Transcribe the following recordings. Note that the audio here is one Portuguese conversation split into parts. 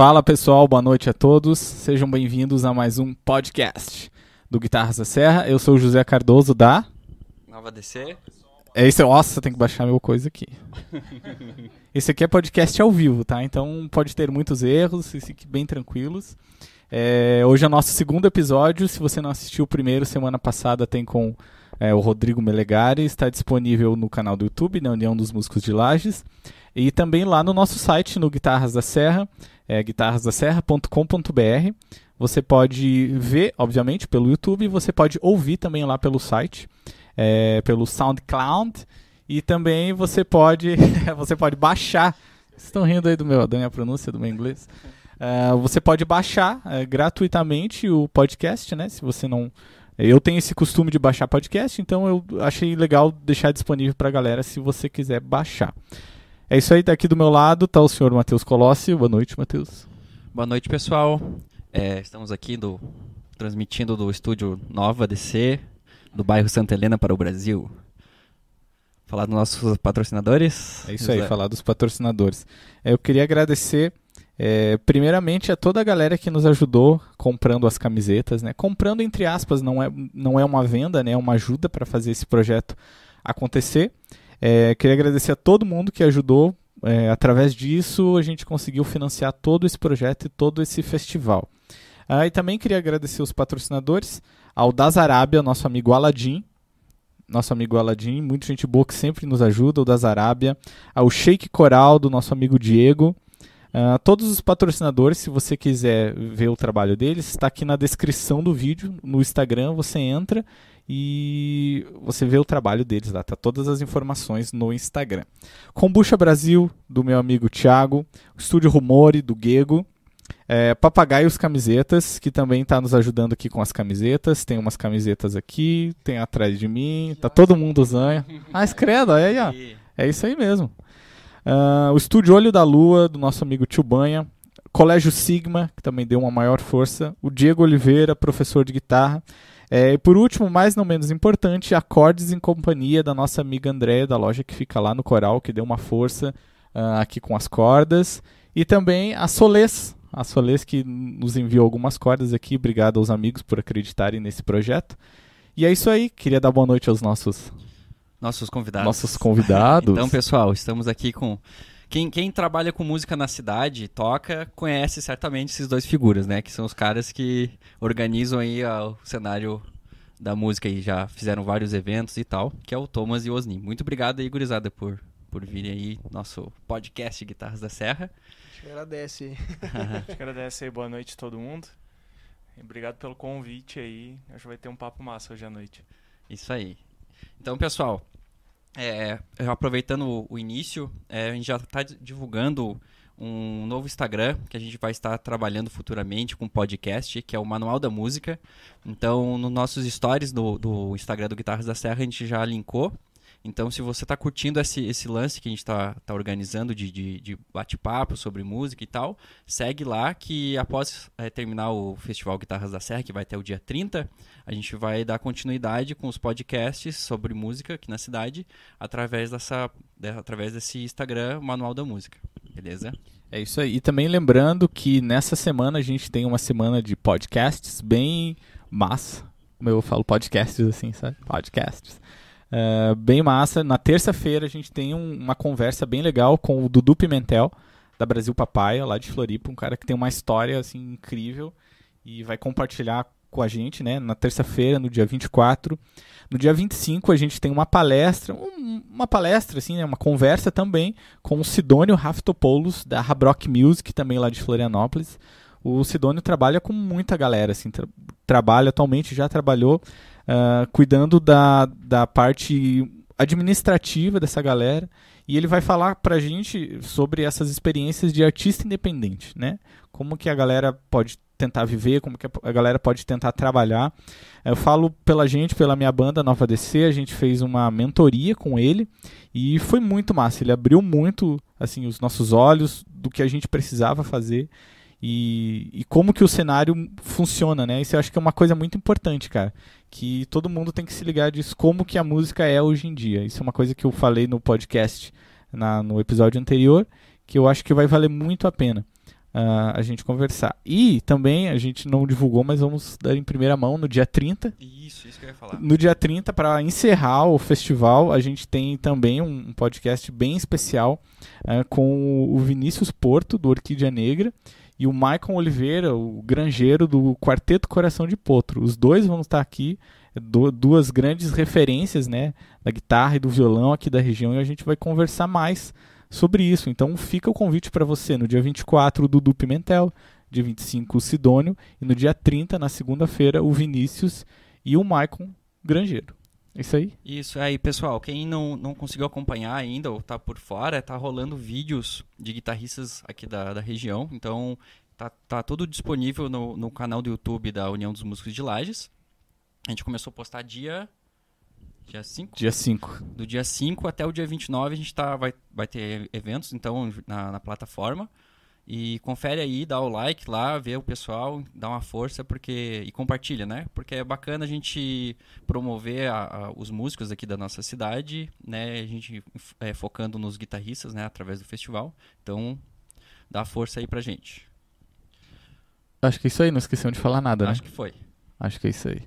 Fala pessoal, boa noite a todos. Sejam bem-vindos a mais um podcast do Guitarras da Serra. Eu sou o José Cardoso da Nova DC. É isso, nossa, tem que baixar meu coisa aqui. Esse aqui é podcast ao vivo, tá? Então pode ter muitos erros, fiquem bem tranquilos. É, hoje é o nosso segundo episódio. Se você não assistiu o primeiro, semana passada tem com é, o Rodrigo Melegari. Está disponível no canal do YouTube, na União dos Músicos de Lages. E também lá no nosso site, no Guitarras da Serra, é guitarrasdaserra.com.br. Você pode ver, obviamente, pelo YouTube, você pode ouvir também lá pelo site, é, pelo SoundCloud. E também você pode, você pode baixar. Vocês estão rindo aí do meu, da minha pronúncia, do meu inglês? Uh, você pode baixar uh, gratuitamente o podcast, né? Se você não. Eu tenho esse costume de baixar podcast, então eu achei legal deixar disponível para a galera se você quiser baixar. É isso aí, daqui do meu lado está o senhor Matheus Colossi. Boa noite, Matheus. Boa noite, pessoal. É, estamos aqui do, transmitindo do estúdio Nova DC, do bairro Santa Helena para o Brasil. Falar dos nossos patrocinadores. É isso aí, falar dos patrocinadores. É, eu queria agradecer é, primeiramente a toda a galera que nos ajudou comprando as camisetas, né? Comprando entre aspas, não é, não é uma venda, né? É uma ajuda para fazer esse projeto acontecer. É, queria agradecer a todo mundo que ajudou. É, através disso, a gente conseguiu financiar todo esse projeto e todo esse festival. Ah, e também queria agradecer os patrocinadores, ao Das Arábia, nosso amigo Aladim, nosso amigo Aladim, muita gente boa que sempre nos ajuda, o Das Arábia, ao Shake Coral, do nosso amigo Diego, Uh, todos os patrocinadores, se você quiser ver o trabalho deles, está aqui na descrição do vídeo. No Instagram você entra e você vê o trabalho deles lá. Tá todas as informações no Instagram. Combucha Brasil, do meu amigo Thiago. Estúdio Rumore, do Gego. É, Papagaios Camisetas, que também está nos ajudando aqui com as camisetas. Tem umas camisetas aqui, tem atrás de mim. Tá todo mundo usando. Ah, escreda, aí, ó. É isso aí mesmo. Uh, o Estúdio Olho da Lua, do nosso amigo Tio Banha. Colégio Sigma, que também deu uma maior força. O Diego Oliveira, professor de guitarra. É, e por último, mais não menos importante, Acordes em Companhia, da nossa amiga Andréia, da loja que fica lá no Coral, que deu uma força uh, aqui com as cordas. E também a Solês, a Solês que nos enviou algumas cordas aqui. Obrigado aos amigos por acreditarem nesse projeto. E é isso aí, queria dar boa noite aos nossos nossos convidados. Nossos convidados. então, pessoal, estamos aqui com. Quem, quem, trabalha com música na cidade, toca, conhece certamente esses dois figuras, né? Que são os caras que organizam aí o cenário da música e já fizeram vários eventos e tal, que é o Thomas e o Osni. Muito obrigado aí, gurizada, por, por virem aí nosso podcast Guitarras da Serra. A gente agradece. a gente agradece aí, boa noite a todo mundo. Obrigado pelo convite aí. Acho que vai ter um papo massa hoje à noite. Isso aí. Então, pessoal, é, aproveitando o, o início, é, a gente já está divulgando um novo Instagram que a gente vai estar trabalhando futuramente com podcast, que é o Manual da Música. Então, nos nossos stories do, do Instagram do Guitarras da Serra, a gente já linkou. Então, se você está curtindo esse, esse lance que a gente está tá organizando de, de, de bate-papo sobre música e tal, segue lá que após é, terminar o Festival Guitarras da Serra, que vai até o dia 30, a gente vai dar continuidade com os podcasts sobre música aqui na cidade através, dessa, de, através desse Instagram Manual da Música. Beleza? É isso aí. E também lembrando que nessa semana a gente tem uma semana de podcasts bem massa. Como eu falo podcasts assim, sabe? Podcasts Uh, bem massa. Na terça-feira a gente tem um, uma conversa bem legal com o Dudu Pimentel, da Brasil Papaya, lá de Floripa, um cara que tem uma história assim incrível e vai compartilhar com a gente, né, na terça-feira, no dia 24. No dia 25 a gente tem uma palestra, um, uma palestra assim, né, uma conversa também com o Sidônio Raftopoulos da Rabrock Music, também lá de Florianópolis. O Sidônio trabalha com muita galera, assim, tra trabalha atualmente, já trabalhou uh, cuidando da, da parte administrativa dessa galera. E ele vai falar pra gente sobre essas experiências de artista independente, né? Como que a galera pode tentar viver, como que a galera pode tentar trabalhar. Eu falo pela gente, pela minha banda Nova DC, a gente fez uma mentoria com ele e foi muito massa. Ele abriu muito assim os nossos olhos do que a gente precisava fazer e, e como que o cenário funciona, né? Isso eu acho que é uma coisa muito importante, cara. Que todo mundo tem que se ligar disso, como que a música é hoje em dia. Isso é uma coisa que eu falei no podcast, na, no episódio anterior, que eu acho que vai valer muito a pena. uh, a gente conversar. E também a gente não divulgou, mas vamos dar em primeira mão no dia 30. Isso, isso que eu ia falar. No dia 30, para encerrar o festival, a gente tem também um podcast bem especial uh, com o Vinícius Porto, do Orquídea Negra, e o Maicon Oliveira, o granjeiro do Quarteto Coração de Potro. Os dois vão estar aqui, duas grandes referências né, da guitarra e do violão aqui da região, e a gente vai conversar mais sobre isso. Então fica o convite para você no dia 24 o Dudu Pimentel, dia 25 o Sidônio e no dia 30, na segunda-feira, o Vinícius e o Maicon Grangeiro. Isso aí? Isso aí, pessoal. Quem não, não conseguiu acompanhar ainda ou tá por fora, tá rolando vídeos de guitarristas aqui da, da região. Então, tá, tá tudo disponível no, no canal do YouTube da União dos Músicos de Lages. A gente começou a postar dia Dia 5? Dia 5. Do dia 5 até o dia 29 a gente tá, vai, vai ter eventos então na, na plataforma. E confere aí, dá o like lá, vê o pessoal, dá uma força porque e compartilha, né? Porque é bacana a gente promover a, a, os músicos aqui da nossa cidade, né? A gente é, focando nos guitarristas, né? Através do festival. Então, dá força aí pra gente. Acho que é isso aí, não esqueceu de falar nada, Acho né? que foi. Acho que é isso aí.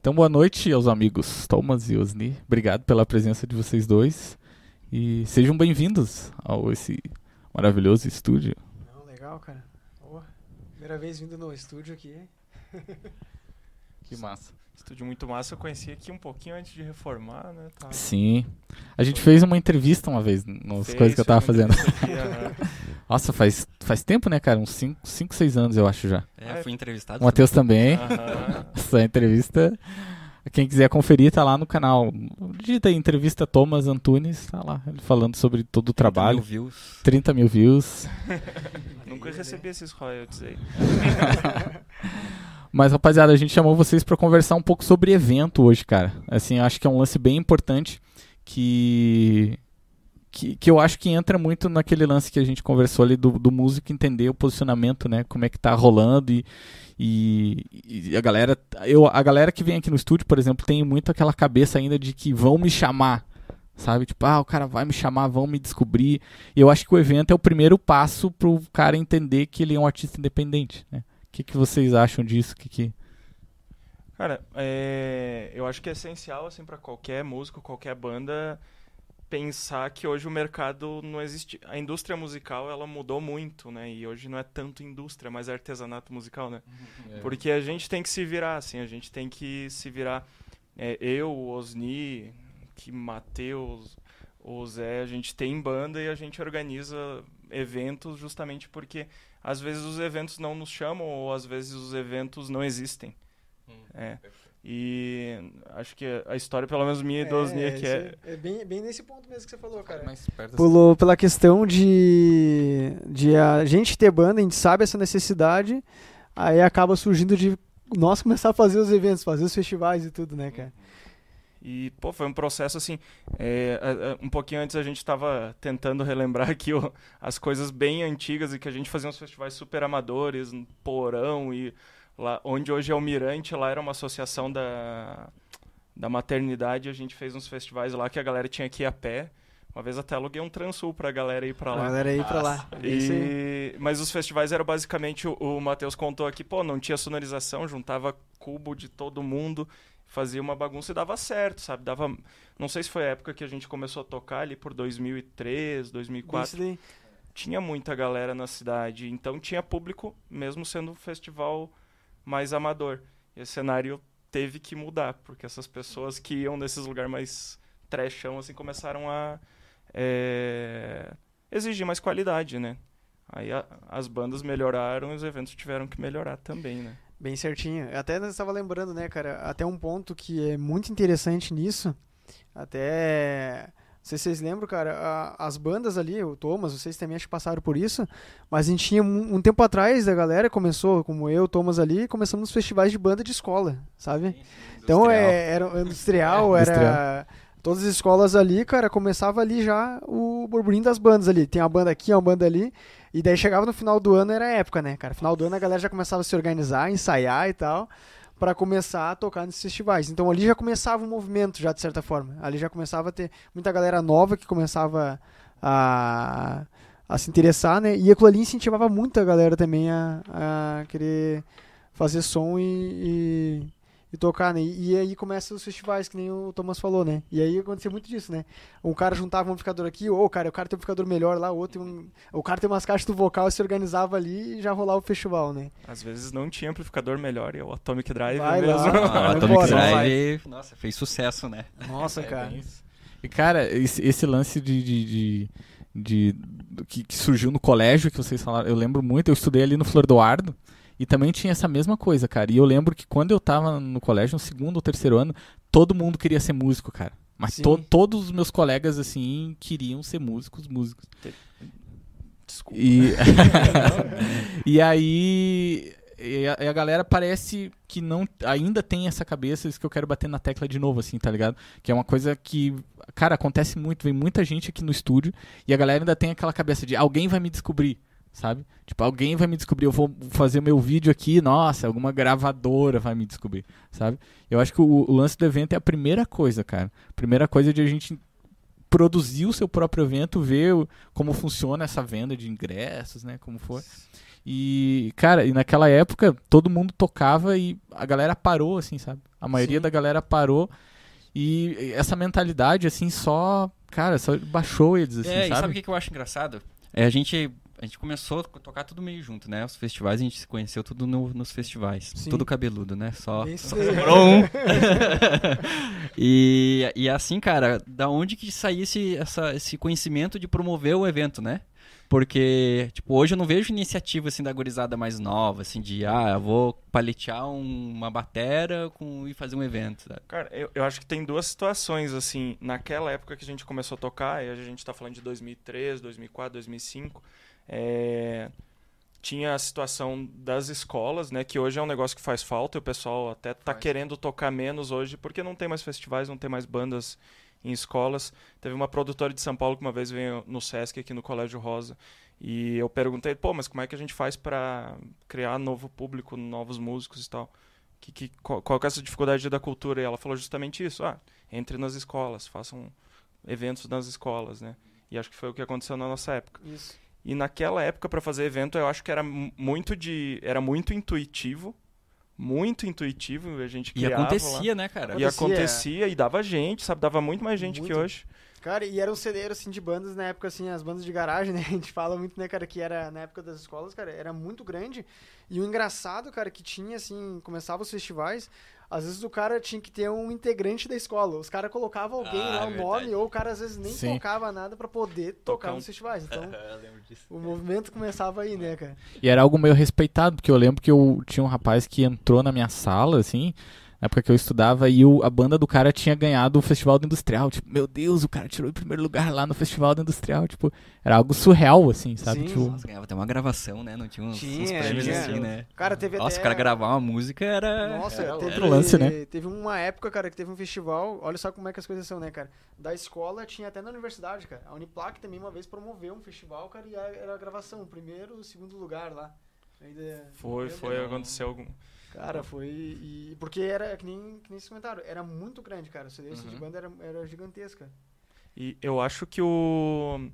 Então, boa noite aos amigos Thomas e Osni. Obrigado pela presença de vocês dois. E sejam bem-vindos ao esse maravilhoso estúdio. Legal, cara. Oh, primeira vez vindo no estúdio aqui. que massa. Estúdio muito massa, eu conheci aqui um pouquinho antes de reformar, né? Tá. Sim. A gente fez uma entrevista uma vez nas fez, coisas que eu tava fazendo. Aqui, Nossa, faz, faz tempo, né, cara? Uns 5, 6 anos, eu acho já. É, fui entrevistado. O Matheus também. Essa entrevista. Quem quiser conferir, tá lá no canal. Digita aí, entrevista Thomas Antunes, tá lá, ele falando sobre todo o trabalho. 30 mil views. 30 mil views. Nunca recebi esses royalties aí. Mas, rapaziada, a gente chamou vocês para conversar um pouco sobre evento hoje, cara. Assim, acho que é um lance bem importante que, que, que eu acho que entra muito naquele lance que a gente conversou ali do, do músico entender o posicionamento, né? Como é que tá rolando e, e, e, a galera eu a galera que vem aqui no estúdio, por exemplo, tem muito aquela cabeça ainda de que vão me chamar, sabe? Tipo, ah, o cara vai me chamar, vão me descobrir. E eu acho que o evento é o primeiro passo pro cara entender que ele é um artista independente, né? que, que vocês acham disso? Que que... Cara, é, eu acho que é essencial assim para qualquer músico, qualquer banda pensar que hoje o mercado não existe, a indústria musical ela mudou muito, né? E hoje não é tanto indústria, mas artesanato musical, né? Uhum. É. Porque a gente tem que se virar, assim, a gente tem que se virar. É, eu, o Osni, que Matheus, o Zé, a gente tem banda e a gente organiza eventos justamente porque às vezes os eventos não nos chamam ou às vezes os eventos não existem. Hum, é. E acho que a história, pelo menos minha e é, é que é... É bem, bem nesse ponto mesmo que você falou, cara. Pulou pela questão de, de a gente ter banda, a gente sabe essa necessidade, aí acaba surgindo de nós começar a fazer os eventos, fazer os festivais e tudo, né, cara? E, pô, foi um processo assim. É, um pouquinho antes a gente estava tentando relembrar aqui ó, as coisas bem antigas e que a gente fazia uns festivais super amadores, um porão e lá onde hoje é o Mirante, lá era uma associação da, da maternidade. A gente fez uns festivais lá que a galera tinha que ir a pé. Uma vez até aluguei um Transul pra galera ir pra lá. A galera ir pra lá. E... Mas os festivais eram basicamente, o, o Matheus contou aqui, pô, não tinha sonorização, juntava cubo de todo mundo fazia uma bagunça e dava certo, sabe? Dava, não sei se foi a época que a gente começou a tocar ali por 2003, 2004. Tinha muita galera na cidade, então tinha público, mesmo sendo um festival mais amador. E esse cenário teve que mudar, porque essas pessoas que iam nesses lugares mais trechão, assim, começaram a é, exigir mais qualidade, né? Aí a, as bandas melhoraram e os eventos tiveram que melhorar também, né? Bem certinho. Até estava lembrando, né, cara, até um ponto que é muito interessante nisso, até não sei se vocês lembram, cara, a, as bandas ali, o Thomas, vocês também acho que passaram por isso, mas a gente tinha um, um, tempo atrás, a galera começou, como eu, Thomas ali, começamos nos festivais de banda de escola, sabe? Sim, então é, era industrial, é, era industrial. todas as escolas ali, cara, começava ali já o burburinho das bandas ali. Tem uma banda aqui, uma banda ali. E daí chegava no final do ano, era época, né, cara? Final do ano a galera já começava a se organizar, ensaiar e tal, para começar a tocar nesses festivais. Então ali já começava um movimento, já de certa forma. Ali já começava a ter muita galera nova que começava a, a se interessar, né? E aquilo ali incentivava muito a galera também a, a querer fazer som e, e, e tocar, né? E, aí começam os festivais, que nem o Thomas falou, né? E aí acontecia muito disso, né? Um cara juntava um amplificador aqui, ou cara, o cara tem um amplificador melhor lá, outro um, o cara tem umas caixas do vocal, se organizava ali e já rolava o festival, né? Às vezes não tinha amplificador melhor, e é o Atomic Drive Vai mesmo. Ah, o Vai Atomic Drive, nossa, fez sucesso, né? Nossa, É, cara. E, cara, esse, esse lance de. de, de, de- do que, que surgiu no colégio, que vocês falaram, eu lembro muito, eu estudei ali no Flor do Ardo. E também tinha essa mesma coisa, cara. E eu lembro que quando eu tava no colégio, no segundo ou terceiro ano, todo mundo queria ser músico, cara. Mas to- todos os meus colegas, assim, queriam ser músicos, músicos. Desculpa. E, e aí e a, e a galera parece que não ainda tem essa cabeça, isso que eu quero bater na tecla de novo, assim, tá ligado? Que é uma coisa que, cara, acontece muito, vem muita gente aqui no estúdio e a galera ainda tem aquela cabeça de alguém vai me descobrir, sabe? Tipo, alguém vai me descobrir, eu vou fazer meu vídeo aqui, nossa, alguma gravadora vai me descobrir, sabe? Eu acho que o, o lance do evento é a primeira coisa, cara. Primeira coisa de a gente produzir o seu próprio evento, ver o- como funciona essa venda de ingressos, né? Como for. E, cara, e naquela época todo mundo tocava e a galera parou, assim, sabe? A maioria Sim. da galera parou e essa mentalidade, assim, só, cara, só baixou eles, assim, é, e sabe? sabe o que eu acho engraçado? É, a gente, a gente começou a tocar tudo meio junto, né? Os festivais, a gente se conheceu tudo no- nos festivais. Sim. Tudo cabeludo, né? Só, sobrou um. e, e assim, cara, da onde que saísse essa, esse conhecimento de promover o evento, né? Porque, tipo, hoje eu não vejo iniciativa, assim, da gurizada mais nova, assim, de, ah, eu vou paletear um- uma batera com, e fazer um evento, sabe? Cara, eu, eu acho que tem duas situações, assim, naquela época que a gente começou a tocar, e a gente tá falando de 2003, 2004, 2005, é, tinha a situação das escolas, né, que hoje é um negócio que faz falta, e o pessoal até tá Faz. querendo tocar menos hoje, porque não tem mais festivais, não tem mais bandas em escolas. Teve uma produtora de São Paulo que uma vez veio no Sesc, aqui no Colégio Rosa, e eu perguntei, pô, mas como é que a gente faz para criar novo público, novos músicos e tal? Que, que, qual, qual que é essa dificuldade da cultura? E ela falou justamente isso. Ah, entre nas escolas, façam eventos nas escolas, né? E acho que foi o que aconteceu na nossa época. Isso. E naquela época, para fazer evento, eu acho que era mu- muito de... Era muito intuitivo. Muito intuitivo. A gente E criava lá. acontecia, né, cara? E Acontecia. acontecia, e dava gente, sabe? Dava muito mais gente que Muito. hoje. Cara, e era um celeiro, assim, de bandas na época, assim, as bandas de garagem, né? A gente fala muito, né, cara, que era na época das escolas, cara, era muito grande. E o engraçado, cara, que tinha, assim, começava os festivais, às vezes o cara tinha que ter um integrante da escola. Os caras colocavam alguém Ah, lá, o verdade. nome, ou o cara às vezes nem Sim. tocava nada pra poder tocar Tocar um- nos festivais. Então, eu lembro disso. o movimento começava aí, né, cara? E era algo meio respeitado, porque eu lembro que eu tinha um rapaz que entrou na minha sala, assim, na época que eu estudava, e o- a banda do cara tinha ganhado o Festival do Industrial. Tipo, meu Deus, o cara tirou em primeiro lugar lá no Festival do Industrial. Tipo, era algo surreal, assim, sabe? Sim. Tipo, Nossa, ganhava até uma gravação, né? Não tinha uns, uns Tinha, prêmios tinha. assim, né? Cara, teve Nossa, até... o cara gravar uma música era. Nossa, era teve, outro lance, né? teve uma época, cara, que teve um festival. Olha só como é que as coisas são, né, cara? Da escola tinha até na universidade, cara. A Uniplac também uma vez promoveu um festival, cara, e era a gravação, primeiro e segundo lugar lá. Ainda Foi, foi, aconteceu algum... Cara, foi. E, porque era que nem, que nem esse comentário, era muito grande, cara. O CD de Uhum. banda era, era gigantesca. E eu acho que o,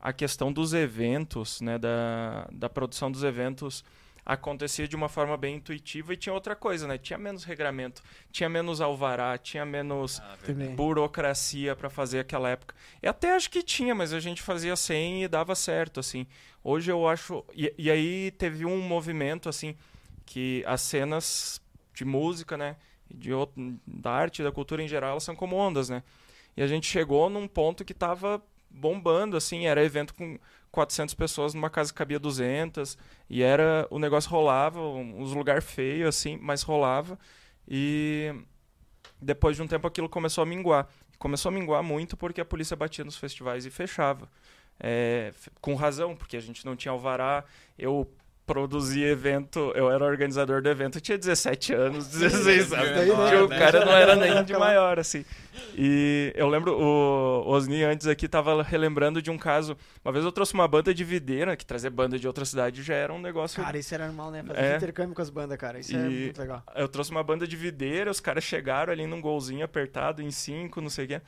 a questão dos eventos, né, da, da produção dos eventos, acontecia de uma forma bem intuitiva e tinha outra coisa, né? Tinha menos regramento, tinha menos alvará, tinha menos Também. burocracia para fazer aquela época. E até acho que tinha, mas a gente fazia sem e dava certo, assim. Hoje eu acho... E, e aí teve um movimento, assim, que as cenas de música, né, de da arte da cultura em geral, elas são como ondas, né? E a gente chegou num ponto que tava bombando, assim, era evento com 400 pessoas numa casa que cabia 200, e era, o negócio rolava, uns lugar feio, assim, mas rolava, e depois de um tempo aquilo começou a minguar. Começou a minguar muito porque a polícia batia nos festivais e fechava. É, com razão, porque a gente não tinha alvará, eu produzia evento, eu era organizador do evento, eu tinha 17 anos, 16 anos. daí, né? O cara não era nem de maior, assim. E eu lembro, o Osni antes aqui tava relembrando de um caso. Uma vez eu trouxe uma banda de videira, que trazer banda de outra cidade já era um negócio. Cara, isso era normal, né? Fazer É. intercâmbio com as bandas, cara. Isso é muito legal. Eu trouxe uma banda de videira, os caras chegaram ali num golzinho apertado, em cinco, não sei o quê.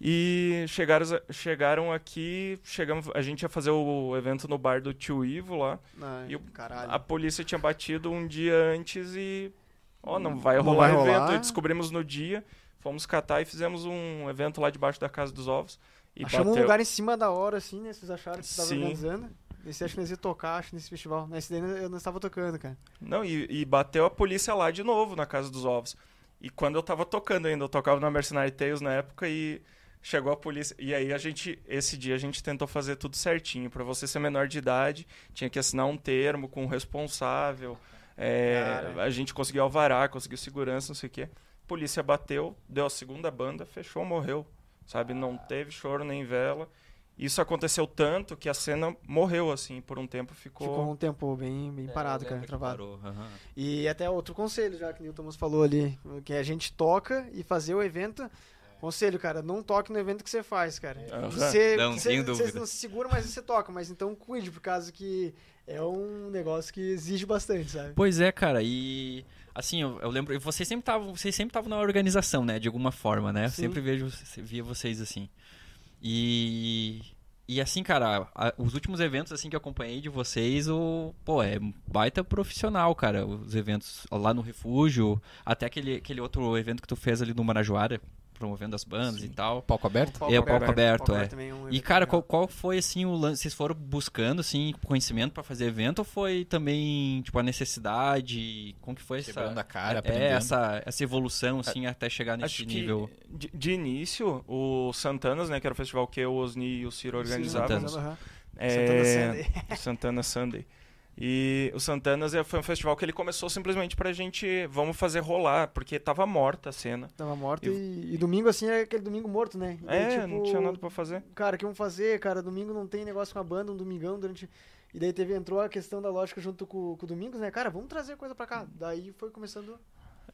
E chegaram, chegaram aqui, chegamos, a gente ia fazer o evento no bar do tio Ivo lá. Ai, E o-. A polícia tinha batido um dia antes e. Ó, não vai Não rolar vai evento. rolar. E Descobrimos no dia, fomos catar e fizemos um evento lá debaixo da Casa dos Ovos. E Achamos um bateu. lugar em cima da hora, assim, né? Vocês acharam que Sim. organizando. Nesse acho que nós ia tocar, acho, nesse festival. Nesse daí eu não estava tocando, cara. Não, e, e bateu a polícia lá de novo na Casa dos Ovos. E quando eu tava tocando ainda, eu tocava na Mercenary Tales na época e chegou a polícia. E aí a gente, esse dia a gente tentou fazer tudo certinho. Pra você ser menor de idade, tinha que assinar um termo com o responsável. É, a gente conseguiu alvará, conseguiu segurança, não sei o quê. Polícia bateu, deu a segunda banda, fechou, morreu. Sabe? Não teve choro nem vela. Isso aconteceu tanto que a cena morreu, assim, por um tempo ficou. Ficou um tempo bem, bem É, parado, eu cara, travado. aham. E até outro conselho, já que o Newton Thomas falou ali, que a gente toca e fazer o evento. Conselho, cara, não toque no evento que você faz, cara. Aham. Você, Não, você, sem você não se segura, mas você toca. Mas então cuide, por causa que é um negócio que exige bastante, sabe? Pois é, cara, e assim, eu, eu lembro, vocês sempre estavam, vocês sempre estavam na organização, né, de alguma forma, né? Eu sempre vejo, via vocês assim. E e assim, cara, a- os últimos eventos assim que eu acompanhei de vocês, o, pô, é baita profissional, cara, os eventos lá no refúgio, até aquele aquele outro evento que tu fez ali no Marajoara, promovendo as bandas e tal. Palco aberto? É, o palco aberto, é. também um E, cara, qual, qual foi, assim, o lance? Vocês foram buscando, assim, conhecimento pra fazer evento ou foi também, tipo, a necessidade? Como que foi essa... Quebrando a cara, é, aprendendo. essa, essa evolução, assim, até chegar nesse Acho nível? que de, de início, o Santanas, né, que era o festival que eu, o Osni e o Ciro organizávamos. Aham. é, Santana Sunday. Santana Sunday. E o Santanas é- foi um festival que ele começou simplesmente pra gente, vamos fazer rolar, porque tava morta a cena. Tava morto e, e domingo assim é aquele domingo morto, né? E daí, É, tipo, não tinha nada pra fazer. Cara, o que vamos fazer, cara? Domingo não tem negócio com a banda, um domingão durante. E daí teve, entrou a questão da lógica junto com, com o Domingos, né? Cara, vamos trazer coisa pra cá. Daí foi começando.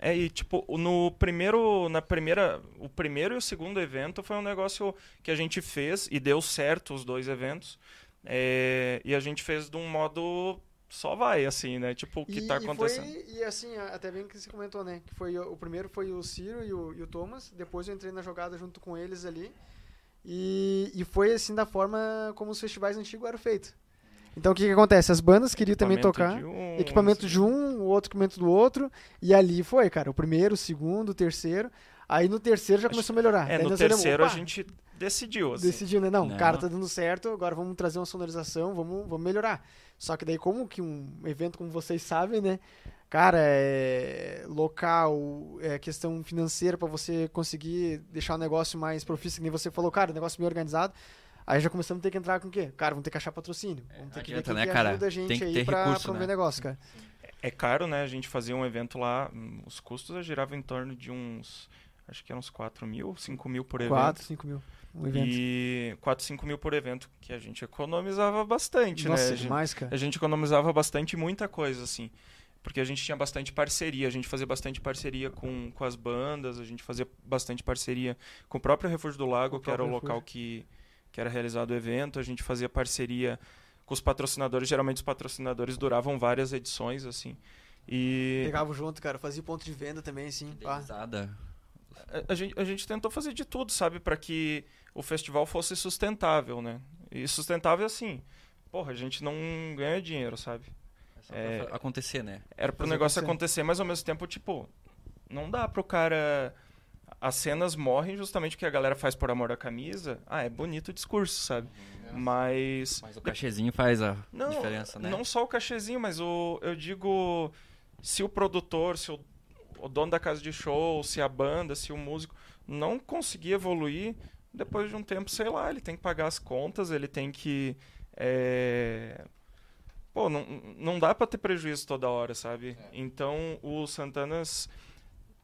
É, e tipo, no primeiro, na primeira, o primeiro e o segundo evento foi um negócio que a gente fez e deu certo os dois eventos. É, e a gente fez de um modo só vai, assim, né? Tipo, o que e, tá e acontecendo. foi, e assim, até bem que você comentou, né? Que foi o primeiro foi o Ciro e o, e o Thomas. Depois eu entrei na jogada junto com eles ali. E, e foi assim da forma como os festivais antigos eram feitos. Então o que, que acontece? As bandas queriam também tocar. de um, equipamento assim. de um, o outro equipamento do outro. E ali foi, cara. O primeiro, o segundo, o terceiro. Aí no terceiro já começou a melhorar. É, Daí no olhamos, terceiro a gente decidiu, assim. decidiu, né? Não, Não. cara, tá dando certo, agora vamos trazer uma sonorização, vamos, vamos melhorar. Só que daí, como que um evento, como vocês sabem, né? Cara, é local, é questão financeira pra você conseguir deixar o negócio mais profício, que nem você falou, cara, o negócio bem organizado. Aí já começamos a ter que entrar com o quê? Cara, vamos ter que achar patrocínio. Vamos ter não que adianta, ver né, cara? ajuda a gente Tem que aí ter pra recurso, promover né? negócio, cara. É caro, né? A gente fazia um evento lá, hum, os custos giravam em torno de uns, acho que eram uns 4 mil, 5 mil por evento. 4, 5 mil. Um evento. E 4, 5 mil por evento, que a gente economizava bastante, Nossa, né? A gente- demais, cara. A gente economizava bastante muita coisa, assim. Porque a gente tinha bastante parceria, a gente fazia bastante parceria com, com as bandas, a gente fazia bastante parceria com o próprio Refúgio do Lago, O que era o próprio local que, que era realizado o evento, a gente fazia parceria com os patrocinadores, geralmente os patrocinadores duravam várias edições, assim. E Pegava junto, cara. Fazia ponto de venda também, assim. pá. A, a gente, a gente tentou fazer de tudo, sabe, para que o festival fosse sustentável, né? E sustentável assim, porra, a gente não ganha dinheiro, sabe? É só É. pra acontecer, né? Era pro Fazer negócio acontecer. acontecer, mas ao mesmo tempo, tipo, não dá pro cara. As cenas morrem justamente porque a galera faz por amor à camisa. Ah, é bonito o discurso, sabe? Mas. Mas o cachezinho faz a Não, diferença, né? não só o cachezinho, mas o, eu digo, se o produtor, se o, o dono da casa de show, se a banda, se o músico não conseguir evoluir, depois de um tempo, sei lá, ele tem que pagar as contas, ele tem que. é, Pô, não, não dá pra ter prejuízo toda hora, sabe? Então o Santanas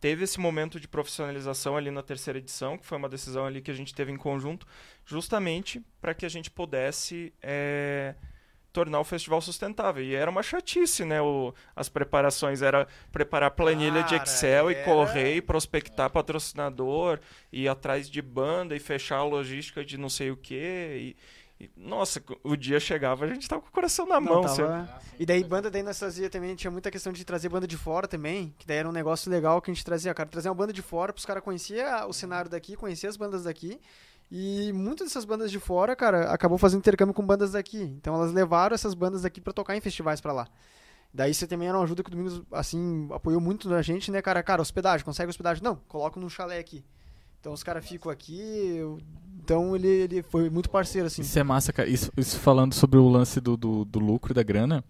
teve esse momento de profissionalização ali na terceira edição, que foi uma decisão ali que a gente teve em conjunto, justamente para que a gente pudesse é, tornar o festival sustentável. E era uma chatice, né? O, as preparações era preparar planilha de Cara, Excel e era- correr e prospectar patrocinador, ir atrás de banda e fechar a logística de não sei o quê. E, E, nossa, o dia chegava, a gente tava com o coração na Não, mão. tava- você- E daí banda daí nós fazia também, tinha muita questão de trazer banda de fora também, que daí era um negócio legal que a gente trazia, cara, trazer uma banda de fora pros caras conhecer o cenário daqui, conhecer as bandas daqui. E muitas dessas bandas de fora, cara, acabou fazendo intercâmbio com bandas daqui. Então elas levaram essas bandas daqui pra tocar em festivais pra lá. Daí você também era uma ajuda que o Domingos, assim, apoiou muito a gente, né, cara? Cara, hospedagem, consegue hospedagem? Não, coloca num chalé aqui. Então os caras ficam aqui, eu- então ele, ele foi muito parceiro, assim. Isso é massa, cara. Isso, isso falando sobre o lance do, do, do lucro da grana.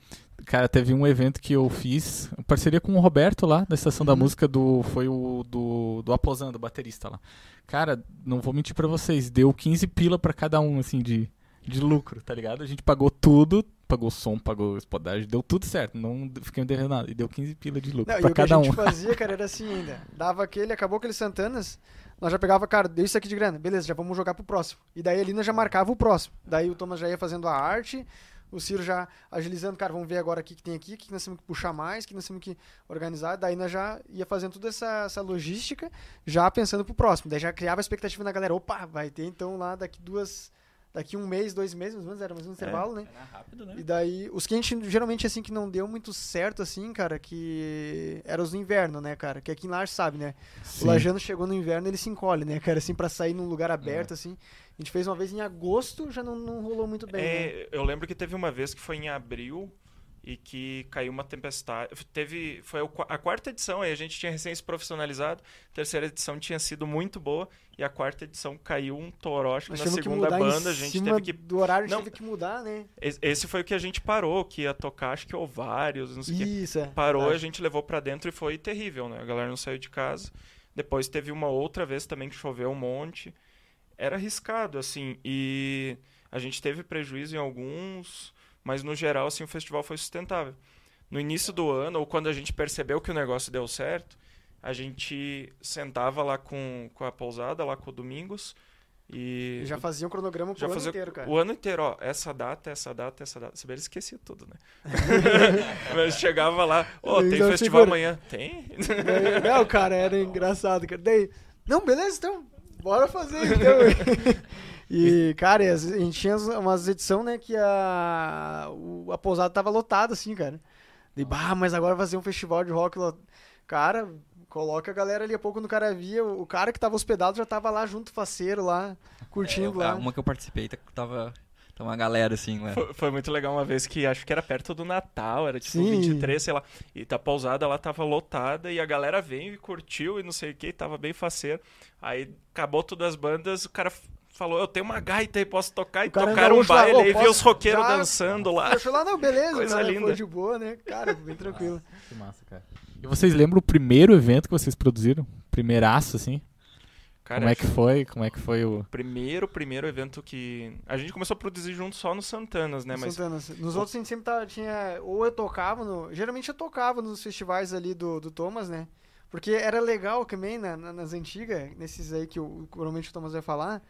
Cara, teve um evento que eu fiz, parceria com o Roberto lá, da Estação da Uhum. Música, do, foi o do, do Aposando, baterista lá. Cara, não vou mentir pra vocês, deu 15 pila pra cada um, assim, de, de lucro, tá ligado? A gente pagou tudo, pagou som, pagou hospedagem, deu tudo certo, não fiquei devendo nada. E deu 15 pila de lucro Não, e pra o que a cada gente um. fazia, cara, era assim ainda. Dava aquele, acabou aquele Santanas, nós já pegava, cara, deu isso aqui de grana, beleza, já vamos jogar pro próximo. E daí ali nós já marcava o próximo. Daí o Thomas já ia fazendo a arte, o Ciro já agilizando, cara, vamos ver agora o que, que tem aqui, o que, que nós temos que puxar mais, o que nós temos que organizar. Daí nós já ia fazendo toda essa, essa logística, já pensando pro próximo. Daí já criava a expectativa na galera, opa, vai ter então lá daqui duas. Daqui um mês, dois meses, mais ou menos, era mais um intervalo, né? Era rápido, né? E daí, os que a gente geralmente assim que não deu muito certo, assim, cara, que era os do inverno, né, cara? Que aqui em Laje sabe, né? Sim. O Lajano chegou no inverno, ele se encolhe, né, cara? Assim, pra sair num lugar aberto, assim. A gente fez uma vez em agosto, já não, não rolou muito bem, né? É, eu lembro que teve uma vez que foi em abril e que caiu uma tempestade. Teve, foi a quarta edição, aí a gente tinha recém se profissionalizado. A terceira edição tinha sido muito boa e a quarta edição caiu um que Nós na que segunda banda a gente teve que. do horário, a Não. teve que mudar, né? Esse- foi o que a gente parou, que ia tocar, acho que ovários, não sei o. Isso, é. Parou, a verdade. gente levou pra dentro e foi terrível, né? A galera não saiu de casa. Depois teve uma outra vez também que choveu um monte. Era arriscado, assim, e a gente teve prejuízo em alguns, mas no geral, assim, o festival foi sustentável. No início do ano, ou quando a gente percebeu que o negócio deu certo, a gente sentava lá com, com a pousada, lá com o Domingos, e já fazia um cronograma pro ano fazia inteiro, cara. o ano inteiro, ó, essa data, essa data, essa data. Se bem, ele esquecia tudo, né? Mas chegava lá, ó, Ele tem festival segura. amanhã. Tem? Daí- Não, cara, era engraçado, cara. Daí, não, beleza, então, bora fazer, então. e, cara, a gente tinha umas edições, né, que a, a pousada tava lotada, assim, cara. Daí, bah, mas agora vai fazer um festival de rock. lo- Cara, coloca a galera ali, a pouco quando o cara via, o cara que tava hospedado já tava lá junto, faceiro lá, curtindo É, lá. Uma que eu participei, tá- tava, tava uma galera assim, lá. Foi, foi muito legal uma vez que acho que era perto do Natal, era tipo Sim. 23, sei lá. E tá pousada lá tava lotada e a galera veio e curtiu e não sei o que, tava bem faceiro. Aí acabou todas as bandas, o cara falou: Eu tenho uma gaita aí, posso tocar? E O cara tocaram um baile "Ô, aí, viu posso- os roqueiros já- dançando lá. Achou lá, não, beleza, Coisa o cara linda. foi de boa, né? Cara, bem tranquilo. Que massa, cara. E vocês lembram o primeiro evento que vocês produziram? Primeiraço, assim? Cara, Como é que foi? Como é que foi o... primeiro, primeiro evento que. A gente começou a produzir junto só no Santanas, né? Mas Santana. Nos outros a gente sempre tava, tinha. Ou eu tocava no. Geralmente eu tocava nos festivais ali do, do Thomas, né? Porque era legal também na- na- nas antigas, nesses aí que o, provavelmente o Thomas vai falar.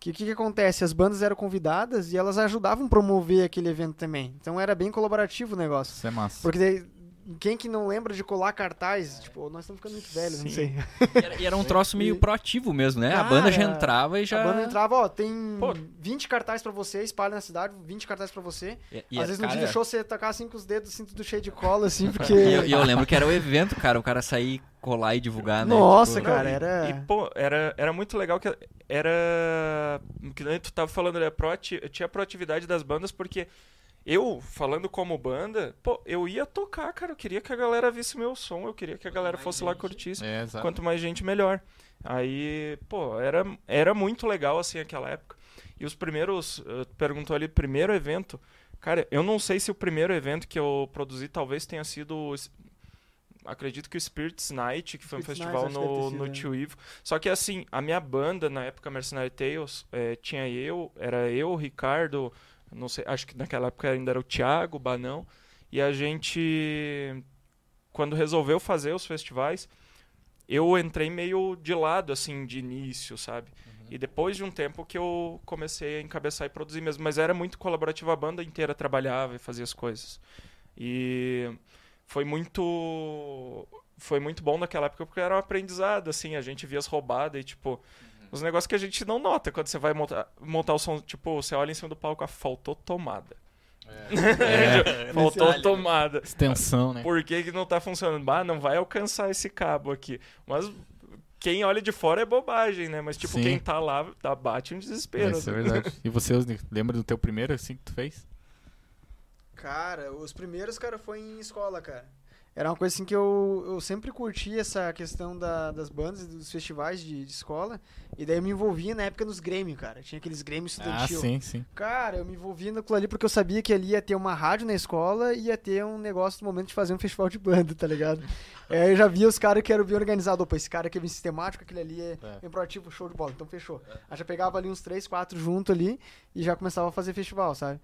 Que o que, que acontece? As bandas eram convidadas e elas ajudavam a promover aquele evento também. Então era bem colaborativo o negócio. Isso é massa. Porque daí, quem que não lembra de colar cartaz? Tipo, nós estamos ficando muito velhos, não Sim. sei. E era, e era um troço meio E- proativo mesmo, né? a banda já entrava e já. A banda entrava, ó, tem Pô. 20 cartazes pra você, espalha na cidade, 20 cartazes pra você. E, e Às vezes no cara, dia do show você tocar assim com os dedos, assim, tudo cheio de cola, assim, porque. E eu, e eu lembro que era o evento, cara, o cara sair, colar e divulgar, né? Nossa, Tipo, cara, Não, e- era- E, pô, era, era muito legal que era. Que nem tu tava falando, era proati... tinha a proatividade das bandas, porque eu, falando como banda, pô, eu ia tocar, cara. Eu queria que a galera visse meu som, eu queria que a galera mais fosse lá gente. curtisse. É, exato. Quanto mais gente, melhor. Aí, pô, era, era muito legal, assim, aquela época. E os primeiros. eh, Perguntou ali, primeiro evento. Cara, eu não sei se o primeiro evento que eu produzi talvez tenha sido. Acredito que o Spirits Night, que foi um Spirits festival Night, no, no Tio Ivo. Só que assim, a minha banda, na época Mercenary Tales, eh, tinha eu, era eu, o Ricardo, não sei, acho que naquela época ainda era o Thiago, o Banão. E a gente, quando resolveu fazer os festivais, eu entrei meio de lado, assim, de início, sabe? E depois de um tempo que eu comecei a encabeçar e produzir mesmo. Mas era muito colaborativo, a banda inteira trabalhava e fazia as coisas. E foi muito... Foi muito bom naquela época porque era um aprendizado, assim, a gente via as roubadas e, tipo... Os negócios que a gente não nota quando você vai montar, montar o som. Tipo, você olha em cima do palco, ah, faltou tomada. É. faltou Detalhe, né? tomada. Extensão, né? Por que, que não tá funcionando? Ah, não vai alcançar esse cabo aqui. Mas quem olha de fora é bobagem, né? Mas, tipo, Sim. quem tá lá dá, bate um desespero. Isso é né? verdade. E você, Osni, lembra do teu primeiro assim que tu fez? Cara, os primeiros, cara, foi em escola, cara. Era uma coisa assim que eu, eu sempre curti essa questão da- das bandas e dos festivais de, de escola. E daí eu me envolvia na época nos Grêmio, cara. Tinha aqueles Grêmio Ah, estudantil. sim, sim. Cara, eu me envolvia naquilo ali porque eu sabia que ali ia ter uma rádio na escola e ia ter um negócio no momento de fazer um festival de banda, tá ligado? Aí eu já via os caras que eram bem organizados. Opa, esse cara aqui é bem sistemático, aquele ali é É. bem proativo, show de bola. Então fechou. Aí já pegava ali uns três, quatro junto ali e já começava a fazer festival, sabe?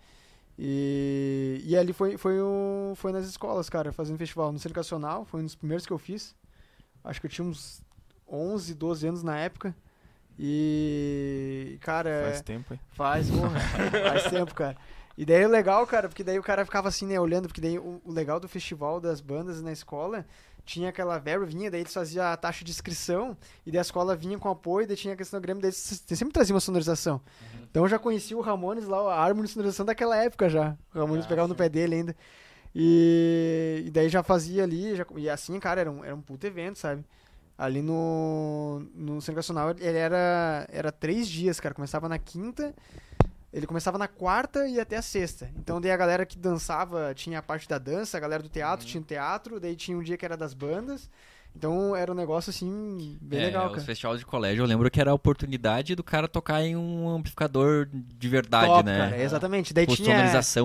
E, e ali foi, foi, um, foi nas escolas, cara, fazendo festival. No Centro Educacional, foi um dos primeiros que eu fiz. Acho que eu tinha uns 11, 12 anos na época. E, cara... Faz tempo, hein? Faz, porra. faz tempo, cara. E daí é legal, cara, porque daí o cara ficava assim, né, olhando, porque daí o, o legal do festival das bandas na escola tinha aquela verba, vinha, daí eles faziam a taxa de inscrição, e daí a escola vinha com apoio, daí tinha a questão do Grêmio, daí eles eles sempre traziam uma sonorização. Então eu já conhecia o Ramones lá, a Harmony sonorização daquela época já. O Ramones Ah, pegava no sim. pé dele ainda. E, e daí já fazia ali, já, e assim, cara, era um, era um puto evento, sabe? Ali no, no Centro Nacional, ele era, era três dias, cara. Começava na quinta, ele começava na quarta e ia até a sexta. Então daí a galera que dançava tinha a parte da dança, a galera do teatro tinha o teatro, daí tinha um dia que era das bandas. Então era um negócio assim, bem É, legal, Os cara. festivais de colégio, eu lembro que era a oportunidade do cara tocar em um amplificador de verdade, Top, né? cara, exatamente. Daí Com tinha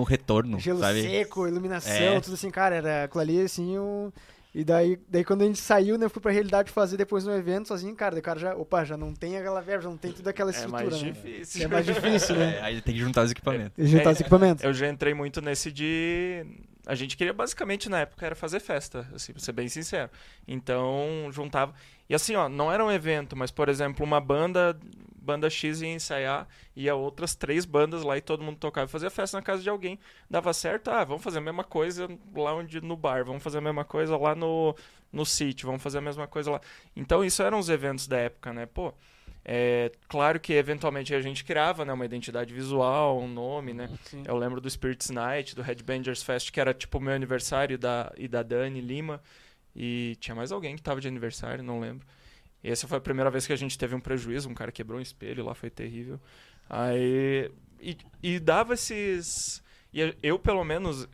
retorno, gelo sabe? seco, iluminação, É. tudo assim, cara, era aquilo ali assim, um... E daí, daí quando a gente saiu, né, eu fui pra realidade fazer depois no evento sozinho, cara, o cara já, opa, já não tem aquela verba, já não tem toda aquela É estrutura, mais né? difícil. É mais difícil, né? É, aí tem que juntar os equipamentos. E juntar É, os equipamentos. Eu já entrei muito nesse de. A gente queria basicamente na época era fazer festa, assim, pra ser bem sincero. Então juntava. E assim, ó, não era um evento, mas por exemplo, uma banda, banda X ia ensaiar, ia outras três bandas lá e todo mundo tocava e fazia festa na casa de alguém. Dava certo, ah, vamos fazer a mesma coisa lá onde no bar, vamos fazer a mesma coisa lá no, no sítio, vamos fazer a mesma coisa lá. Então isso eram os eventos da época, né? Pô, é claro que eventualmente a gente criava, né, uma identidade visual, um nome, né? Sim. Eu lembro do Spirits Night, do Headbangers Fest, que era tipo o meu aniversário da, e da Dani Lima. E tinha mais alguém que tava de aniversário, não lembro. E essa foi a primeira vez que a gente teve um prejuízo, um cara quebrou um espelho lá, foi terrível. Aí. E, e dava esses. E eu, pelo menos,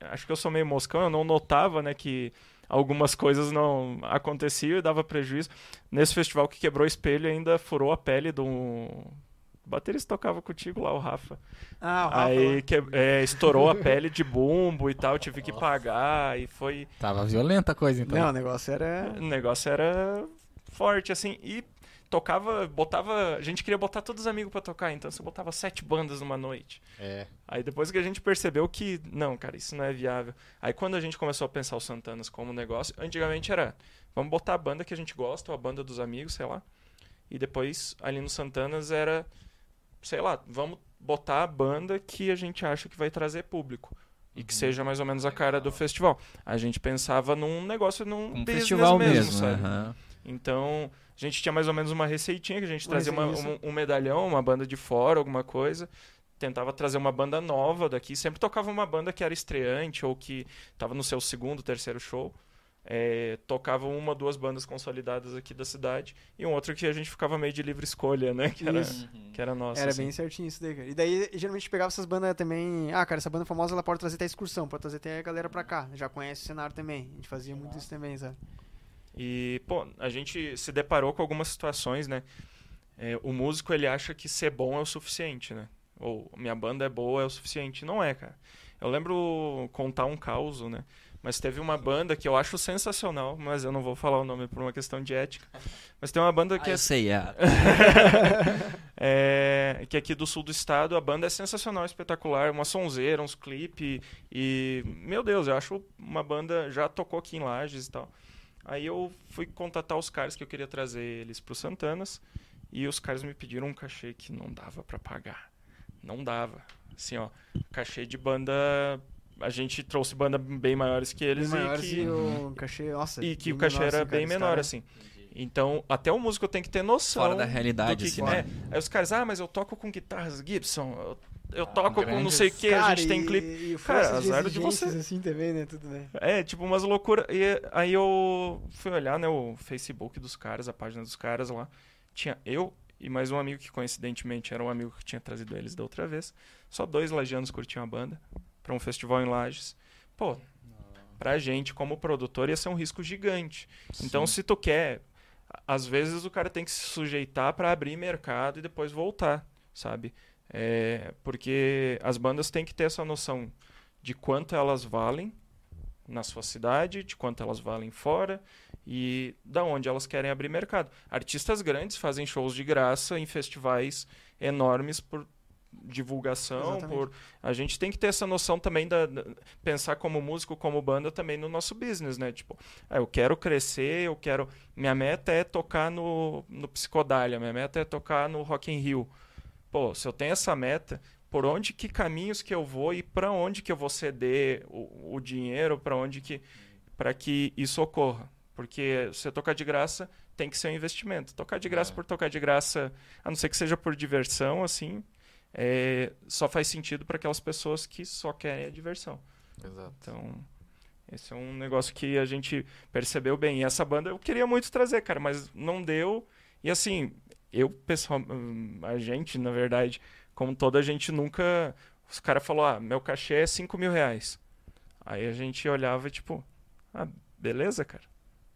acho que eu sou meio moscão, eu não notava, né, que algumas coisas não aconteciam e dava prejuízo. Nesse festival que quebrou o espelho, ainda furou a pele do. O baterista tocava contigo lá, o Rafa. Ah, o Rafa Aí que, é, estourou a pele de bumbo e tal, tive que pagar e foi. Tava violenta a coisa, então. Não, o negócio era... O negócio era forte, assim, e tocava, botava. A gente queria botar todos os amigos pra tocar, então você botava sete bandas numa noite. É. Aí depois que a gente percebeu que, não, cara, isso não é viável. Aí quando a gente começou a pensar os Santanas como negócio, antigamente era, vamos botar a banda que a gente gosta, ou a banda dos amigos, sei lá. E depois, ali no Santanas, era, sei lá, vamos botar a banda que a gente acha que vai trazer público. E que seja mais ou menos a cara do festival. A gente pensava num negócio, num Um festival mesmo, mesmo, sabe? aham. Então, a gente tinha mais ou menos uma receitinha que a gente Mas trazia uma- um, um medalhão, uma banda de fora, alguma coisa. Tentava trazer uma banda nova daqui. Sempre tocava uma banda que era estreante ou que estava no seu segundo, terceiro show. É, tocava uma, duas bandas consolidadas aqui da cidade e um outro que a gente ficava meio de livre escolha, né? Que era, Isso. que era nossa. Era assim. bem certinho isso daí, cara. E daí, geralmente, pegava essas bandas também. Ah, cara, essa banda famosa ela pode trazer até excursão, pode trazer até a galera pra cá. Já conhece o cenário também. A gente fazia muito isso também, sabe? E, pô, a gente se deparou com algumas situações, né? É, o músico, ele acha que ser bom é o suficiente, né? Ou minha banda é boa é o suficiente. Não é, cara. Eu lembro contar um caos, né? Mas teve uma banda que eu acho sensacional, mas eu não vou falar o nome por uma questão de ética. Mas tem uma banda Ah, que é eu sei, é. é, que aqui do sul do estado a banda é sensacional, espetacular, uma sonzeira, uns clipes e meu Deus, eu acho uma banda já tocou aqui em Lages e tal. Aí eu fui contatar os caras que eu queria trazer eles pro Santanas e os caras me pediram um cachê que não dava pra pagar. Não dava. Assim, ó, cachê de banda a gente trouxe banda bem maiores que eles Bem maiores e que e o cachê, nossa. e que bem o cachê menor, era assim, bem menor, cara- assim. Então, até o músico tem que ter noção. Fora da realidade, assim, que né? é. Aí os caras, ah, mas eu toco com guitarras Gibson, eu, eu toco com não sei o que, a gente tem e- clipe. E, Cara, azar de você. assim também, né? Tudo, né? É, tipo, umas loucuras. E aí eu fui olhar, né, o Facebook dos caras, a página dos caras lá. Tinha eu e mais um amigo que coincidentemente era um amigo que tinha trazido eles da outra vez. Só dois lajanos curtiam a banda pra um festival em Lages. Pô, pra gente como produtor ia ser um risco gigante. Então, se tu quer, às vezes o cara tem que se sujeitar pra abrir mercado e depois voltar, sabe? É, porque as bandas têm que ter essa noção de quanto elas valem na sua cidade, de quanto elas valem fora e da onde elas querem abrir mercado. Artistas grandes fazem shows de graça em festivais enormes por divulgação, Exatamente. por a gente tem que ter essa noção também da, da- pensar como músico, como banda também no nosso business, né? Tipo, ah, eu quero crescer, eu quero minha meta é tocar no no Psicodália, minha meta é tocar no Rock in Rio. Pô, se eu tenho essa meta, por onde que caminhos que eu vou e para onde que eu vou ceder o, o dinheiro, para onde que para que isso ocorra? Porque você tocar de graça tem que ser um investimento. Tocar de graça É. por tocar de graça, a não ser que seja por diversão, assim, é, só faz sentido para aquelas pessoas que só querem a diversão. Exato. Então, esse é um negócio que a gente percebeu bem. E essa banda eu queria muito trazer, cara, mas não deu. E assim, eu, pessoal, hum, a gente, na verdade, como toda a gente nunca. Os caras falaram, ah, meu cachê é 5 mil reais. Aí a gente olhava e tipo, ah, beleza, cara.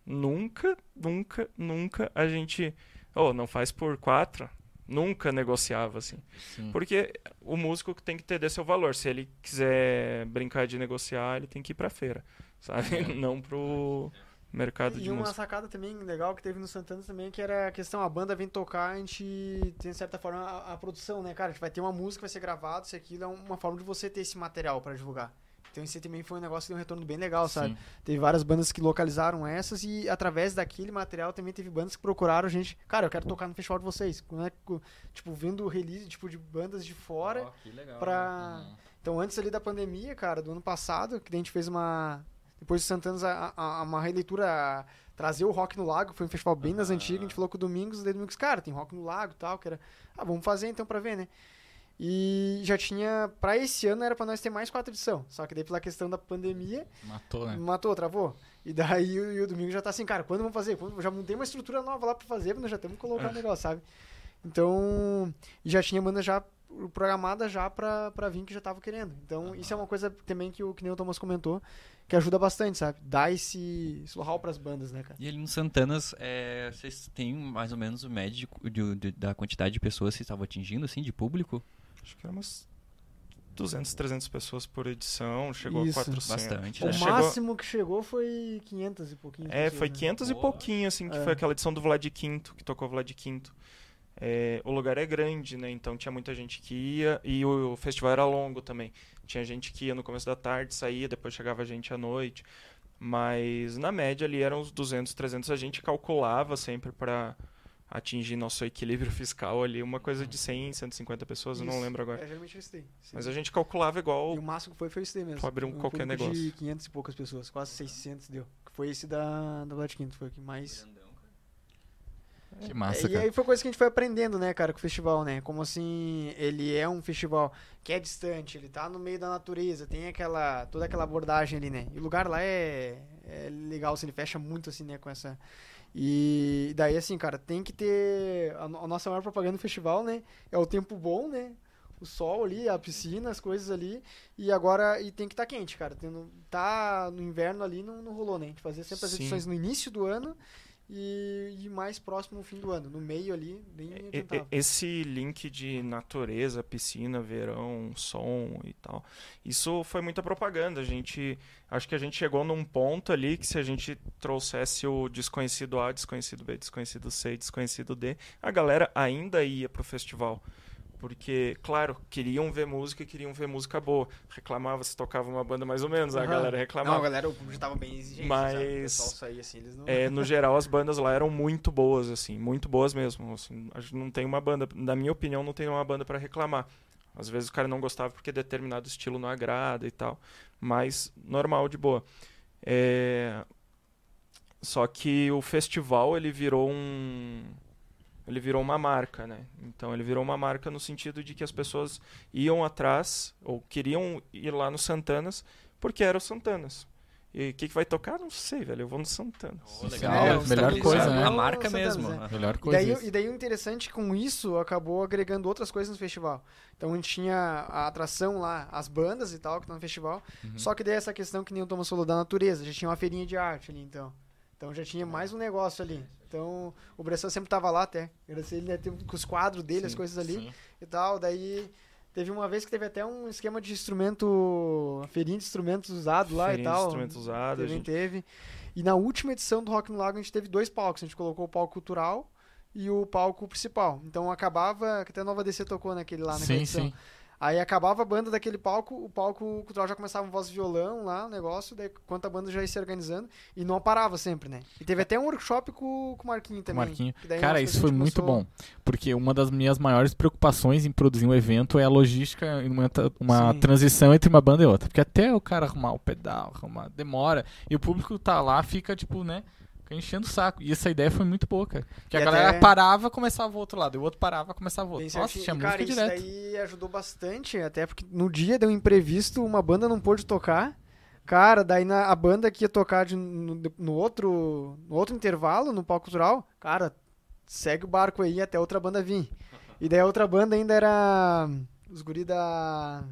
Nunca, nunca, nunca a gente. Oh, não faz por quatro? Nunca negociava assim. Sim. Porque o músico tem que ter seu valor. Se ele quiser brincar de negociar, ele tem que ir pra feira, sabe? Não pro mercado E de uma música. sacada também legal que teve no Santana também, que era a questão, a banda vem tocar, a gente tem, de certa forma, a, a produção, né, cara? A gente vai ter uma música, vai ser gravado, isso e aquilo é uma forma de você ter esse material pra divulgar. Então isso aí também foi um negócio que deu um retorno bem legal, sabe? Sim. Teve várias bandas que localizaram essas e através daquele material também teve bandas que procuraram a gente. Cara, eu quero tocar no festival de vocês. É que- Tipo, vendo release tipo, de bandas de fora. Ó, que legal. pra- Uhum. Então, antes ali da pandemia, cara, do ano passado, que a gente fez uma. Depois de Santanas, a, a- uma releitura. trazer o Rock no Lago, foi um festival bem das Ah. antigas. A gente falou com o Domingos, daí Domingos, cara, tem Rock no Lago e tal, que era. Ah, vamos fazer então pra ver, né? E já tinha. Pra esse ano era pra nós ter mais quatro edição. Só que daí pela questão da pandemia, Matou, né? matou, travou. E daí o, e o domingo já tá assim, cara, quando vamos fazer? Quando, já montei uma estrutura nova lá pra fazer, nós já temos que colocar o negócio, sabe? Então, já tinha banda já programada já pra, pra vir que já tava querendo. Então, isso é uma coisa também que o, que nem o Thomas comentou, que ajuda bastante, sabe? Dá esse, esse know-how pras bandas, né, cara? E ali no Santanas, é, vocês têm mais ou menos o médio de- de- de- da quantidade de pessoas que estavam atingindo, assim, de público? Acho que eram umas 200, 300 pessoas por edição. Chegou Isso. a 400. Bastante, O né? Chegou- máximo que chegou foi 500 e pouquinho. É, pessoas, foi né? 500 e Boa. pouquinho, assim, que É. foi aquela edição do Vlad Quinto, que tocou Vlad Quinto. É, o lugar é grande, né? Então tinha muita gente que ia e o, o festival era longo também. Tinha gente que ia no começo da tarde, saía, depois chegava gente à noite. Mas na média ali eram uns 200, 300. A gente calculava sempre para atingir nosso equilíbrio fiscal ali, uma coisa de 100, 150 pessoas, eu não Isso. lembro agora. É, geralmente é isso daí. sim. Mas a gente calculava igual E o máximo que foi foi esse mesmo. Pra abrir um qualquer público negócio. de 500 e poucas pessoas, quase 600 deu. Que Foi esse da, da Vlad Quinto, foi o que mais... Que massa, É, e aí foi coisa que a gente foi aprendendo, né, cara, com o festival, né? Como assim, ele é um festival que é distante, ele tá no meio da natureza, tem aquela toda aquela abordagem ali, né? E o lugar lá é, é legal, assim, ele fecha muito assim, né, com essa e daí assim, cara, tem que ter a, no- a nossa maior propaganda do festival, né? É o tempo bom, né? O sol ali, a piscina, as coisas ali. E agora, e tem que estar quente, cara. Tendo, tá no inverno ali, não, não rolou, né? A gente fazia sempre as Sim. edições no início do ano e, e mais próximo no fim do ano. No meio ali, nem E- e- adiantava. Esse link de natureza, piscina, verão, som e tal, isso foi muita propaganda. A gente, acho que a gente chegou num ponto ali que se a gente trouxesse o desconhecido A, desconhecido B, desconhecido C, desconhecido D, a galera ainda ia pro festival. Porque, claro, queriam ver música e queriam ver música boa. Reclamava se tocava uma banda mais ou menos, a Aham. galera Não, a reclamava. galera, o público tava bem exigente, Mas- saía assim, eles não... É, no geral, as bandas lá eram muito boas, assim, muito boas mesmo. Assim, a gente não tem uma banda, na minha opinião, não tem uma banda pra reclamar. Às vezes o cara não gostava porque determinado estilo não agrada e tal, mas normal, de boa. É, Só que o festival ele virou um ele virou uma marca, né? Então ele virou uma marca no sentido de que as pessoas iam atrás ou queriam ir lá no Santanas porque eram Santanas. E o que, que vai tocar? Não sei, velho. Eu vou no Santanas. Oh, legal. É, É, melhor coisa, né? A marca Santanas, mesmo. Aham. Melhor E coisa. daí, isso. e daí o interessante com isso acabou agregando outras coisas no festival. Então a gente tinha a atração lá, as bandas e tal que estão no festival. Uhum. Só que daí essa questão que nem o Thomas falou da natureza, já tinha uma feirinha de arte ali então. Então já tinha mais um negócio ali. Então o Bressan sempre tava lá até. Agradecer ele né, com os quadros dele, as coisas ali Sim. e tal. Daí teve uma vez que teve até um esquema de instrumento, feirinha de instrumentos usado lá Feirinha e de tal. instrumentos usados, Também gente- teve. E na última edição do Rock no Lago a gente teve dois palcos. A gente colocou o palco cultural e o palco principal. Então acabava, que até a Nova DC tocou naquele lá naquela Sim, edição. sim. Aí acabava a banda daquele palco, o palco cultural já começava um voz e violão lá, o negócio, daí enquanto a banda já ia se organizando, e não parava sempre, né? E teve até um workshop com, com o Marquinho também. Marquinho. Cara, isso foi muito começou- bom. Porque uma das minhas maiores preocupações em produzir um evento é a logística e uma, uma transição entre uma banda e outra. Porque até o cara arrumar o pedal, arrumar, demora. E o público tá lá, fica tipo, né? Fica enchendo o saco. E essa ideia foi muito boa, cara. Que a E galera até- parava, começava o outro lado. E o outro parava, começava o outro. Bem Nossa, tinha E, cara, música isso direto. daí ajudou bastante, até porque no dia deu um imprevisto, uma banda não pôde tocar. Cara, daí na, a banda que ia tocar de- no, no outro, no outro intervalo, no palco cultural, cara, segue o barco aí até outra banda vir. E daí a outra banda ainda era os guri da...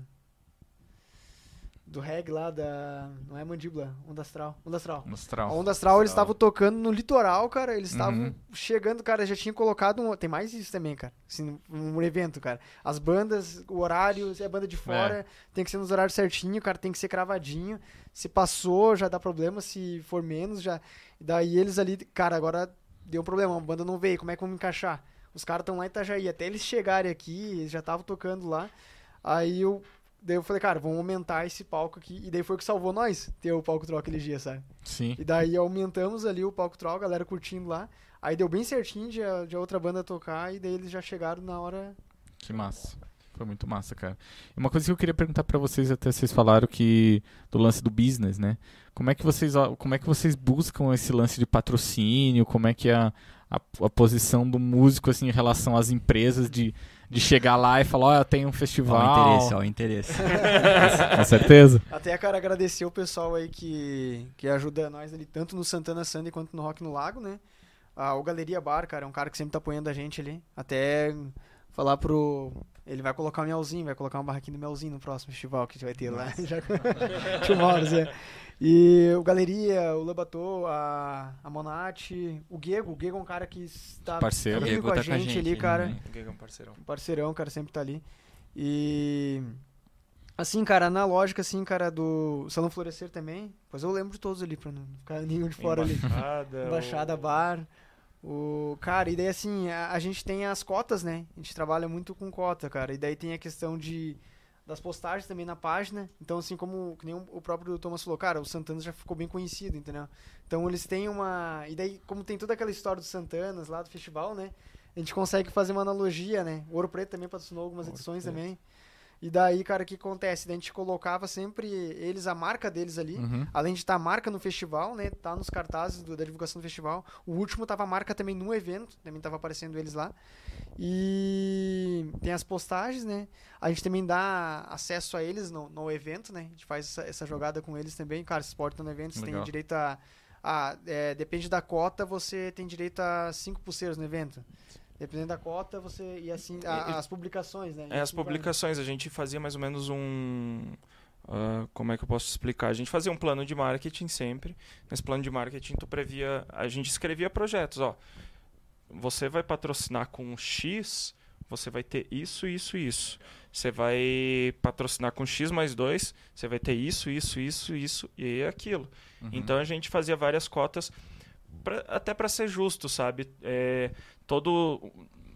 Do reggae lá, da... Não é Mandíbula, Onda Astral. Onda Astral. A Mostrar. Onda Astral, eles estavam tocando no litoral, cara. Eles estavam Uhum. chegando, cara. Já tinha colocado. Um... Tem mais isso também, cara. Assim, um evento, cara. As bandas, o horário, se é banda de fora, tem que ser nos horários certinho, cara. Tem que ser cravadinho. Se passou, já dá problema. Se for menos, já. Daí eles ali, cara, agora deu um problema. A banda não veio. Como é que vamos encaixar? Os caras estão lá em Itajaí. Até eles chegarem aqui, eles já estavam tocando lá. Aí eu. Daí eu falei, cara, vamos aumentar esse palco aqui. E daí foi o que salvou nós, ter o palco troca aquele dia, sabe? Sim. E daí aumentamos ali o palco troll, a galera curtindo lá. Aí deu bem certinho de, a- de a outra banda tocar e daí eles já chegaram na hora. Que massa. Foi muito massa, cara. E uma coisa que eu queria perguntar pra vocês, até vocês falaram que do lance do business, né? Como é que vocês, como é que vocês buscam esse lance de patrocínio? Como é que é a, a, posição do músico assim em relação às empresas de, de chegar lá e falar, ó, eu tenho um Ó, o festival. interesse, ó, o interesse. Com certeza. Até, cara, agradecer o pessoal aí que, que ajuda nós ali, tanto no Santana Sunday quanto no Rock no Lago, né? Ah, o Galeria Bar, cara, é um cara que sempre tá apoiando a gente ali. Até falar pro. Ele vai colocar o Melzinho, vai colocar uma barraquinha do Melzinho no próximo festival que a gente vai ter lá. Já Tomorrow, Zé. E o Galeria, o Labatô, a, a Monati, o Diego. O Diego é um cara que está Parceiro. com a tá gente, ali, cara. também. O Giga é um parceirão. Um parceirão, cara, sempre tá ali. E. Assim, cara, na lógica, assim, cara, do Salão Florescer também. Pois eu lembro de todos ali, pra não ficar nenhum de fora ali. Embaixada. Embaixada o- Bar. O, cara, e daí assim, a, a gente tem as cotas, né? A gente trabalha muito com cota, cara. E daí tem a questão de das postagens também na página. Então, assim, como que nem o próprio Thomas falou, cara, o Santana já ficou bem conhecido, entendeu? Então eles têm uma. E daí, como tem toda aquela história dos Santanas lá do festival, né? A gente consegue fazer uma analogia, né? O Ouro Preto também patrocinou algumas Ouro edições Preto. também. E daí, cara, o que acontece? Daí a gente colocava sempre eles, a marca deles ali. Uhum. Além de estar a marca no festival, né? Tá nos cartazes do- da divulgação do festival. O último tava a marca também no evento, também tava aparecendo eles lá. E tem as postagens, né? A gente também dá acesso a eles no, no evento, né? A gente faz essa, essa jogada com eles também. Cara, se portam no evento, você tem direito a. a é, depende da cota, você tem direito a cinco pulseiras no evento. Dependendo da cota, você. E assim, a- E- as publicações, né? É, as Assim vai. publicações, a gente fazia mais ou menos um. ah, como é que eu posso explicar? A gente fazia um plano de marketing sempre. Nesse plano de marketing, tu previa. A gente escrevia projetos, ó. Você vai patrocinar com X, você vai ter isso, isso, isso. Você vai patrocinar com X mais 2, você vai ter isso, isso, isso, isso e aquilo. Uhum. Então a gente fazia várias cotas, pra- até para ser justo, sabe? É, todo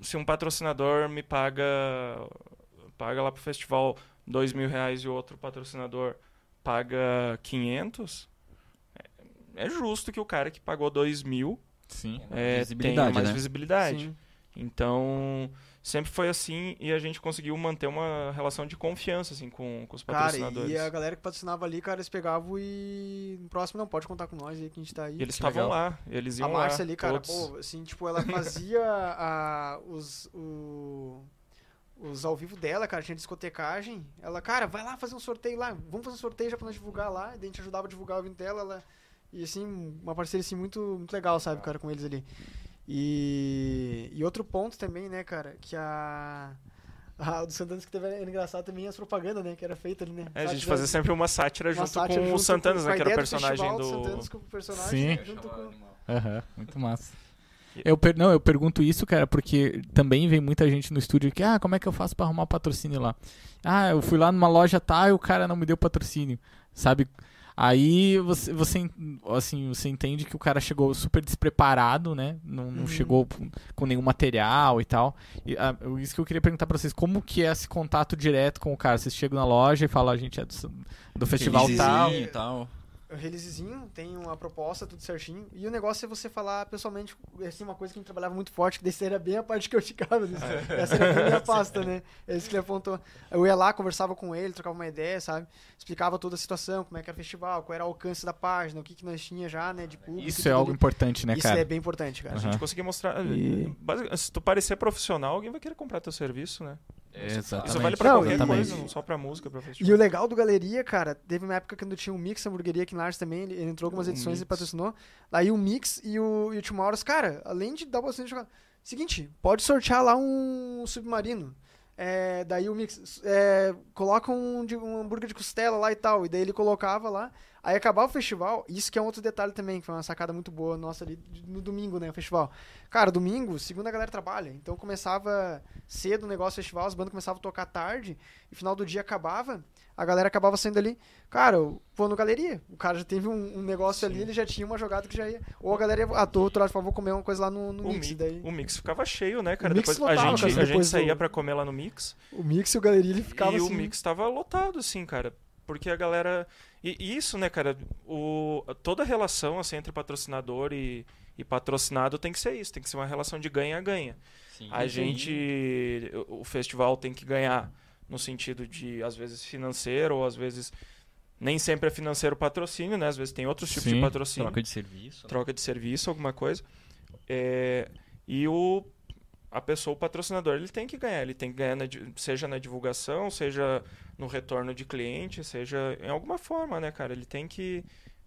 se um patrocinador me paga paga lá pro festival dois mil reais e o outro patrocinador paga 500, é, é justo que o cara que pagou dois mil Sim. é, tenha mais né? visibilidade. Sim. Então, sempre foi assim e a gente conseguiu manter uma relação de confiança assim com, com os patrocinadores. Cara, e a galera que patrocinava ali, cara, eles pegavam e no próximo não pode contar com nós aí que a gente tá aí. E eles estavam lá, eles a iam lá. Márcia ali, cara, todos. pô, assim, tipo, ela fazia a, os, o, os ao vivo dela, cara, tinha discotecagem. Ela, cara, vai lá fazer um sorteio lá, vamos fazer um sorteio já pra nós divulgar lá. E daí a gente ajudava a divulgar o evento dela, ela, e assim, uma parceria assim muito, muito legal, sabe, cara, com eles ali. E, e outro ponto também, né, cara, que a. A do Santanas que teve era engraçado também as propagandas, né? Que era feita ali, né? É, a gente fazia sempre uma sátira uma junto sátira com junto o Santanas, com né? Que era o do personagem festival do. Santanas com o personagem Sim. junto com... Aham, muito massa. Eu per... Não, eu pergunto isso, cara, porque também vem muita gente no estúdio que, ah, como é que eu faço pra arrumar patrocínio lá? Ah, eu fui lá numa loja tal e o cara não me deu patrocínio, sabe? Aí você, você, assim, você entende que o cara chegou super despreparado, né? Não, não Uhum. chegou com nenhum material e tal. E, ah, eu- isso que eu queria perguntar pra vocês, como que é esse contato direto com o cara? Vocês chegam na loja e falam, a gente é do, do festival tal. E tal. Releasezinho, tem uma proposta, tudo certinho. E o negócio é você falar pessoalmente, assim, uma coisa que a gente trabalhava muito forte, que desse era bem a parte que eu ficava. Né? Essa era a minha pasta, né? É isso que ele apontou. Eu ia lá, conversava com ele, trocava uma ideia, sabe? Explicava toda a situação, como é que era o festival, qual era o alcance da página, o que, que nós tinha já, né, de público. Isso é algo ali. importante, né, Isso cara? é bem importante, cara. A gente conseguia mostrar. E- basic- Se tu parecer profissional, alguém vai querer comprar teu serviço, né? É, Isso exatamente. vale pra Não, qualquer exatamente. coisa, não só pra música, pra E festival. o legal do Galeria, cara, teve uma época quando tinha o Mix Hamburgueria aqui em também, ele, ele entrou algumas O edições e Mix. patrocinou. Daí o Mix e o, e o Hours, cara, além de dar bastante chocolate, seguinte, pode sortear lá um submarino. É, daí o Mix é, coloca um, de- um hambúrguer de costela lá e tal. E daí ele colocava lá. Aí acabava o festival. Isso que é um outro detalhe também, que foi uma sacada muito boa nossa ali no domingo, né? O festival. Cara, domingo, segunda a galera trabalha. Então começava cedo o negócio do festival, as bandas começavam a tocar tarde. E final do dia acabava. A galera acabava saindo ali. Cara, eu vou no galeria. O cara já teve um, um negócio ali, ele já tinha uma jogada que já ia. Ou a galera ia. Ah, tô outro lado, vou comer uma coisa lá no, no O, Mix. mi- Daí, o Mix ficava cheio, né, cara? Depois, a lotava, gente, cara, a gente depois do- saía pra comer lá no Mix. o Mix e o galeria ele ficava e assim. o Mix tava lotado, assim, cara. Porque a galera. E, e isso, né, cara? O, toda relação assim, entre patrocinador e, e patrocinado tem que ser isso. Tem que ser uma relação de ganha-ganha. Sim. A gente. O o festival tem que ganhar no sentido de, às vezes, financeiro, ou às vezes. Nem sempre é financeiro o patrocínio, né? Às vezes tem outros tipos de Sim, patrocínio Troca de serviço. troca de serviço, alguma coisa. É, e o a pessoa, o patrocinador, ele tem que ganhar. Ele tem que ganhar, na seja na divulgação, seja no retorno de cliente, seja em alguma forma, né, cara? Ele tem que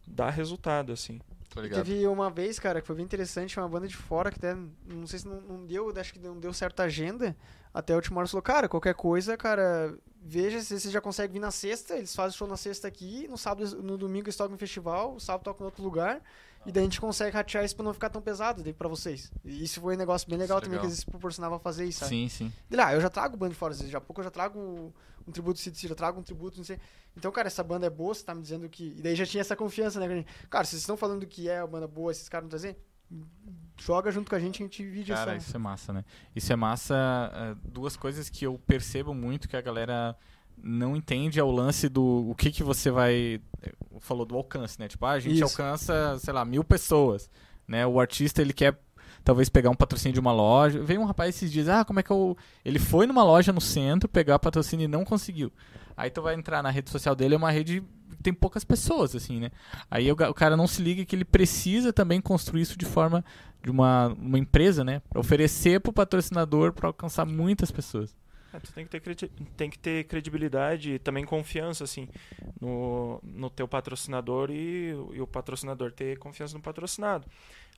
dar resultado, assim. Teve uma vez, cara, que foi bem interessante, uma banda de fora que até, não sei se não, não deu, acho que não deu certa agenda. Até o último hora falou, cara, qualquer coisa, cara, veja se você já consegue vir na sexta, eles fazem show na sexta aqui, no sábado, no domingo eles tocam no festival, no sábado tocam em outro lugar, e daí a gente consegue ratear isso pra não ficar tão pesado daí pra vocês. E isso foi um negócio bem legal Isso é também, legal. que eles proporcionavam fazer isso, sabe? Sim, sim. Ele, ah, eu já trago banda de fora, já a pouco eu já trago um tributo CDC, já trago um tributo, não sei. Então, cara, essa banda é boa, você tá me dizendo que. E daí já tinha essa confiança, né? Cara, se vocês estão falando que é uma banda boa, esses caras não trazer, joga junto com a gente, a gente divide Cara, isso. isso é massa, né? Isso é massa. é, duas coisas que eu percebo muito que a galera não entende é o lance do o que que você vai falou do alcance, né? Tipo, ah, a gente Isso. alcança, sei lá, mil pessoas, né? O artista ele quer talvez pegar um patrocínio de uma loja. Veio um rapaz esses dias, ah, como é que eu ele foi numa loja no centro pegar patrocínio e não conseguiu. Aí tu vai entrar na rede social dele, é uma rede tem poucas pessoas, assim, né? Aí o, o cara não se liga que ele precisa também construir isso de forma de uma, uma empresa, né? Pra oferecer pro patrocinador para alcançar muitas pessoas. É, tu tem que, ter tem que ter credibilidade e também confiança, assim, no, no teu patrocinador e, e o patrocinador ter confiança no patrocinado.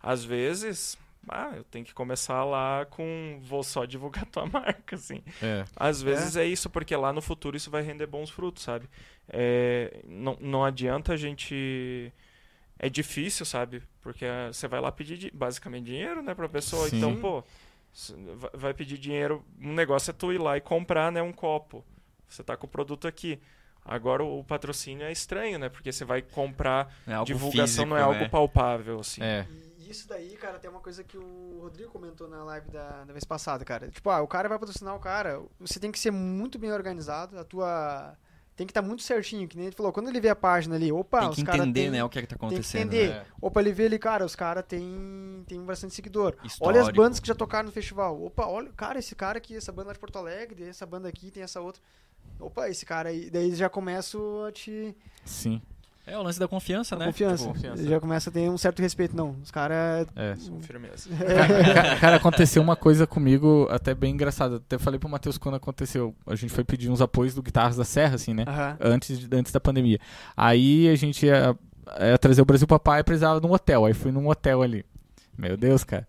Às vezes, ah, eu tenho que começar lá com vou só divulgar tua marca, assim. É. Às vezes é. isso, porque lá no futuro isso vai render bons frutos, sabe? É, não, não adianta a gente. É difícil, sabe? Porque ah, você vai lá pedir di- basicamente dinheiro, né, pra pessoa. Sim. Então, pô, vai pedir dinheiro. Um negócio é tu ir lá e comprar, né, um copo. Você tá com o produto aqui. Agora o patrocínio é estranho, né? Porque você vai comprar. É divulgação físico, não é né? algo palpável, assim. É. Isso daí, cara, tem uma coisa que o Rodrigo comentou na live da, da vez passada, cara. Tipo, ah, o cara vai patrocinar o cara, você tem que ser muito bem organizado, a tua tem que estar muito certinho, que nem ele falou. Quando ele vê a página ali, opa, tem que entender, têm- né, o que é que tá tem que acontecendo. entender. né? Opa, ele vê ali, cara, os caras têm tem bastante seguidor. Olha as Histórico. bandas que já tocaram no festival. Opa, olha, cara, esse cara aqui, essa banda lá de Porto Alegre, tem essa banda aqui, tem essa outra. Opa, esse cara aí. Daí já começam a te. Sim. É o lance da confiança, né? confiança. Tipo, Confiança. Já começam a ter um certo respeito. Não, os caras. É. Com firmeza. Cara, cara, aconteceu uma coisa comigo até bem engraçada. Até falei pro Matheus quando aconteceu. A gente foi pedir uns apoios do Guitarras da Serra, assim, né? Aham. Antes, de- antes da pandemia. Aí a gente ia, ia trazer o Brasil Papai e precisava de um hotel. Aí fui num hotel ali. Meu Deus, cara.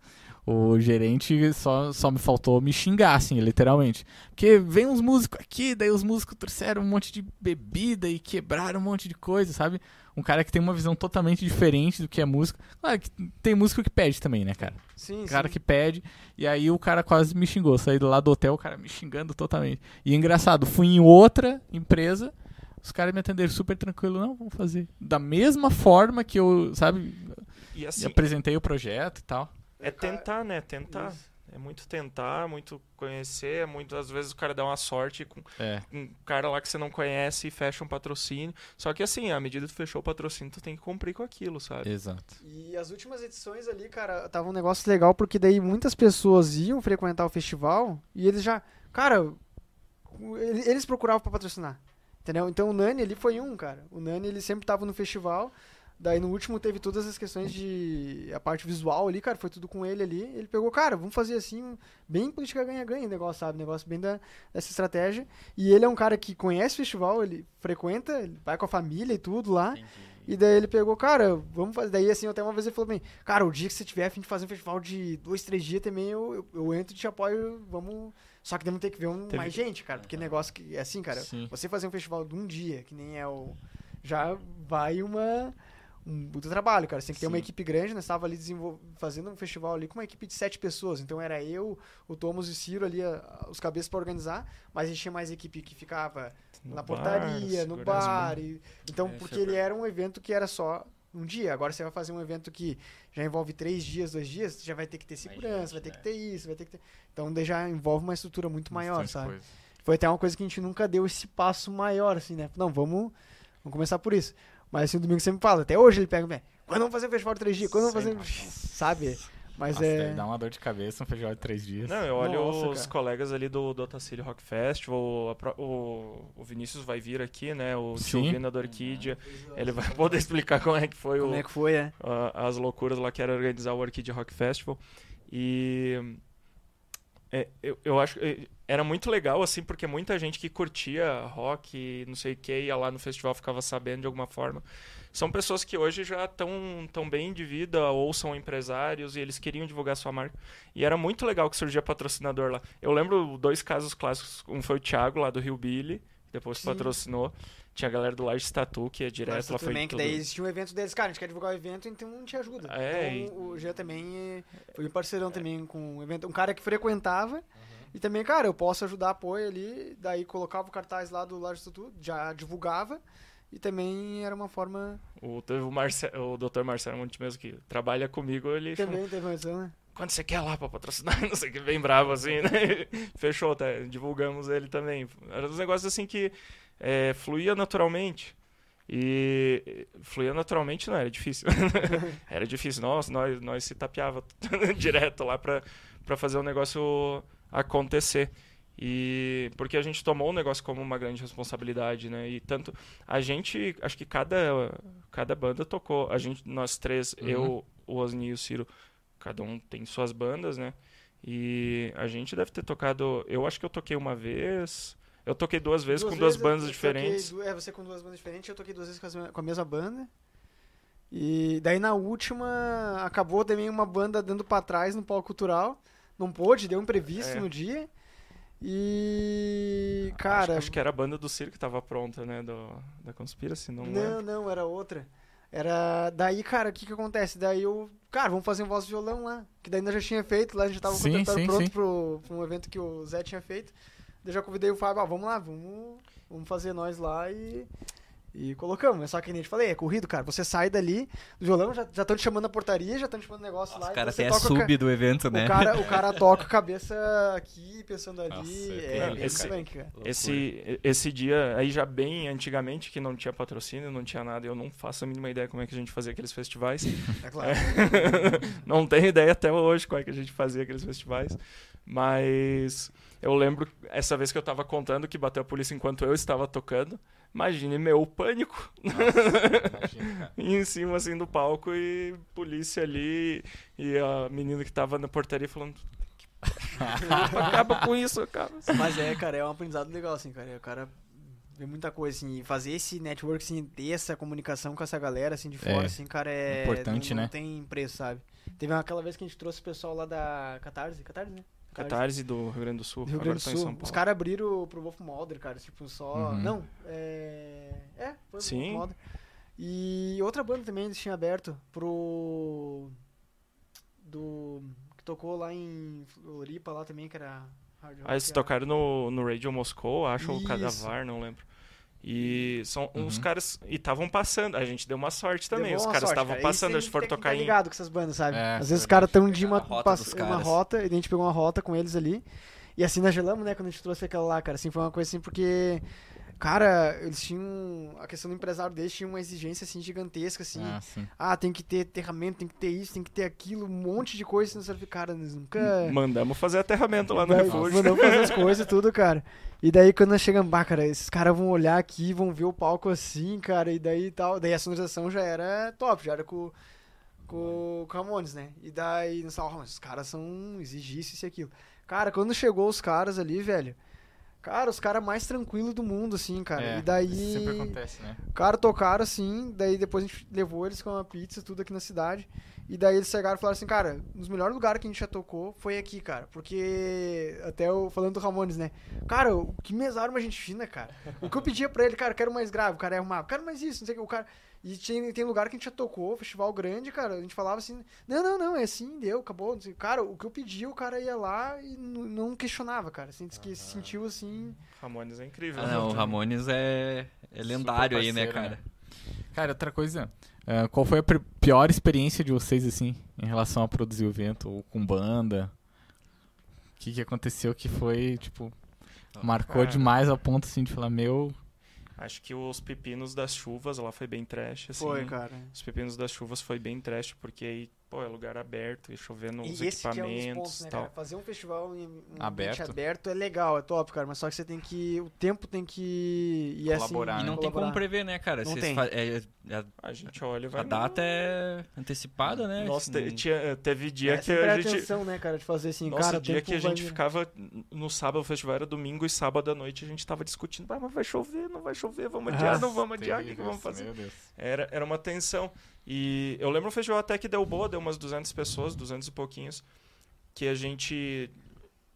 O gerente só, só me faltou me xingar, assim, literalmente. Porque vem uns músicos aqui, daí os músicos trouxeram um monte de bebida e quebraram um monte de coisa, sabe? Um cara que tem uma visão totalmente diferente do que é música. Claro que tem músico que pede também, né, cara? Sim, cara sim. que pede, e aí o cara quase me xingou. Saí lá do hotel, o cara me xingando totalmente. E é engraçado, fui em outra empresa, os caras me atenderam super tranquilo. Não, vamos fazer. Da mesma forma que eu, sabe, E assim, apresentei o projeto e tal. É tentar, né? Tentar. É muito tentar, muito conhecer, muitas vezes o cara dá uma sorte com É. um cara lá que você não conhece e fecha um patrocínio. Só que assim, à medida que tu fechou o patrocínio, tu tem que cumprir com aquilo, sabe? Exato. E as últimas edições ali, cara, tava um negócio legal, porque daí muitas pessoas iam frequentar o festival e eles já. Cara, ele- eles procuravam pra patrocinar. Entendeu? Então o Nani ele foi um, cara. O Nani ele sempre tava no festival. Daí no último teve todas as questões de. A parte visual ali, cara, foi tudo com ele ali. Ele pegou, cara, vamos fazer assim, bem política ganha-ganha o negócio, sabe? Negócio bem da, dessa estratégia. E ele é um cara que conhece o festival, ele frequenta, ele vai com a família e tudo lá. E daí ele pegou, cara, vamos fazer. Daí assim, até uma vez ele falou mim, cara, o dia que você tiver a fim de fazer um festival de dois, três dias também, eu, eu, eu entro e te apoio, vamos. Só que devemos ter que ver um, Teve- mais gente, cara. Porque negócio que é assim, cara, Sim. você fazer um festival de um dia, que nem é o. Já vai uma. Um puta trabalho, cara. Você tem que ter uma Sim. equipe grande, nós estava ali desenvol... fazendo um festival ali com uma equipe de sete pessoas. Então era eu, o Thomas e o Ciro ali, a- os cabeças pra organizar, mas a gente tinha mais equipe que ficava No na bar, portaria, no bar. e- então, É, porque ele era um evento que era só um dia. Agora você vai fazer um evento que já envolve três dias, dois dias, você já vai ter que ter segurança, gente, vai ter né? que ter isso, vai ter que ter. Então já envolve uma estrutura muito maior, Bastante sabe? coisa. Foi até uma coisa que a gente nunca deu esse passo maior, assim, né? Não, vamos, vamos começar por isso. Mas assim, o Domingo sempre fala, até hoje ele pega, "Vé, quando vamos fazer um festival de três dias? Quando vamos fazer. Sabe? Mas Nossa, é. deve dar uma dor de cabeça um festival de três dias. Não, eu olho Nossa, os cara. colegas ali do, do Otacílio Rock Festival, pro- o, o Vinícius vai vir aqui, né? O tio Sim. Vina da Orquídea. Ele vai poder explicar como é que foi o, Como é que foi, é? a- as loucuras lá que era organizar o Orchid Rock Festival. E é, eu, eu acho que era muito legal, assim, porque muita gente que curtia rock, não sei o que, ia lá no festival, ficava sabendo de alguma forma. São pessoas que hoje já estão tão bem de vida, ou são empresários, e eles queriam divulgar sua marca. E era muito legal que surgia patrocinador lá. Eu lembro dois casos clássicos. Um foi o Thiago, lá do Rio Billy, depois Sim. patrocinou. Tinha a galera do Large Tatu, que é direto, lá foi também, que tudo... daí existia um evento deles, cara, a gente quer divulgar o evento, então não te ajuda. É, então o Jean também é, foi um parceirão também com o evento. Um cara que frequentava. E também, cara, eu posso ajudar apoio ali, daí colocava o cartaz lá do Large Tutu, já divulgava. E também era uma forma. O, teve o, Marce o Dr. Marcelo Monte mesmo que trabalha comigo, ele Também teve uma edição, né? quando você quer lá pra patrocinar, não sei o que, bem bravo assim, né? Fechou, tá? Divulgamos ele também. Era uns negócios assim que é, fluía naturalmente. E fluía naturalmente não era difícil. era difícil. Nossa, nós, nós se tapeava direto lá pra, pra fazer o negócio acontecer. E porque a gente tomou o negócio como uma grande responsabilidade, né? E tanto a gente, acho que cada cada banda tocou, a gente nós três, Uhum. eu, o Osni e o Ciro, cada um tem suas bandas, né? E a gente deve ter tocado, eu acho que eu toquei uma vez, eu toquei duas vezes com duas vezes bandas eu diferentes. toquei é, você com duas bandas diferentes, eu toquei duas vezes com, as- com a mesma banda. E daí na última acabou também uma banda dando pra trás no palco cultural. Não pôde, deu um imprevisto É. no dia. E. Cara. acho, acho que era a banda do Ciro que tava pronta, né, do, da Conspiracy, não, Não, lembro. não, era outra. Era. Daí, cara, o que que acontece? Daí eu. Cara, vamos fazer um voz e violão lá. Que daí ainda já tinha feito, lá a gente tava Sim, sim, pronto sim. Pro, pro um evento que o Zé tinha feito. Daí eu já convidei o Fábio, ah, vamos lá, vamos, vamos fazer nós lá e. E colocamos, só que nem eu te falei, é corrido, cara. Você sai dali do violão, já estão te chamando na portaria, já estão te chamando negócio lá. Os e caras você a toca o ca- sub do evento, né? O cara, o cara toca a cabeça aqui, pensando ali. Nossa, é, é bem esse- punk, cara. Esse, esse dia, aí já bem antigamente, que não tinha patrocínio, não tinha nada, eu não faço a mínima ideia como é que a gente fazia aqueles festivais. É claro. não tenho ideia até hoje como é que a gente fazia aqueles festivais. Mas eu lembro essa vez que eu tava contando que bateu a polícia enquanto eu estava tocando. Imagine meu pânico Imagina, cara. em cima assim do palco e polícia ali e a menina que tava na portaria falando acaba com isso, acaba. Mas é, cara, é um aprendizado legal, assim, cara. O cara vê muita coisa, assim, e fazer esse network, assim, ter essa comunicação com essa galera, assim, de fora, É, assim, cara, é... importante, não, né? Não tem preço, sabe? Teve aquela vez que a gente trouxe o pessoal lá da Catarse, Catarse, né? Catarse do Rio Grande do Sul, do Rio agora Grande do tô em Sul. Os caras abriram pro Wolf Mulder, cara, tipo, só... Uhum. Não, é... É, foi pro Sim. Wolf Mulder. E outra banda também eles tinham aberto pro... Do... Que tocou lá em Floripa, lá também, que era... Hard rock, Aí eles a- tocaram no, no Radio Moscou, acho, ou. Cadavar, não lembro. E são uns Uhum. caras. E estavam passando. A gente deu uma sorte também. Deu Os uma caras estavam cara. passando, eles foram tocar tá em. ligado com essas bandas, sabe? É, Às vezes os verdade. caras estão de uma, rota uma rota e a gente pegou uma rota com eles ali. E assim nós gelamos, né, quando a gente trouxe aquela lá, cara. Assim, foi uma coisa assim, porque. Cara, eles tinham. A questão do empresário deles tinha uma exigência assim gigantesca, assim. Ah, sim. Ah, tem que ter aterramento, tem que ter isso, tem que ter aquilo, um monte de coisa. Assim, você cara, eles nunca. Mandamos fazer aterramento lá no Vai- refúgio. Mandou fazer as coisas tudo, cara. E daí quando nós chegamos, bah, cara, esses caras vão olhar aqui, vão ver o palco assim, cara, e daí tal. Daí a sonorização já era top, já era com, com, com o Ramones, né? E daí nós falamos, "Ah, mas os caras são exigícios isso e aquilo. Cara, quando chegou os caras ali, velho. Cara, os caras mais tranquilos do mundo, assim, cara. É, e daí. isso sempre acontece, né? Cara tocaram assim, daí depois a gente levou eles com uma pizza, tudo aqui na cidade. E daí eles chegaram e falaram assim, cara, nos melhores lugares que a gente já tocou foi aqui, cara. Porque, até eu falando do Ramones, né? Cara, o que mesaram uma gente fina, cara. O que eu pedia pra ele, cara, eu quero mais grave, o cara ia arrumar, quero mais isso, não sei o que, o cara. E tinha, tem lugar que a gente já tocou, festival grande, cara, a gente falava assim, não, não, não, é assim, deu, acabou. não sei. Cara, o que eu pedi, o cara ia lá e não questionava, cara. Assim, diz que se sentiu assim. Ramones é incrível. Ah, não, o Ramones é, é lendário aí, né, parceiro, cara? Cara, outra coisa. Ah, qual foi a pior experiência de vocês, assim, em relação a produzir o evento ou com banda? O que, que aconteceu que foi, tipo, marcou Ah. demais ao ponto, assim, de falar, meu... Acho que os pepinos das chuvas lá foi bem trash, assim. Foi, cara. Os pepinos das chuvas foi bem trash, porque aí, pô, é lugar aberto e chovendo E os esse que é um dos equipamentos pontos, né, tal. cara? Fazer um festival em um Aberto. ambiente aberto é legal, é top, cara. Mas só que você tem que. O tempo tem que. E Colaborar, assim, E né? não tem como prever, né, cara? Não tem. fa- é- é- A gente olha e vai. a data é antecipada, né? Nossa, te- Assim, tinha, teve dia É, que a gente. atenção, né, cara, de fazer assim, Nossa, cara, o dia que a vai gente vir. ficava no sábado, o festival era domingo e sábado à noite a gente tava discutindo, ah, mas vai chover, não vai chover, vamos adiar, Ah, não vamos adiar, o que, que vamos fazer? Meu Deus. Era, era uma tensão. E eu lembro um festival até que deu boa, deu umas 200 pessoas, 200 e pouquinhos, que a gente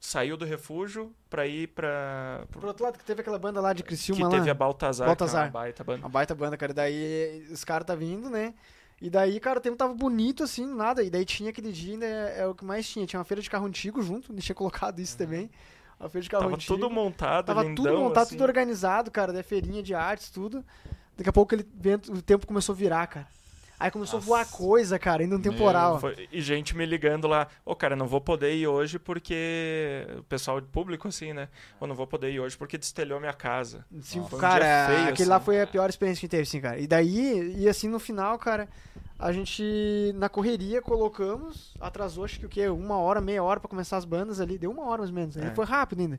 saiu do refúgio pra ir pra... Por outro lado, que teve aquela banda lá de que Criciúma teve lá. a Baltazar, Baltazar. que é uma baita banda. Uma baita banda, cara. E daí os caras tá vindo, né? E daí, cara, o tempo tava bonito assim, nada. E daí tinha aquele dia, ainda é, é o que mais tinha. Tinha uma feira de carro antigo junto, a gente tinha colocado isso também. Uma feira de carro Tava antigo. tudo montado, Tava lindão, tudo montado, assim. tudo organizado, cara, da feirinha de artes, tudo. Daqui a pouco ele, o tempo começou a virar, cara. Aí começou a voar Nossa. coisa, cara, ainda um Meu, temporal. Foi- e gente me ligando lá, ô cara, não vou poder ir hoje porque. O pessoal público, assim, né? Ô, não vou poder ir hoje porque destelhou minha casa. Assim, Nossa. Um cara, dia feio, aquele assim. lá foi a pior experiência que a gente teve, assim, cara. E daí, e assim, no final, cara, a gente, na correria, colocamos, atrasou acho que o quê? Uma hora, meia hora pra começar as bandas ali. Deu uma hora mais ou menos. É. foi rápido ainda.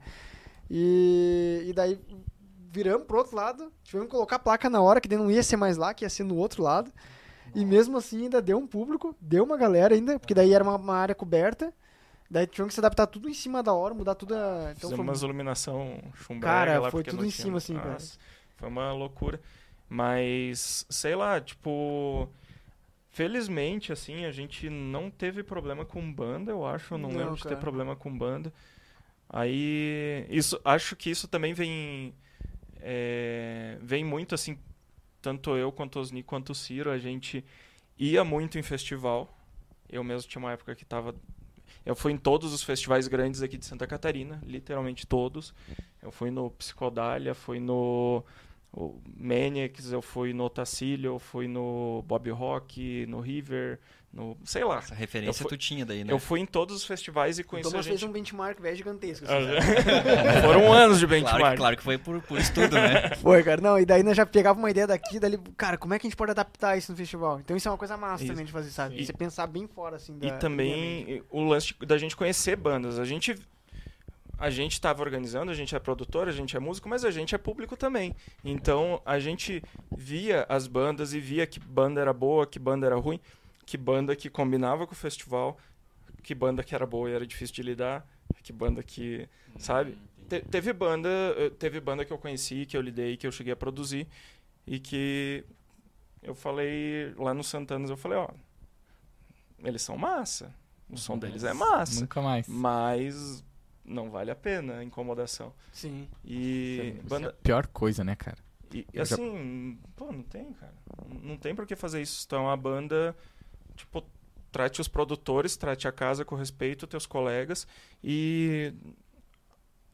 E, e daí viramos pro outro lado, tivemos que colocar a placa na hora, que daí não ia ser mais lá, que ia ser no outro lado. E mesmo assim ainda deu um público, deu uma galera ainda, porque daí era uma, uma área coberta. Daí tivemos que se adaptar tudo em cima da hora, mudar tudo a... Então foi umas iluminação chumbrega Cara, lá foi tudo em cima, assim, cara. Foi uma loucura. Mas, sei lá, tipo. Felizmente, assim, a gente não teve problema com banda, eu acho. Eu não, Não, lembro de ter cara. problema com banda. Aí. Isso, acho que isso também vem. é, vem muito, assim. Tanto eu quanto Osni quanto o Ciro, a gente ia muito em festival. Eu mesmo tinha uma época que tava. Eu fui em todos os festivais grandes aqui de Santa Catarina, literalmente todos. Eu fui no Psicodália, fui no Maniacs, eu fui no Otacílio, eu fui no Bob Rock, no River, no. sei lá. Essa referência fui- tu tinha daí, né? Eu fui em todos os festivais e O conheci Thomas a fez gente. um benchmark velho gigantesco. Ah, assim, sabe? Foram anos de Claro, benchmark. que- claro que foi por, por estudo, né? Foi, cara. Não, e daí nós já pegava uma ideia daqui, dali, cara, como é que a gente pode adaptar isso no festival? Então isso é uma coisa massa Isso. também de fazer, sabe? E- Você pensar bem fora, assim, da E também o lance da gente conhecer bandas. A gente a gente estava organizando, a gente é produtor, a gente é músico, mas a gente é público também. Então a gente via as bandas e via que banda era boa, que banda era ruim, que banda que combinava com o festival, que banda que era boa e era difícil de lidar, que banda que, sabe? Te- teve banda, eh, teve banda que eu conheci, que eu lidei, que eu cheguei a produzir e que eu falei lá no Santanas, eu falei, ó, eles são massa. O som deles é massa. Nunca mais. Mas não vale a pena a incomodação. Sim. E, Isso é banda, a pior coisa, né, cara? e, e Eu já- assim, pô, não tem, cara. Não tem por que fazer isso. Então a banda, tipo, trate os produtores, trate a casa com respeito, teus colegas e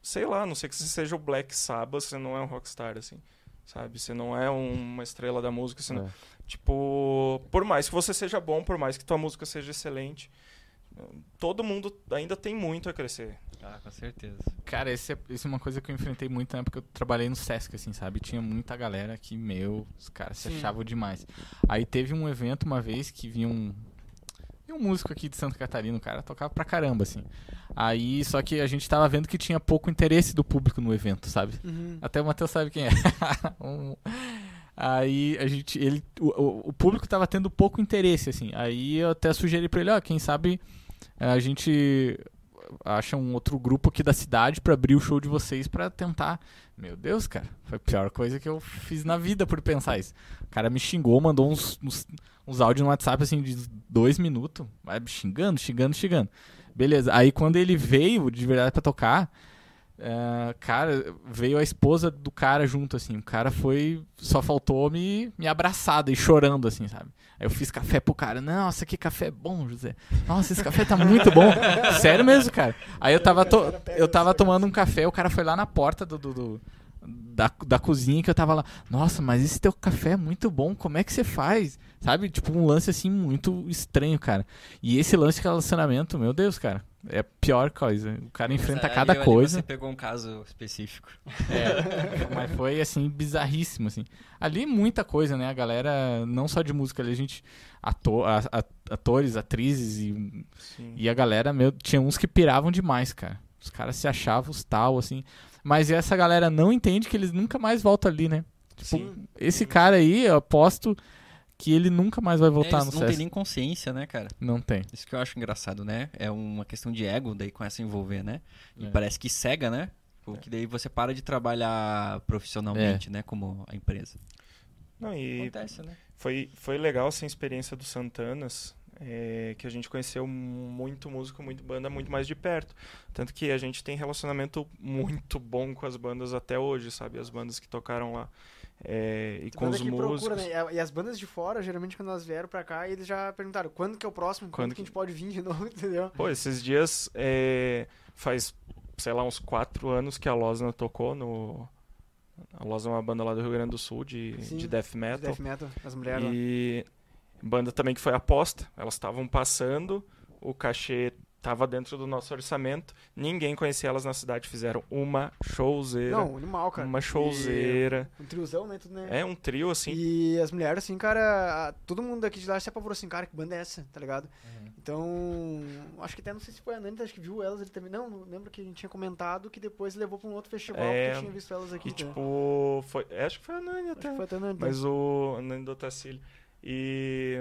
sei lá, a não sei que você seja o Black Sabbath, você não é um rockstar assim, sabe? Você não é um- uma estrela da música, você não- É. Tipo, por mais que você seja bom, por mais que tua música seja excelente, todo mundo ainda tem muito a crescer. Ah, com certeza. Cara, esse é, isso é uma coisa que eu enfrentei muito na época que eu trabalhei no Sesc, assim, sabe? Tinha muita galera que, meu, os caras se achavam demais. Aí teve um evento uma vez que vinha um. vinha um músico aqui de Santa Catarina, o cara tocava pra caramba, assim. Aí, só que a gente tava vendo que tinha pouco interesse do público no evento, sabe? Uhum. Até o Matheus sabe quem é. Um- Aí a gente, ele, o, o- público tava tendo pouco interesse, assim. Aí eu até sugeri pra ele, ó, quem sabe a gente acha um outro grupo aqui da cidade pra abrir o show de vocês pra tentar. Meu Deus, cara, foi a pior coisa que eu fiz na vida por pensar isso. O cara me xingou, mandou uns, uns, uns áudios no WhatsApp assim de dois minutos, vai xingando, xingando, xingando. Beleza. Aí quando ele veio de verdade pra tocar, é, cara, veio a esposa do cara junto, assim. O cara foi. Só faltou me, me abraçada e chorando, assim, sabe? Aí eu fiz café pro cara. Nossa, que café bom, José. Nossa, esse café tá muito bom. Sério mesmo, cara. Aí eu tava, to- eu tava tomando um café, o cara foi lá na porta do. do- do- da, da cozinha que eu tava lá, nossa, mas esse teu café é muito bom, como é que você faz? Sabe? Tipo, um lance assim muito estranho, cara. E esse lance de relacionamento, meu Deus, cara, é a pior coisa. O cara enfrenta cada ali- ali coisa. Você pegou um caso específico. É, mas foi assim, bizarríssimo, assim. Ali muita coisa, né? A galera, não só de música, ali a gente. Ato, atores, atrizes e, Sim. e a galera, meu, tinha uns que piravam demais, cara. Os caras se achavam os tal, assim. Mas essa galera não entende que eles nunca mais voltam ali, né? Tipo, Sim. esse cara aí, eu aposto que ele nunca mais vai É, voltar eles no não tem SESC. nem consciência, né, cara? Não tem. Isso que eu acho engraçado, né? É uma questão de ego, daí começa a envolver, né? E É. parece que cega, né? Porque daí você para de trabalhar profissionalmente, né? Como a empresa. Não, e Acontece, né? foi, foi legal essa experiência do Santanas, é, que a gente conheceu muito músico, muito banda, muito mais de perto. Tanto que a gente tem relacionamento muito bom com as bandas até hoje, sabe? As bandas que tocaram lá. É, e com os músicos. procura, né? E a- as bandas de fora, geralmente, quando elas vieram pra cá, eles já perguntaram quando que é o próximo, quando, Quando que a que- gente pode vir de novo, entendeu? Pô, esses dias é, faz, sei lá, uns quatro anos que a Losna tocou no. A Losna é uma banda lá do Rio Grande do Sul de, Sim, de death De metal. Death Metal, as mulheres lá. E banda também que foi aposta. Elas estavam passando, o cachê tava dentro do nosso orçamento. Ninguém conhecia elas na cidade. Fizeram uma showzeira. Não, animal, cara. uma showzeira. E um triozão, né? Tudo, né? É um trio assim. E as mulheres, assim, cara, a- todo mundo daqui de lá se apavorou assim, cara, que banda é essa, tá ligado? Uhum. Então, acho que até não sei se foi a Nani, acho que viu elas ele também. Não, não lembro que a gente tinha comentado que depois levou pra um outro festival É, porque tinha visto elas aqui. E né? tipo, foi, é, acho que foi a Nani acho até. que foi até a Nani. Mas o Nani do Otacílio. E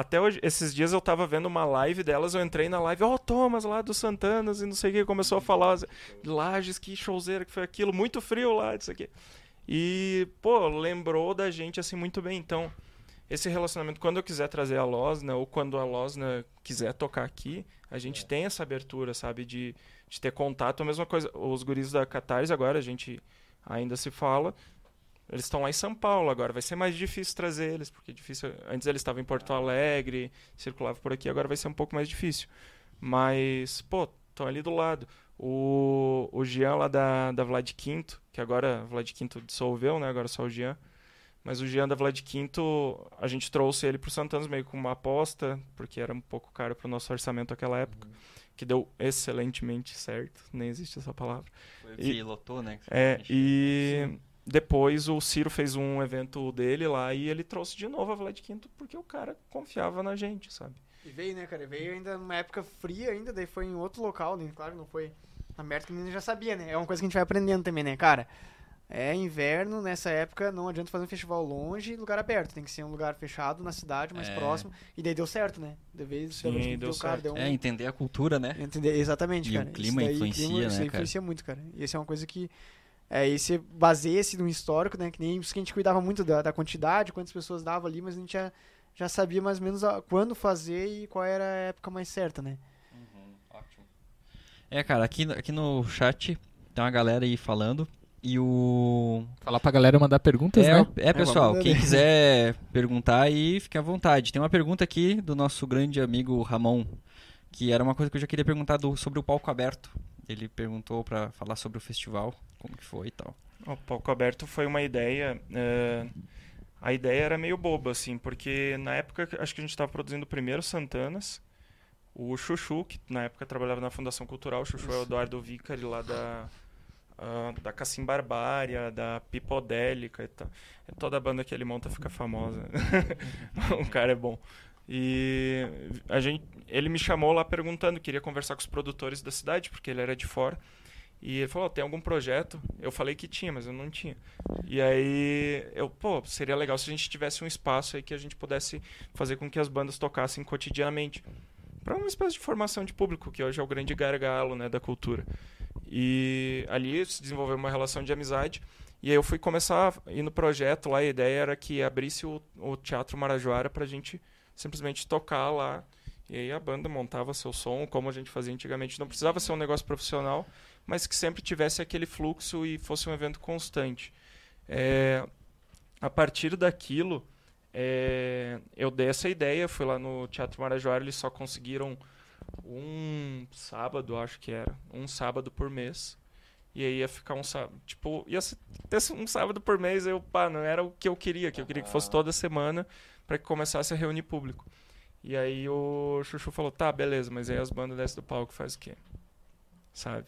até hoje, esses dias eu tava vendo uma live delas, eu entrei na live, ó, Thomas lá do Santanas e não sei o que, começou a falar de Lages, que showzeira que foi aquilo, muito frio lá, isso aqui. E, pô, lembrou da gente assim muito bem. Então, esse relacionamento, quando eu quiser trazer a Losna, ou quando a Losna quiser tocar aqui, a gente tem essa abertura, sabe, de, de ter contato. A mesma coisa, os guris da Catarse agora, a gente ainda se fala. Eles estão lá em São Paulo agora. Vai ser mais difícil trazer eles, porque é difícil. Antes eles estavam em Porto Alegre, circulavam por aqui, agora vai ser um pouco mais difícil. Mas, pô, estão ali do lado. O, o Jean lá da, da Vlad Quinto, que agora Vlad Quinto dissolveu, né? Agora só o Jean. Mas o Jean da Vlad Quinto, a gente trouxe ele pro Santanos meio com uma aposta, porque era um pouco caro pro nosso orçamento naquela época, Uhum. que deu excelentemente certo, nem existe essa palavra. Foi E- que lotou, né? que É, e depois o Ciro fez um evento dele lá e ele trouxe de novo a Vlad Quinto porque o cara confiava na gente, sabe? E veio, né, cara? Veio ainda numa época fria ainda, daí foi em outro local, né? Claro, não foi na merda que a gente já sabia, né? É uma coisa que a gente vai aprendendo também, né, cara? É inverno, nessa época não adianta fazer um festival longe e lugar aberto. Tem que ser um lugar fechado na cidade, mais É. próximo. E daí deu certo, né? De vez, Sim, deu, deu cara, certo. deu um, É, entender a cultura, né? Entender, exatamente, E o cara. clima Isso daí, influencia, clima, né, Isso cara? influencia muito, cara. E isso é uma coisa que. É, e você baseia-se no histórico, né? Que nem isso que a gente cuidava muito da, da quantidade, quantas pessoas dava ali, mas a gente já, já sabia mais ou menos a- quando fazer e qual era a época mais certa, né? ótimo. É, cara, aqui, aqui no chat tem uma galera aí falando. E o. Falar pra galera mandar perguntas, É, né? é, pessoal, vamos quem quiser perguntar aí, fique à vontade. Tem uma pergunta aqui do nosso grande amigo Ramon, que era uma coisa que eu já queria perguntar do- sobre o palco aberto. Ele perguntou pra falar sobre o festival, como que foi e tal. O palco aberto foi uma ideia. é, a ideia era meio boba, assim, porque na época acho que a gente estava produzindo o primeiro Santanas. O Chuchu, que na época trabalhava na Fundação Cultural, o Chuchu é o Eduardo Vicari lá da, ah, da Cassim Barbária, da Pipodélica e tal. Toda a banda que ele monta fica famosa. o cara é bom. E a gente, ele me chamou lá perguntando, queria conversar com os produtores da cidade, porque ele era de fora. E ele falou, tem algum projeto? Eu falei que tinha, mas eu não tinha. E aí, eu, pô, seria legal se a gente tivesse um espaço aí que a gente pudesse fazer com que as bandas tocassem cotidianamente. Para uma espécie de formação de público, que hoje é o grande gargalo, né, da cultura. E ali se desenvolveu uma relação de amizade. E aí eu fui começar a ir no projeto lá, a ideia era que abrisse o, o Teatro Marajoara pra gente simplesmente tocar lá. E aí a banda montava seu som, como a gente fazia antigamente. Não precisava ser um negócio profissional, mas que sempre tivesse aquele fluxo e fosse um evento constante. É, a partir daquilo, é, eu dei essa ideia, fui lá no Teatro Marajoara, eles só conseguiram um sábado, acho que era, um sábado por mês. E aí ia ficar um sábado, tipo, ia ter um sábado por mês, eu, pá, não era o que eu queria, que eu queria que fosse toda semana para que começasse a reunir público. E aí o Chuchu falou, tá, beleza, mas aí as bandas descem do palco faz o quê? Sabe?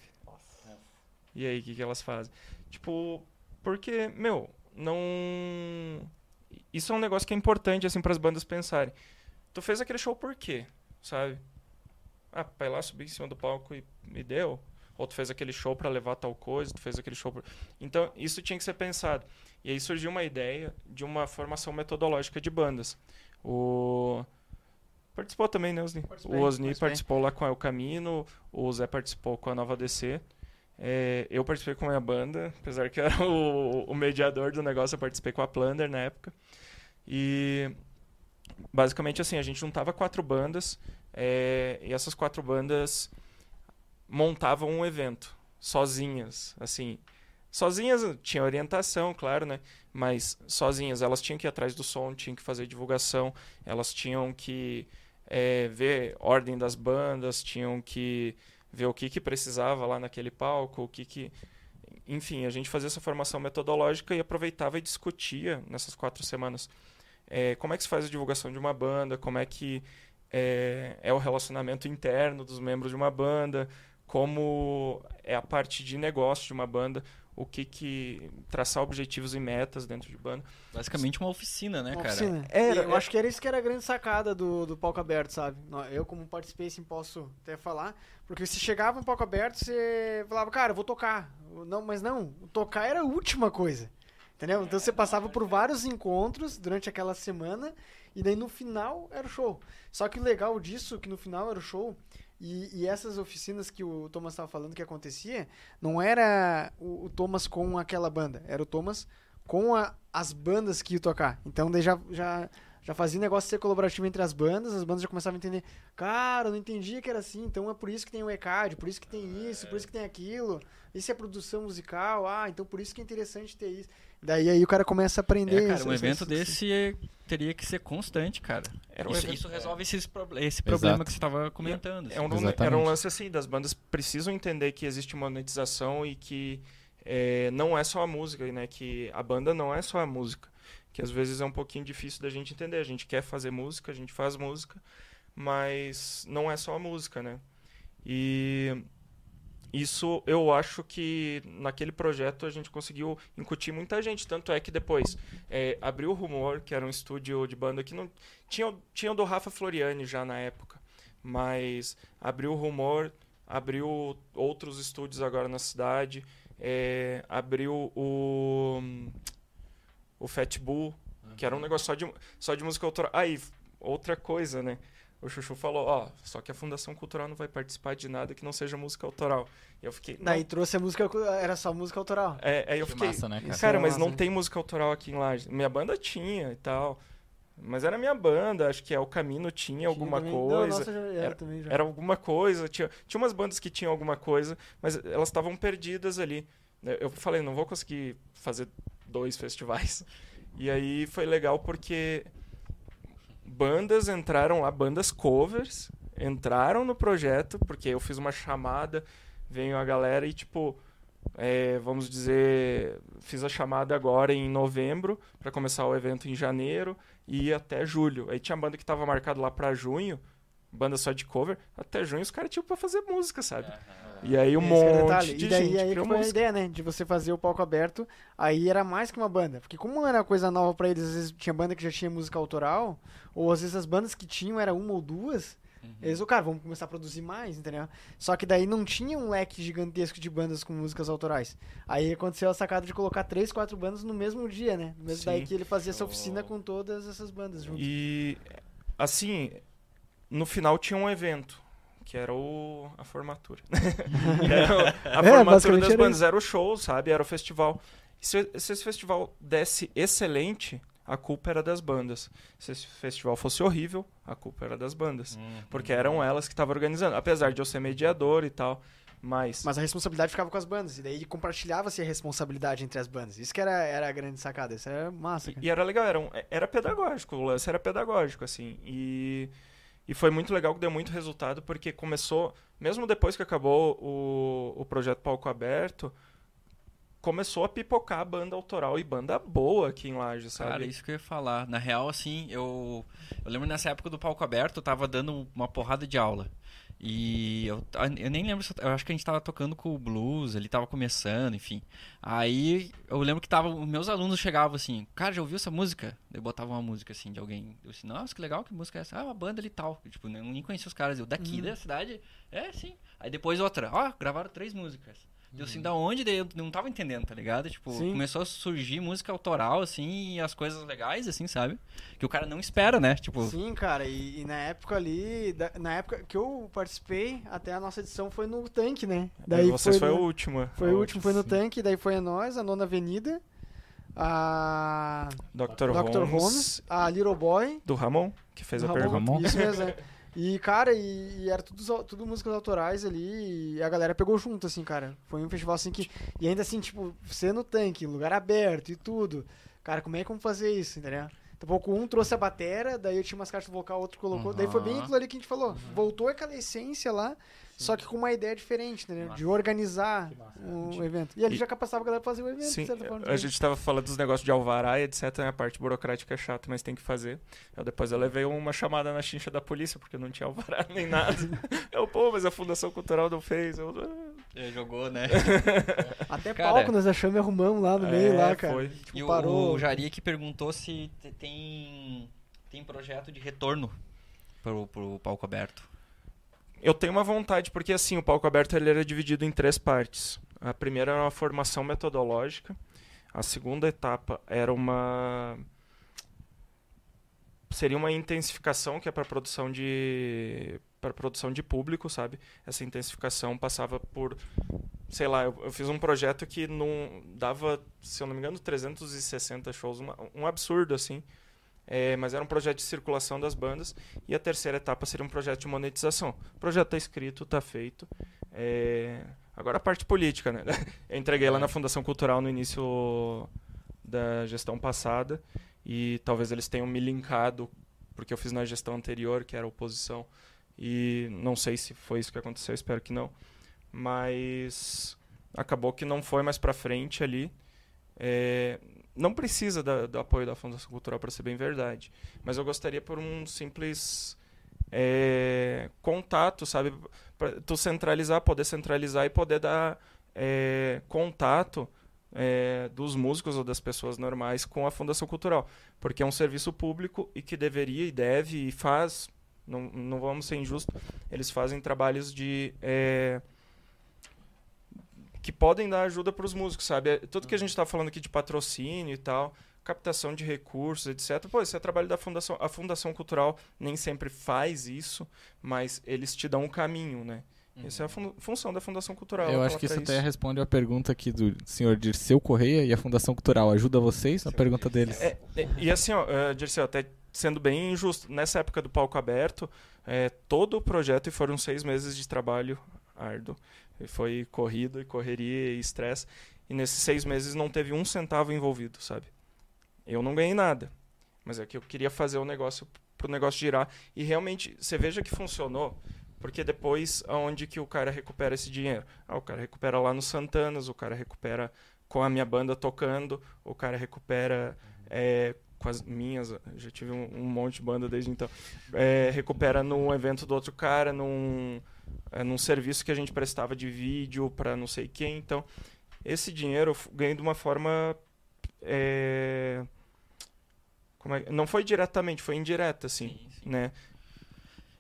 E aí, o que, que elas fazem? Tipo, porque, meu, não. Isso é um negócio que é importante, assim, para as bandas pensarem. Tu fez aquele show por quê? Sabe? Ah, pra ir lá subir em cima do palco e me deu? Ou tu fez aquele show para levar tal coisa, tu fez aquele show. Então, isso tinha que ser pensado. E aí surgiu uma ideia de uma formação metodológica de bandas. O... Participou também, né, Osni? Participei, O Osni participou lá com a El Camino, o Zé participou com a Nova DC. É, eu participei com a minha banda, apesar que eu era o, o mediador do negócio, eu participei com a Plunder na época. E basicamente assim, a gente juntava quatro bandas é, e essas quatro bandas montavam um evento sozinhas, assim. Sozinhas tinha orientação, claro, né? Mas sozinhas, elas tinham que ir atrás do som, tinham que fazer divulgação, elas tinham que é, ver ordem das bandas, tinham que ver o que, que precisava lá naquele palco, o que que... Enfim, a gente fazia essa formação metodológica e aproveitava e discutia nessas quatro semanas é, como é que se faz a divulgação de uma banda, como é que é, é o relacionamento interno dos membros de uma banda, como é a parte de negócio de uma banda, o que que traçar objetivos e metas dentro de banda. Basicamente uma oficina, né, Uma cara? oficina. Era- eu acho que era isso que era a grande sacada do, do palco aberto, sabe? Eu, como participei, assim, posso até falar. Porque se chegava no palco aberto, você falava, cara, eu vou tocar. Não, mas não, tocar era a última coisa. Entendeu? Então você passava por vários encontros durante aquela semana e daí no final era o show. Só que o legal disso, que no final era o show, e, e essas oficinas que o Thomas estava falando que acontecia, não era o, o Thomas com aquela banda, era o Thomas com a- as bandas que ia tocar. Então daí já, já já fazia negócio ser colaborativo entre as bandas, as bandas já começavam a entender, cara, eu não entendia que era assim, então é por isso que tem o ECAD, por isso que tem isso, por isso que tem aquilo, isso é produção musical, ah, então por isso que é interessante ter isso. Daí aí o cara começa a aprender. É, cara, um evento essa- desse é- teria que ser constante, cara. Era um isso, evento- isso resolve esses proble esse problema Exato. que você estava comentando. É um, assim. Era um lance assim, das bandas precisam entender que existe monetização e que é, não é só a música, né? Que a banda não é só a música. Que às vezes é um pouquinho difícil da gente entender. A gente quer fazer música, a gente faz música, mas não é só a música, né? E isso eu acho que naquele projeto a gente conseguiu incutir muita gente. Tanto é que depois é, abriu o Rumor, que era um estúdio de banda que não. Tinha, tinha o do Rafa Floriani já na época. Mas abriu o Rumor, abriu outros estúdios agora na cidade. é, abriu o. O Fat Bull, que era um negócio só de, só de música autoral. Aí, outra coisa, né? O Chuchu falou, ó, só que a Fundação Cultural não vai participar de nada que não seja música autoral. E eu fiquei. não, Daí trouxe a música, era só música autoral. é, aí eu Que fiquei. massa, né, cara? Cara, é mas massa, não né? tem música autoral aqui em Lages. Minha banda tinha e tal. Mas era minha banda, acho que é o Camino tinha alguma também. Não, coisa. nossa, já era, também já. Era alguma coisa. Tinha, tinha umas bandas que tinham alguma coisa, mas elas estavam perdidas ali. Eu falei, não vou conseguir fazer dois festivais. E aí foi legal porque bandas entraram lá, bandas covers, entraram no projeto, porque eu fiz uma chamada, veio a galera e tipo. é, vamos dizer, fiz a chamada agora em novembro para começar o evento em janeiro e até julho. Aí tinha banda que tava marcado lá para junho, banda só de cover, até junho os caras tinham pra fazer música, sabe? E aí um Esse que é o monte de e daí gente aí que criou foi a ideia, né? De você fazer o palco aberto, aí era mais que uma banda. Porque como era coisa nova pra eles, às vezes tinha banda que já tinha música autoral, ou às vezes as bandas que tinham era uma ou duas, Uhum. eles, o cara, vamos começar a produzir mais, entendeu? Só que daí não tinha um leque gigantesco de bandas com músicas autorais. Aí aconteceu a sacada de colocar três, quatro bandas no mesmo dia, né? No mesmo Sim. daí que ele fazia essa oficina com todas essas bandas juntas. E assim, no final tinha um evento, que era o a formatura. Era a É, formatura das bandas, era o show, sabe? Era o festival. E se, se esse festival desse excelente, a culpa era das bandas. Se esse festival fosse horrível, a culpa era das bandas. Uhum. Porque eram elas que estavam organizando. Apesar de eu ser mediador e tal. Mas, Mas a responsabilidade ficava com as bandas. E daí compartilhava-se a responsabilidade entre as bandas. Isso que era, era a grande sacada. Isso era massa, cara. E era legal, era, um- era pedagógico, o lance era pedagógico, assim. E, e foi muito legal que deu muito resultado, porque começou, mesmo depois que acabou o, o projeto Palco Aberto, começou a pipocar a banda autoral e banda boa aqui em Lages, sabe? Cara, isso que eu ia falar. Na real, assim, eu, eu lembro nessa época do palco aberto, eu tava dando uma porrada de aula. E eu, eu nem lembro, se eu, eu acho que a gente tava tocando com o blues, ele tava começando, enfim. Aí eu lembro que tava, os meus alunos chegavam assim, cara, já ouviu essa música? Eu botava uma música assim de alguém. Eu assim, nossa, que legal, que música é essa? Ah, uma banda ali e tal. Eu, tipo, eu nem conhecia os caras. Eu, daqui da cidade? É, sim. Aí depois outra, ó, gravaram três músicas. Deu assim, da onde? Eu não tava entendendo, tá ligado? Tipo, Sim. começou a surgir música autoral, assim, e as coisas legais, assim, sabe? Que o cara não espera, né? Tipo, Sim, cara, e, e na época ali, da- na época que eu participei, até a nossa edição foi no tanque, né? Daí vocês foi, no- o último. Foi o último, foi no sim. tanque, daí foi a nós, a Nona Avenida, a Dr. Dr. Holmes, Holmes, a Little Boy, do Ramon, que fez a Ramon, pergunta. Ramon. Isso mesmo, é. E, cara, e, e era tudo, tudo músicas autorais ali, e a galera pegou junto, assim, cara. Foi um festival assim que. E ainda assim, tipo, ser no tanque, lugar aberto e tudo. Cara, como é que vamos fazer isso, entendeu? Daqui a pouco um trouxe a batera, daí eu tinha umas caixas vocal, outro colocou. Daí foi bem aquilo ali que a gente falou. Voltou aquela essência lá, só que com uma ideia diferente, entendeu? De organizar o evento. E ali E- já capacitava a galera pra fazer o evento, Sim, de certa forma. a gente tava falando dos negócios de alvará e etc. né? A parte burocrática é chata, mas tem que fazer. Eu, depois eu levei uma chamada na chincha da polícia, porque não tinha alvará nem nada. eu, pô, mas a Fundação Cultural não fez. Eu, "Ah". jogou, né? Até Cara, palco nós achamos e arrumamos lá no meio, É, lá, cara. foi. Tipo, E o, parou. o Jari que perguntou se te- tem, tem projeto de retorno pro, pro palco aberto. Eu tenho uma vontade, porque assim, o palco aberto ele era dividido em três partes. A primeira era uma formação metodológica. A segunda etapa era uma seria uma intensificação que é para produção de para produção de público, sabe? Essa intensificação passava por sei lá, eu, eu fiz um projeto que não dava, se eu não me engano, 360 shows, uma- um absurdo assim. É, mas era um projeto de circulação das bandas. E a terceira etapa seria um projeto de monetização. O projeto está escrito, está feito. É, agora a parte política, né? Eu entreguei lá na Fundação Cultural no início da gestão passada e talvez eles tenham me linkado porque eu fiz na gestão anterior, que era oposição, e não sei se foi isso que aconteceu, espero que não. Mas acabou que não foi mais para frente ali. É, não precisa da, do apoio da Fundação Cultural para ser bem verdade, mas eu gostaria por um simples é, contato, sabe, para tu centralizar, poder centralizar e poder dar é, contato é, dos músicos ou das pessoas normais com a Fundação Cultural, porque é um serviço público e que deveria e deve e faz, não, não vamos ser injustos, eles fazem trabalhos de é, que podem dar ajuda para os músicos, sabe? É, tudo que a gente está falando aqui de patrocínio e tal, captação de recursos, etc. Pô, esse é trabalho da Fundação. A Fundação Cultural nem sempre faz isso, mas eles te dão um caminho, né? Uhum. Essa é a fun função da Fundação Cultural. Eu acho que isso, isso até responde a pergunta aqui do senhor Dirceu Correia e a Fundação Cultural ajuda vocês? A pergunta deles. É, é, e assim, ó, uh, Dirceu, até sendo bem injusto, nessa época do palco aberto, é, todo o projeto, e foram seis meses de trabalho árduo, foi corrido e correria e estresse. E nesses seis meses não teve um centavo envolvido, sabe? Eu não ganhei nada. Mas é que eu queria fazer o negócio pro negócio girar. E realmente, você veja que funcionou. Porque depois, aonde que o cara recupera esse dinheiro? Ah, o cara recupera lá no Santanas, o cara recupera com a minha banda tocando, o cara recupera é, com as minhas, já tive um, um, monte de banda desde então, é, recupera num evento do outro cara, num, é, num serviço que a gente prestava de vídeo para não sei quem. Então, esse dinheiro eu ganhei de uma forma. É... É? Não foi diretamente, foi indireta, assim, sim, sim. né?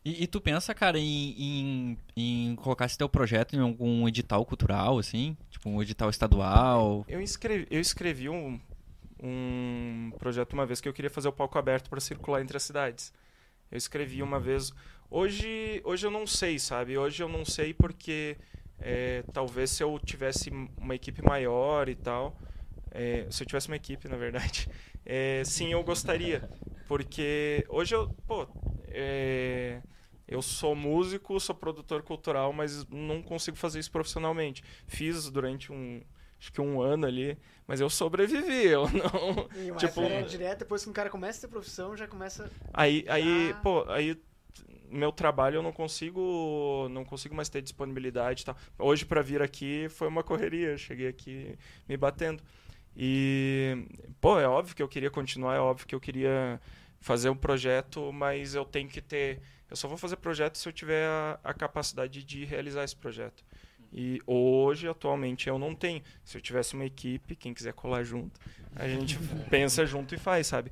E, e, tu pensa, cara, em, em, em, colocar esse teu projeto em algum edital cultural, assim? Tipo, um edital estadual? Eu escrevi, eu escrevi um, um projeto uma vez que eu queria fazer o palco aberto para circular entre as cidades. Eu escrevi uma vez Hoje, hoje eu não sei, sabe? Hoje eu não sei porque é, talvez se eu tivesse uma equipe maior e tal, é, se eu tivesse uma equipe, na verdade, é, sim, eu gostaria. Porque hoje eu, pô, é, eu sou músico, sou produtor cultural, mas não consigo fazer isso profissionalmente. Fiz durante um, acho que um ano ali, mas eu sobrevivi, eu não. E tipo, é direto, depois que um cara começa a ter profissão, já começa. Aí, aí, pô, aí meu trabalho eu não consigo não consigo mais ter disponibilidade tá hoje para vir aqui foi uma correria. Cheguei aqui me batendo. E pô é óbvio que eu queria continuar é óbvio que eu queria fazer um projeto mas eu tenho que ter eu só vou fazer projeto se eu tiver a, a capacidade de realizar esse projeto. E hoje atualmente eu não tenho. Se eu tivesse uma equipe quem quiser colar junto a gente pensa junto e faz sabe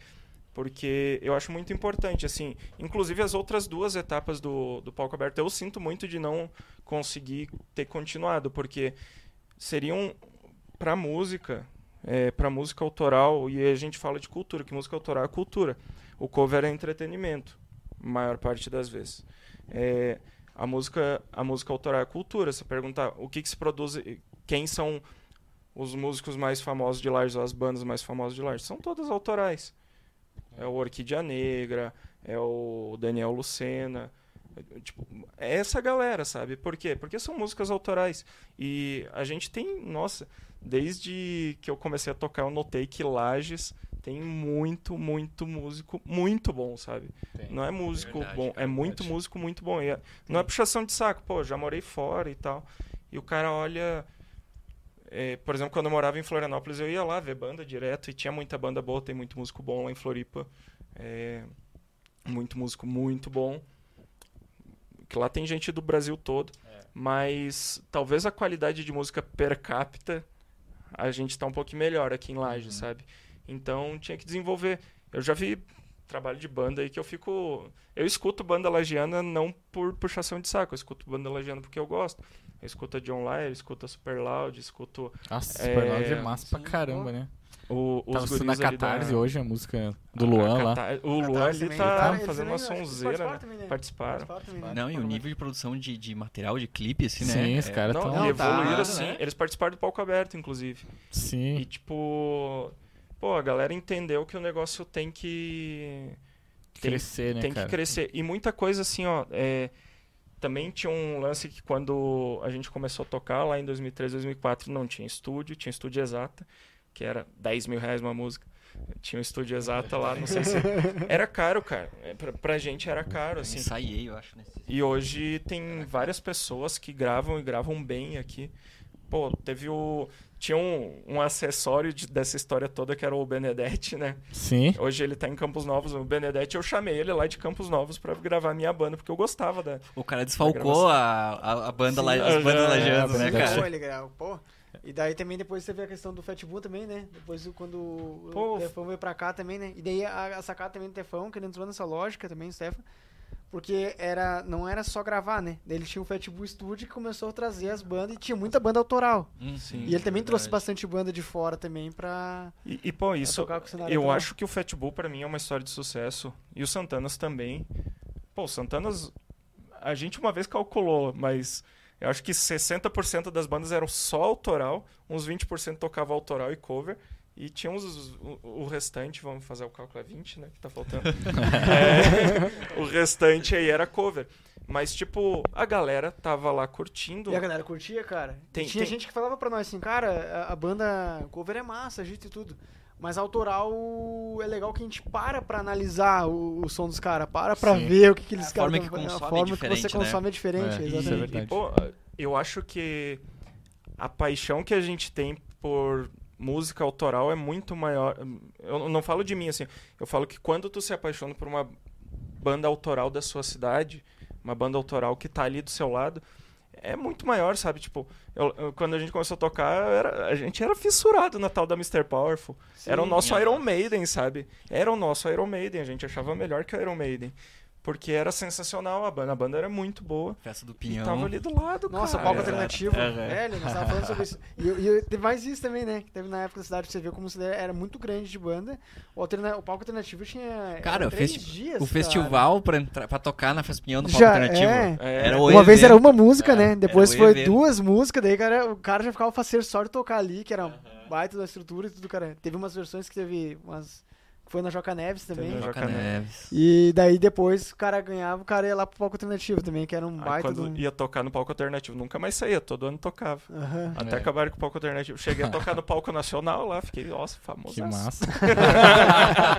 porque eu acho muito importante, assim, inclusive as outras duas etapas do, do palco aberto, eu sinto muito de não conseguir ter continuado, porque seriam para música, é, para música autoral, e a gente fala de cultura, que música autoral é cultura. O cover é entretenimento, maior parte das vezes. É, a música a música autoral é cultura. Você perguntar o que, que se produz, quem são os músicos mais famosos de Lages, ou as bandas mais famosas de Lages, são todas autorais é o Orquídea Negra, é o Daniel Lucena. Tipo, é essa galera, sabe? Por quê? Porque são músicas autorais. E a gente tem, nossa, desde que eu comecei a tocar, eu notei que Lages tem muito, muito músico muito bom, sabe? Tem, não é músico é verdade, bom, é, é muito músico muito bom. É, não é puxação de saco, pô, já morei fora e tal. E o cara olha é, por exemplo, quando eu morava em Florianópolis, eu ia lá ver banda direto e tinha muita banda boa, tem muito músico bom lá em Floripa. É, muito músico muito bom. Que lá tem gente do Brasil todo. É. Mas talvez a qualidade de música per capita a gente está um pouquinho melhor aqui em Laje, uhum. sabe? Então tinha que desenvolver. Eu já vi trabalho de banda aí que eu fico. Eu escuto banda lagiana não por puxação de saco, eu escuto banda lagiana porque eu gosto. Eu escuto a John escuto a Super Loud, escuto. Nossa, é... Super Loud é massa pra caramba, né? O, os Tava na Catarse da... hoje a música do Luan lá. O Luan ele tá fazendo uma sonzeira, né? Participaram. Não, e o nível de produção de, de material, de clipe, assim, né? Sim, os é... caras estão... evoluíram, tá, assim. Né? Eles participaram do palco aberto, inclusive. Sim. E, tipo... pô, a galera entendeu que o negócio tem que. Tem- Crescer, né, tem cara? que crescer. E muita coisa assim, ó. é, também tinha um lance que quando a gente começou a tocar lá em 2003, 2004, não tinha estúdio, tinha estúdio exata, que era 10 mil reais uma música. Tinha um estúdio exata lá, não sei se. Era caro, cara. É, Pra, pra gente era caro, assim. Ensaiei, eu acho, nesse. E hoje tem várias pessoas que gravam e gravam bem aqui. Pô, teve o. Tinha um, um acessório de- dessa história toda que era o Benedetti, né? Sim. Hoje ele tá em Campos Novos. O Benedetti, eu chamei ele lá de Campos Novos pra gravar minha banda, porque eu gostava da. O cara desfalcou a, a, a banda lá, as bandas lajeanas, é, né, cara? Ele grava, pô. E daí também depois teve a questão do Fatbull também, né? Depois do- quando o Pô, Tefão veio pra cá também, né? E daí a, a sacada também do Tefão, que ele entrou nessa lógica também, o Stefan. Porque era, não era só gravar, né? Ele tinha o Fatbull Studio que começou a trazer as bandas e tinha muita banda autoral. Hum, Sim. e ele também trouxe verdade. bastante banda de fora também pra, E, e, pô, isso. tocar com o cenário Eu autoral. acho que o Fatbull pra mim é uma história de sucesso. E o Santanas também. Pô, o Santanas. A gente uma vez calculou, mas eu acho que 60% das bandas eram só autoral, uns 20% tocava autoral e cover. E tinha uns, o, o restante, vamos fazer o cálculo, é 20, né? Que tá faltando. É, o restante aí era cover. Mas, tipo, a galera tava lá curtindo. E a galera curtia, cara. Tem- Tinha tem- gente que falava pra nós assim, cara, a, a banda cover é massa, agita e tudo. Mas autoral é legal que a gente para pra analisar o, o som dos caras, para pra Sim. ver o que, que eles A caras forma tão que fazendo. consome A é forma que você né? consome é diferente, É, exatamente. isso é E, verdade. e, pô, eu acho que a paixão que a gente tem por música autoral é muito maior. Eu não falo de mim assim, eu falo que quando tu se apaixona por uma banda autoral da sua cidade, uma banda autoral que tá ali do seu lado, é muito maior, sabe? Tipo, eu- eu- quando a gente começou a tocar, era- a gente era fissurado na tal da Mr. Powerful. era o Sim. nosso Aham. Iron Maiden, sabe? Era o nosso Iron Maiden, a gente achava melhor que o Iron Maiden. Porque era sensacional a banda, a banda era muito boa. Festa do E Pinhão. tava ali do lado, Nossa, cara. palco alternativo. Aham. Velho, nós tava falando sobre isso. E, e teve mais isso também, né? Que teve na época da cidade você ver como a cidade era muito grande de banda. O, alterna- o palco alternativo tinha. Cara, o, três festi- dias, o cara. festival pra, entrar, pra tocar na Festa Pinhão no palco Já, alternativo. é. É, Era o Uma vez era uma música, É, né? Depois era o foi evento. duas músicas, daí cara, o cara já ficava faceiro só de tocar ali, que era baita da estrutura e tudo, cara. Teve umas versões que teve umas. Foi na Joca Neves também. Na Joca Neves. E daí depois o cara ganhava, o cara ia lá pro palco alternativo também, que era um Aí baita quando um. ia tocar no palco alternativo, nunca mais saía, todo ano tocava. Até É. acabaram com o palco alternativo. Cheguei a tocar no palco nacional lá, fiquei, nossa, famoso. Que massa.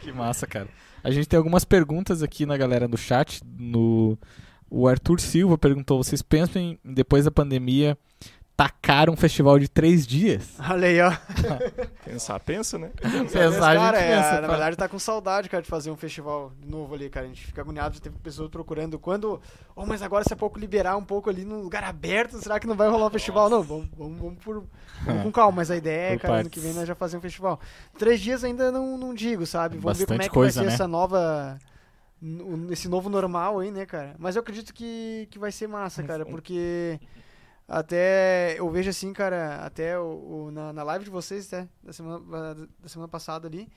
que massa, cara. A gente tem algumas perguntas aqui na galera do chat. No... O Arthur Silva perguntou: vocês pensam em, depois da pandemia, tacar um festival de três dias? Olha aí, ó. Pensar, pensa, né? Pensar, a gente cara, é, pensa, na pá. verdade tá com saudade, cara, de fazer um festival de novo ali, cara. A gente fica agoniado, já teve pessoas procurando. Quando. Oh, mas agora se é pouco liberar um pouco ali num lugar aberto, será que não vai rolar um festival? Não, vamos, vamos, vamos, por, vamos com calma. Mas a ideia é, cara, ano que vem nós já fazer um festival. Três dias ainda não, não digo, sabe? Vamos ver como é Bastante que coisa, vai ser né? essa nova. Esse novo normal aí, né, cara? Mas eu acredito que, que vai ser massa, cara, porque. Até eu vejo assim, cara, até o, o- na, na live de vocês, até, da semana, da semana passada ali.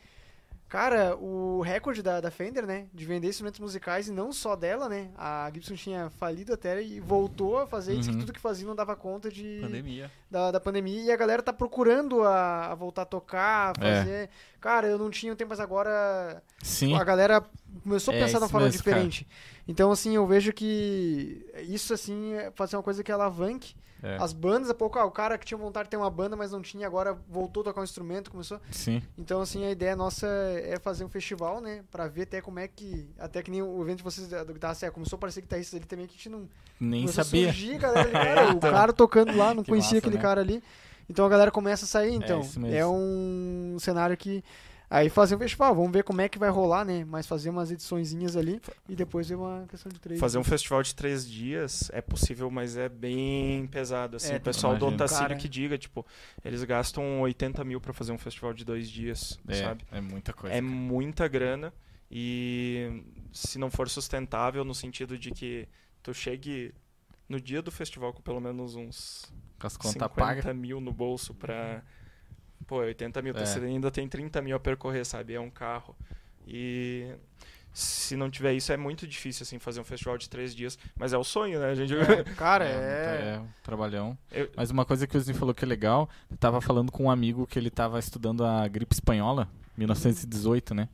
Cara, o recorde da, da Fender, né? De vender instrumentos musicais e não só dela, né? A Gibson tinha falido até e voltou a fazer isso, que Uhum. tudo que fazia não dava conta de, Pandemia. da, da pandemia. E a galera tá procurando a, a voltar a tocar, a É. fazer. Cara, eu não tinha tempo, mas agora Sim. a galera começou a É pensar de uma forma mesmo, cara. diferente. Então, assim, eu vejo que isso, assim, é- pode ser uma coisa que alavanque É, as bandas. A pouco, ah, o cara que tinha vontade de ter uma banda, mas não tinha, agora voltou a tocar um instrumento, começou. Sim. Então, assim, a ideia nossa é fazer um festival, né? Pra ver até como é que. Até que nem o evento de vocês do Guitarra Serra começou a aparecer guitarristas ali também que a gente não. Nem sabia. A surgir, galera, cara, o cara tocando lá, não Que conhecia massa, aquele né? cara ali. Então a galera começa a sair, então. isso mesmo. É, um cenário que. Aí fazer um festival, vamos ver como é que vai rolar, né? Mas fazer umas ediçõezinhas ali e depois ver uma questão de três. Fazer um festival de três dias é possível, mas é bem pesado. Assim, É, o pessoal do. Otacílio Cara. que diga, tipo, eles gastam 80 mil pra fazer um festival de dois dias, É, sabe? é muita coisa. É muita grana e se não for sustentável no sentido de que tu chegue no dia do festival com pelo menos uns as contas 50 pagas. mil no bolso pra. Pô, 80 mil, É. você ainda tem 30 mil a percorrer, sabe? É um carro. E se não tiver isso, é muito difícil, assim, fazer um festival de três dias. Mas é o sonho, né? A gente... Cara, É, é. é um trabalhão. Eu- Mas uma coisa que o Zin falou que é legal, eu tava falando com um amigo que ele tava estudando a gripe espanhola, 1918, né?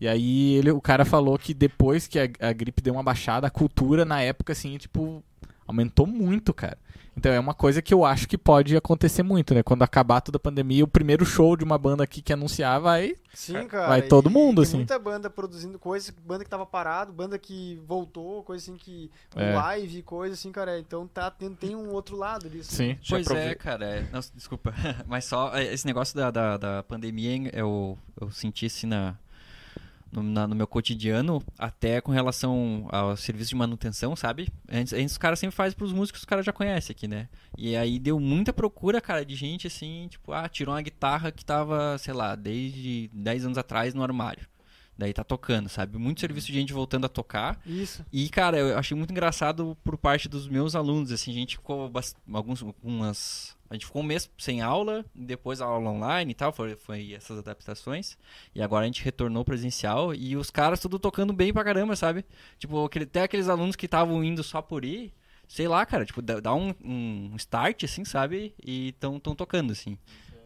E aí ele, o cara falou que depois que a, a gripe deu uma baixada, a cultura na época, assim, tipo, aumentou muito, cara. Então é uma coisa que eu acho que pode acontecer muito, né? Quando acabar toda a pandemia, o primeiro show de uma banda aqui que anunciar vai. Sim, cara. Vai todo e mundo, tem assim. muita banda produzindo coisas, banda que tava parado, banda que voltou, coisa assim que. É. Live, coisa assim, cara. Então tá, tem, tem um outro lado disso. Sim. Já Pois provei. é, cara. é- Nossa, desculpa. Mas só é, esse negócio da, da, da pandemia, hein, eu, eu senti assim na, no, na- no meu cotidiano, até com relação ao serviço de manutenção, sabe? Antes, antes os caras sempre fazem pros músicos que os caras já conhecem aqui, né? E aí deu muita procura, cara, de gente assim, tipo, ah, tirou uma guitarra que tava, sei lá, desde 10 anos atrás no armário. Daí tá tocando, sabe? Muito serviço de gente voltando a tocar. Isso. E, cara, eu achei muito engraçado por parte dos meus alunos, assim, a gente ficou alguns, algumas... A gente ficou um mês sem aula, depois a aula online e tal, foi, foi essas adaptações. E agora a gente retornou presencial e os caras tudo tocando bem pra caramba, sabe? Tipo, aquele, até aqueles alunos que estavam indo só por ir, sei lá, cara, tipo, dá, dá um, um start, assim, sabe? E tão, tão tocando, assim.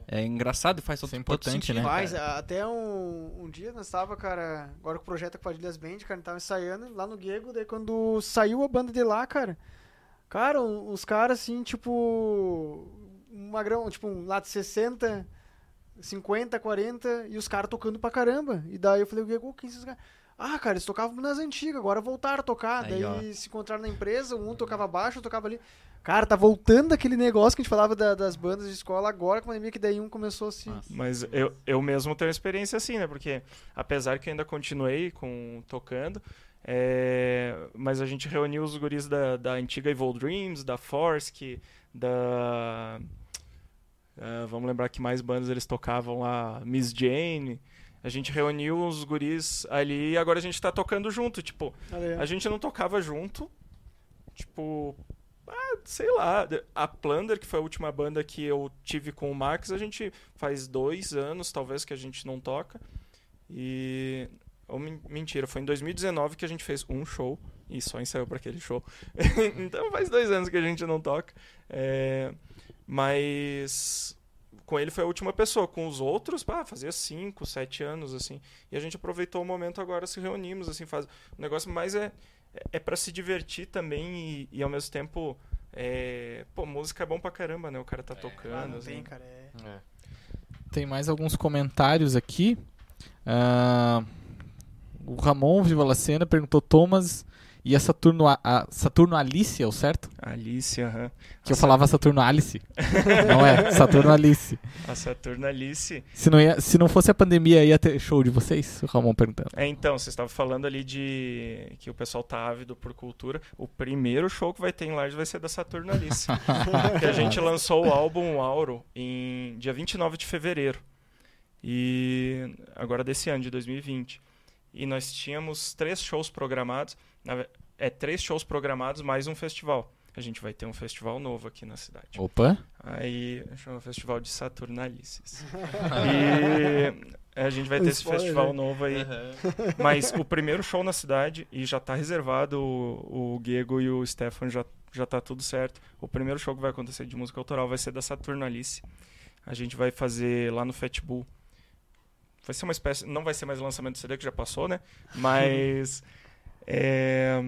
É engraçado e faz todo, Isso é todo importante, né? Faz, cara. até um, um dia nós tava, cara, agora com o projeto com a Padilhas Band, cara, tava ensaiando lá no Guego, daí quando saiu a banda de lá, cara, cara, um- os caras assim, tipo, um magrão, tipo, um lá de 60, 50, 40, e os caras tocando pra caramba. E daí eu falei, o quem são esses caras? Ah, cara, eles tocavam nas antigas, agora voltaram a tocar. Aí, daí ó. se encontraram na empresa, um tocava baixo, outro tocava ali. Cara, tá voltando aquele negócio que a gente falava da- das bandas de escola agora com a pandemia, que daí um começou a se... Mas eu, eu mesmo tenho experiência assim, né? Porque apesar que eu ainda continuei com tocando, é, mas a gente reuniu os guris da, da antiga Evil Dreams, da Forsk, da... ah, vamos lembrar que mais bandas eles tocavam lá, Miss Jane. A gente reuniu os guris ali e agora a gente tá tocando junto. Tipo, a gente não tocava junto. Tipo, ah, sei lá. A Plunder, que foi a última banda que eu tive com o Max, a gente faz dois anos, talvez, que a gente não toca. E. Ou men- mentira, foi em 2019 que a gente fez um show e só ensaiou pra aquele show. então faz dois anos que a gente não toca. É, mas com ele foi a última pessoa. Com os outros, pá, fazia cinco, sete anos, assim. E a gente aproveitou o momento agora, se reunimos, assim, faz. O negócio mais é, é para se divertir também e, e ao mesmo tempo. É, pô, música é bom pra caramba, né? O cara tá tocando. Ah, não assim. tem, cara. É... Tem mais alguns comentários aqui. Ah, o Ramon Viva La Cena perguntou: Thomas e a Saturno, a, a Saturno Alice, é o certo? Alice, aham. Que eu A falava Saturno Alice. não é, Saturno Alice. A Saturno Alice. Se não, ia, se não fosse a pandemia, ia ter show de vocês? O Ramon perguntando. É, então, você estava falando ali de que o pessoal tá ávido por cultura. O primeiro show que vai ter em Lages vai ser da Saturno Alice. que a gente lançou o álbum Auro em dia 29 de fevereiro. E agora desse ano, de 2020. E nós tínhamos três shows programados. É, três shows programados mais um festival. A gente vai ter um festival novo aqui na cidade. Opa! Aí chama Festival de Saturnalices. e a gente vai ter esse Spoiler, festival né? novo aí. Mas o primeiro show na cidade, e já tá reservado, o, o Diego e o Stefan já, já tá tudo certo. O primeiro show que vai acontecer de música autoral vai ser da Saturnalice. A gente vai fazer lá no Fatbull. Vai ser uma espécie. Não vai ser mais o lançamento do CD que já passou, né? Mas. É,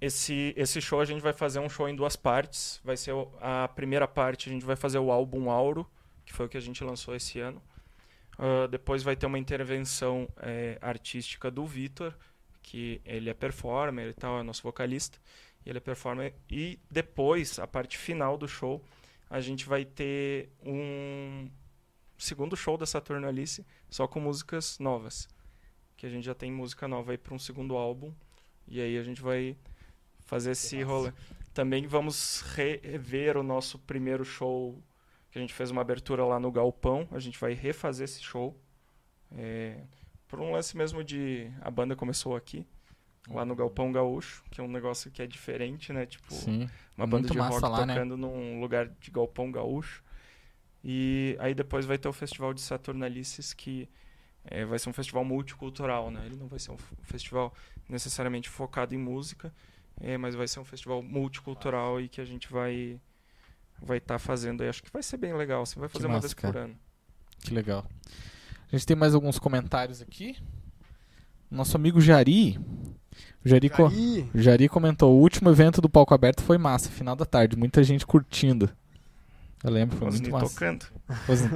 esse, esse show a gente vai fazer um show em duas partes. Vai ser a primeira parte, a gente vai fazer o álbum Auro, que foi o que a gente lançou esse ano. Ah, depois vai ter uma intervenção é, artística do Vitor, que ele é performer e tal, é nosso vocalista. E ele é performer. E depois, a parte final do show, a gente vai ter um segundo show da Saturno Alice, só com músicas novas. Que a gente já tem música nova aí para um segundo álbum. E aí a gente vai fazer esse rolê. Também vamos rever o nosso primeiro show, que a gente fez uma abertura lá no Galpão. A gente vai refazer esse show. É, por um lance mesmo de. A banda começou aqui, lá no Galpão Gaúcho, que é um negócio que é diferente, né? Tipo, Sim. uma banda Muito de rock lá, né? tocando num lugar de galpão gaúcho. E aí depois vai ter o festival de Saturnalices, que é, vai ser um festival multicultural, né? Ele não vai ser um festival necessariamente focado em música, é, mas vai ser um festival multicultural e que a gente vai vai estar tá fazendo aí. Acho que vai ser bem legal. Você vai fazer massa, uma vez cara. por ano. Que legal. A gente tem mais alguns comentários aqui. Nosso amigo Jari. O Jari, Jari. Co Jari comentou: o último evento do palco aberto foi massa, final da tarde, muita gente curtindo. Eu lembro, foi muito massa. tocando.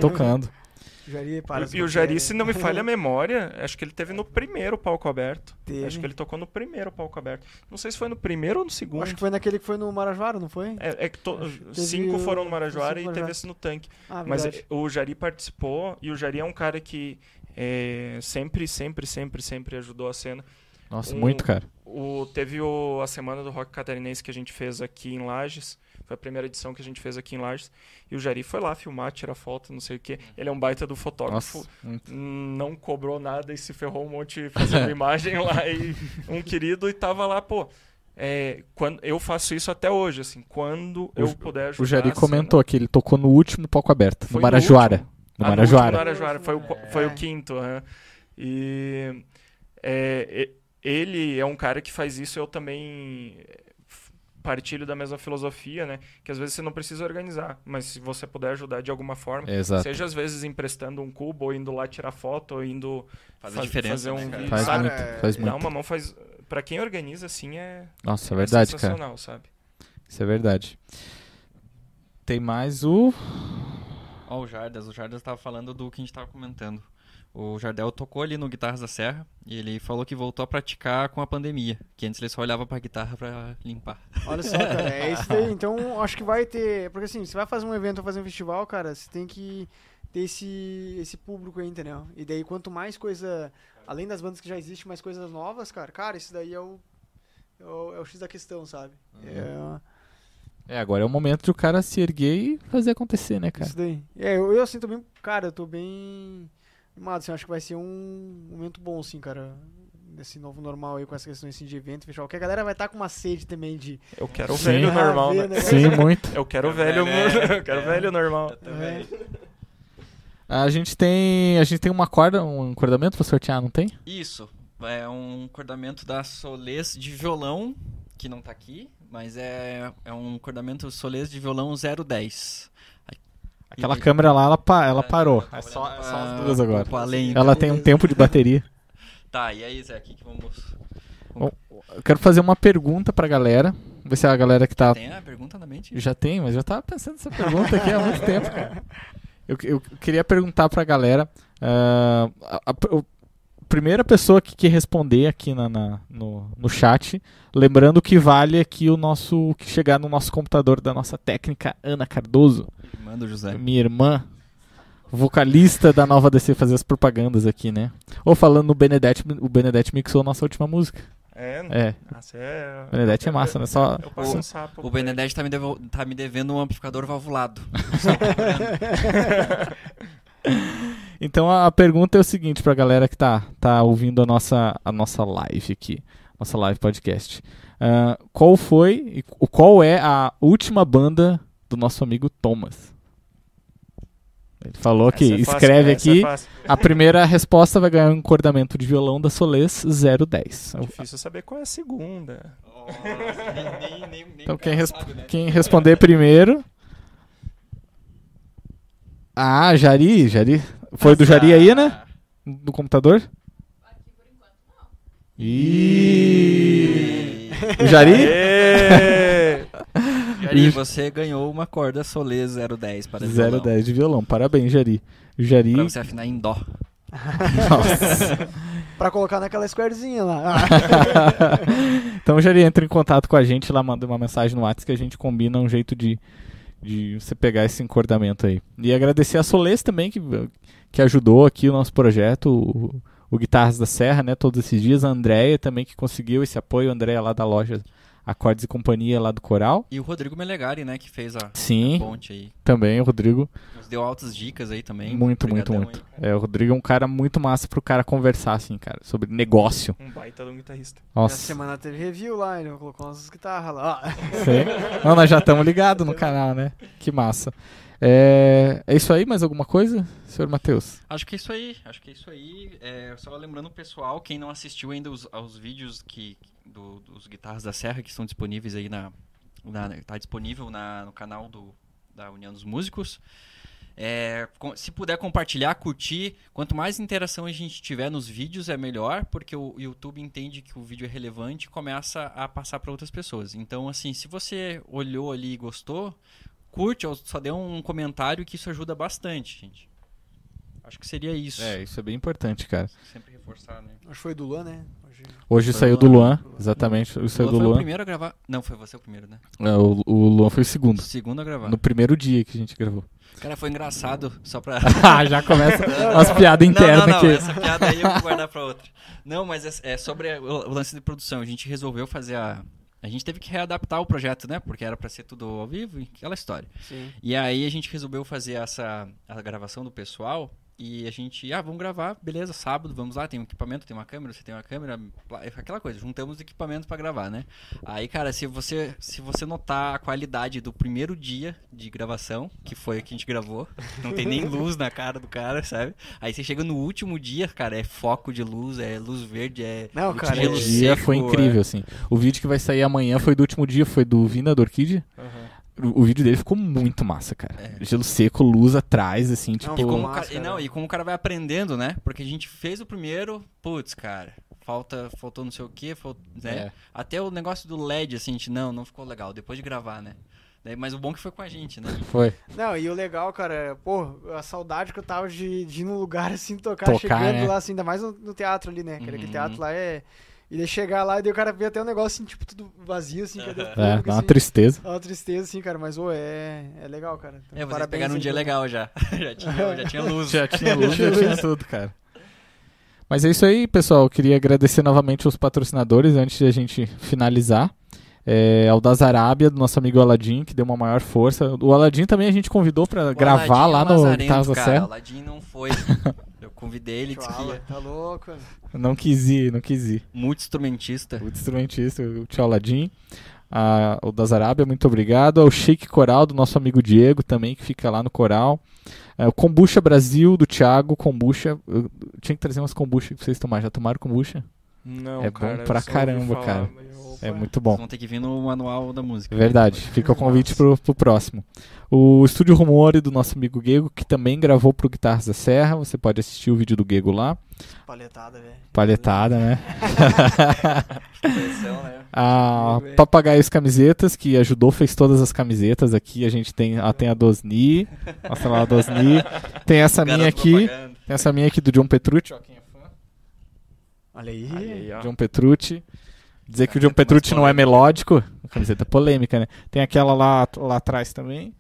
tocando. Jari, para e, e o Jari, se não me falha a memória, acho que ele teve no primeiro palco aberto. Teve. Acho que ele tocou no primeiro palco aberto. Não sei se foi no primeiro ou no segundo. Acho que foi naquele que foi no Marajoara, não foi? É, é que to... cinco foram no Marajoara e teve esse no tanque. Ah, Mas o Jari participou e o Jari é um cara que é, sempre, sempre, sempre, sempre ajudou a cena. Nossa, um, muito, cara. O, teve o, a semana do rock catarinense que a gente fez aqui em Lages. Foi a primeira edição que a gente fez aqui em Lages. E o Jari foi lá filmar, tirar foto, não sei o quê. Ele é um baita do fotógrafo. Nossa, não cobrou nada e se ferrou um monte fazendo imagem lá. E um querido e tava lá, pô. É, quando, eu faço isso até hoje, assim, quando o, eu puder ajudar. O Jari comentou que ele tocou no último palco aberto, no Marajoara. No, ah, Marajoara. No Marajoara, foi o, foi o quinto. Uhum. E é, ele é um cara que faz isso, eu também partilho da mesma filosofia, né? Que às vezes você não precisa organizar, mas se você puder ajudar de alguma forma, Exato. seja às vezes emprestando um cubo, ou indo lá tirar foto, ou indo faz, faz diferença, fazer um né, vídeo, faz sabe? Muito, faz Dá uma mão, faz. Para quem organiza, assim, é. Nossa, é verdade, sensacional, cara. sabe? Isso é verdade. Tem mais o. Ó, oh, o Jardas. O Jardas estava falando do que a gente estava comentando. O Jardel tocou ali no Guitarras da Serra e ele falou que voltou a praticar com a pandemia, que antes ele só olhava para a guitarra para limpar. Olha só, cara, é isso aí. Então, acho que vai ter, porque assim, você vai fazer um evento ou fazer um festival, cara, você tem que ter esse esse público aí, entendeu? E daí quanto mais coisa, além das bandas que já existem, mais coisas novas, cara, cara, isso daí é o é o, é o X da questão, sabe? Uhum. É... é, agora é o momento de o cara se erguer e fazer acontecer, né, cara? Isso daí. É, eu, eu assim, tô bem, cara, eu tô bem animado, assim, acho que vai ser um momento bom, assim, cara. Nesse novo normal aí, com essa questão assim, de evento, festival. Que a galera vai estar tá com uma sede também de. Eu quero o velho normal, né? né? Sim, muito. Eu quero o velho, eu quero é, velho normal. É. A gente tem. A gente tem uma corda, um acordamento pra sortear, não tem? Isso. É um acordamento da Solês de violão, que não tá aqui, mas é, é um acordamento Solês de violão 010. Aquela e... câmera lá, ela, pa ela é, parou. É só, é só as duas agora. Além, ela tem um tempo de bateria. tá, e aí, Zé, aqui que vamos. Bom, eu quero fazer uma pergunta pra galera. Ver se a galera que tá. Tem a pergunta na mente? Já tem, mas eu tava pensando nessa pergunta aqui há muito tempo, cara. Eu, eu queria perguntar pra galera. Uh, a, a, a, primeira pessoa que, que responder aqui na, na, no, no chat, lembrando que vale aqui o nosso. que chegar no nosso computador da nossa técnica Ana Cardoso. Irmã do José. Minha irmã, vocalista da Nova DC, fazer as propagandas aqui, né? Ou falando no Benedetti, o Benedetti mixou a nossa última música. É, é. Nossa, é... Benedetti é massa, né? Só... O, sapo, o Benedetti tá me, devo... tá me devendo um amplificador valvulado. então a pergunta é o seguinte pra galera que tá, tá ouvindo a nossa, a nossa live aqui, nossa live podcast. Uh, qual foi, qual é a última banda do nosso amigo Thomas. Ele falou que é escreve fácil, aqui. É a primeira resposta vai ganhar um encordamento de violão da Soles 010. É difícil saber qual é a segunda. Oh, nem, nem, nem então quem, resp sabe, né? quem responder primeiro. Ah, Jari, Jari. Foi do Jari aí, né? Do computador? Aqui por enquanto não. E... O Jari? Jari, você ganhou uma corda Solê 010 para 010 de violão. Parabéns, Jari. Jari... Pra você afinar em dó. Nossa. pra colocar naquela squarezinha lá. então, Jari, entra em contato com a gente lá, manda uma mensagem no WhatsApp que a gente combina um jeito de, de você pegar esse encordamento aí. E agradecer a Solês também, que, que ajudou aqui o nosso projeto, o, o Guitarras da Serra, né, todos esses dias. A Andrea também, que conseguiu esse apoio, a Andrea lá da loja Acordes e Companhia lá do Coral. E o Rodrigo Melegari, né, que fez a, Sim, a ponte aí. também o Rodrigo. Nos deu altas dicas aí também. Muito, muito, Obrigadão muito. aí. É, o Rodrigo é um cara muito massa pro cara conversar, assim, cara, sobre negócio. Um baita de um guitarrista. Essa Nossa. semana teve review lá, ele colocou umas guitarras lá. Sim. Não, nós já estamos ligados no canal, né? Que massa. É, é isso aí, mais alguma coisa, senhor Matheus? Acho que é isso aí, acho que é isso aí. É, só lembrando o pessoal, quem não assistiu ainda os, aos vídeos que, do- dos Guitarras da Serra que estão disponíveis aí na. na tá disponível na, no canal do, da União dos Músicos. É, se puder compartilhar, curtir, quanto mais interação a gente tiver nos vídeos é melhor, porque o YouTube entende que o vídeo é relevante e começa a passar para outras pessoas. Então, assim, se você olhou ali e gostou, curte ou só dê um comentário que isso ajuda bastante, gente. Acho que seria isso. É, isso é bem importante, cara. Sempre reforçar, né? Acho que foi do Luan, né? Hoje... Saiu o do Luan. Luan, exatamente. O Saiu Luan do foi o Luan. primeiro a gravar. Não, foi você o primeiro, né? É, o, o Luan foi o O segundo. segundo a gravar. No primeiro dia que a gente gravou. Cara, foi engraçado, só pra. ah, já começa as piadas internas não, não, não, aqui. essa piada aí eu vou guardar pra outra. Não, mas é, é sobre o, o lance de produção. A gente resolveu fazer a. A gente teve que readaptar o projeto, né? Porque era pra ser tudo ao vivo e aquela história. Sim. E aí a gente resolveu fazer essa a gravação do pessoal e a gente, ah, vamos gravar, beleza, sábado, vamos lá, tem um equipamento, tem uma câmera, você tem uma câmera, aquela coisa, juntamos equipamentos pra gravar, né? Aí, cara, se você se você notar a qualidade do primeiro dia de gravação, que foi o que a gente gravou, não tem nem luz na cara do cara, sabe? Aí você chega no último dia, cara, é foco de luz, é luz verde, é Não, cara, O dia seco, foi incrível, assim. O vídeo que vai sair amanhã foi do último dia, foi do Vina do Orquídea. O, o vídeo dele ficou muito massa, cara. É. Gelo seco, luz atrás, assim, tipo. E como, massa, cara, e cara. não, e como o cara vai aprendendo, né? Porque a gente fez o primeiro, putz, cara, falta, faltou não sei o que, né? É. Até o negócio do LED, assim, a gente, não, não ficou legal, depois de gravar, né? Mas o bom que foi com a gente, né? Foi. Não, e o legal, cara, é, pô, a saudade que eu tava de, de ir num lugar assim, tocar, Tocar, chegando né? lá, assim, ainda mais no, no teatro ali, né? Que aquele Uhum. teatro lá é. E daí chegar lá e daí o cara vê até um negócio assim, tipo, tudo vazio, assim, cadê o É, É, dá uma assim. tristeza. Dá uma tristeza, assim, cara, mas, ô, é, é legal, cara. Então, É, vocês parabéns pegaram um dia pelo- legal já. já, tinha, já tinha luz. Já tinha luz, já tinha tudo, cara. Mas é isso aí, pessoal. Eu queria agradecer novamente os patrocinadores antes de a gente finalizar. É, ao das Arábia, do nosso amigo Aladim, que deu uma maior força. O Aladim também a gente convidou pra O gravar Aladim lá é um no cara, Serra. O Aladim não foi. Convidei ele, disse que ia. tá louco. Não quis ir, não quis ir. Muito instrumentista. O instrumentista, o tio Aladim. Ah, o das Arábia, muito obrigado. Ao Shake Coral, do nosso amigo Diego, também, que fica lá no Coral. É, o Kombucha Brasil, do Thiago. Kombucha. Eu tinha que trazer umas kombucha pra vocês tomarem. Já tomaram kombucha? Não, É bom cara, eu pra caramba, falar, cara. mas É muito bom. Vocês vão ter que vir no manual da música. Verdade, fica o convite pro, pro próximo. O Estúdio Rumore do nosso amigo Gego, que também gravou pro Guitarras da Serra. Você pode assistir o vídeo do Gego lá. Paletada, velho. Palhetada, né? Né? A é. Papagaios Camisetas, que ajudou, fez todas as camisetas aqui. A gente tem, ah, tem a Dosni. Mostra lá a Dosni. Tem essa minha Garoto aqui. Tem essa minha aqui do John Petrucci. Ó, quem é? Olha aí. Aí. John Petrucci. Dizer que o John Petrucci não é melódico. Uma camiseta polêmica, né? Tem aquela lá, lá atrás também.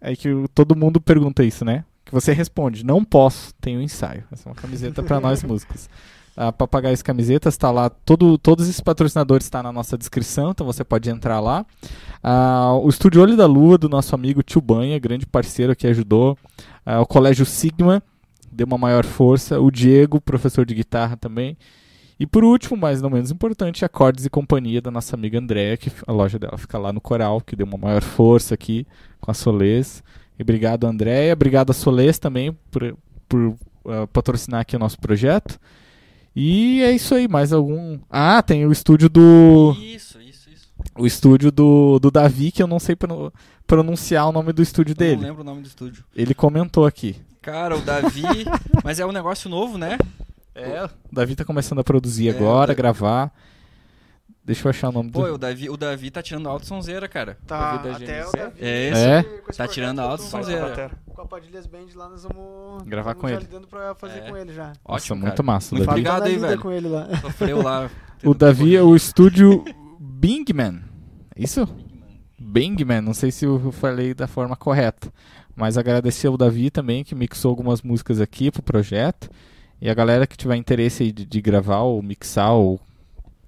Aí que todo mundo pergunta isso, né? Que você responde, não posso, tenho ensaio. Essa é uma camiseta pra nós músicos. A Papagaios Camisetas tá lá, todo, todos esses patrocinadores estão na nossa descrição, então você pode entrar lá. Ah, o Estúdio Olho da Lua, do nosso amigo Tio Banha, grande parceiro que ajudou. Ah, o Colégio Sigma, deu uma maior força. O Diego, professor de guitarra também. E por último, mas não menos importante, Acordes e Companhia da nossa amiga Andréa, que a loja dela fica lá no Coral, que deu uma maior força aqui com a Solês. E obrigado, Andréia. Obrigado a Solês também por, por ah, patrocinar aqui o nosso projeto. E é isso aí, mais algum. Ah, tem o estúdio do. Isso, isso, isso. O estúdio do, do Davi, que eu não sei pro- pronunciar o nome do estúdio Eu não dele. lembro o nome do estúdio. Ele comentou aqui. Cara, o Davi. mas é um negócio novo, né? É, o Davi tá começando a produzir É, agora, o Davi- gravar. Deixa eu achar o nome Pô, do. o Davi, o Davi tá tirando alto sonzeira, cara. Tá, Davi da até o. Davi. É esse? É? esse Tá tirando alto sonzeira. Com a Padilhas Band lá, nós vamos. Gravar vamos com ele. lidando pra fazer É. com ele já. Nossa, Ótimo, muito cara. massa. O Muito Davi, obrigado aí, velho. com ele lá. Sofreu lá. o Davi é o estúdio Bingman. Isso? Bingman, não sei se eu falei da forma correta. Mas agradecer ao Davi também, que mixou algumas músicas aqui pro projeto. E a galera que tiver interesse aí de, de gravar ou mixar ou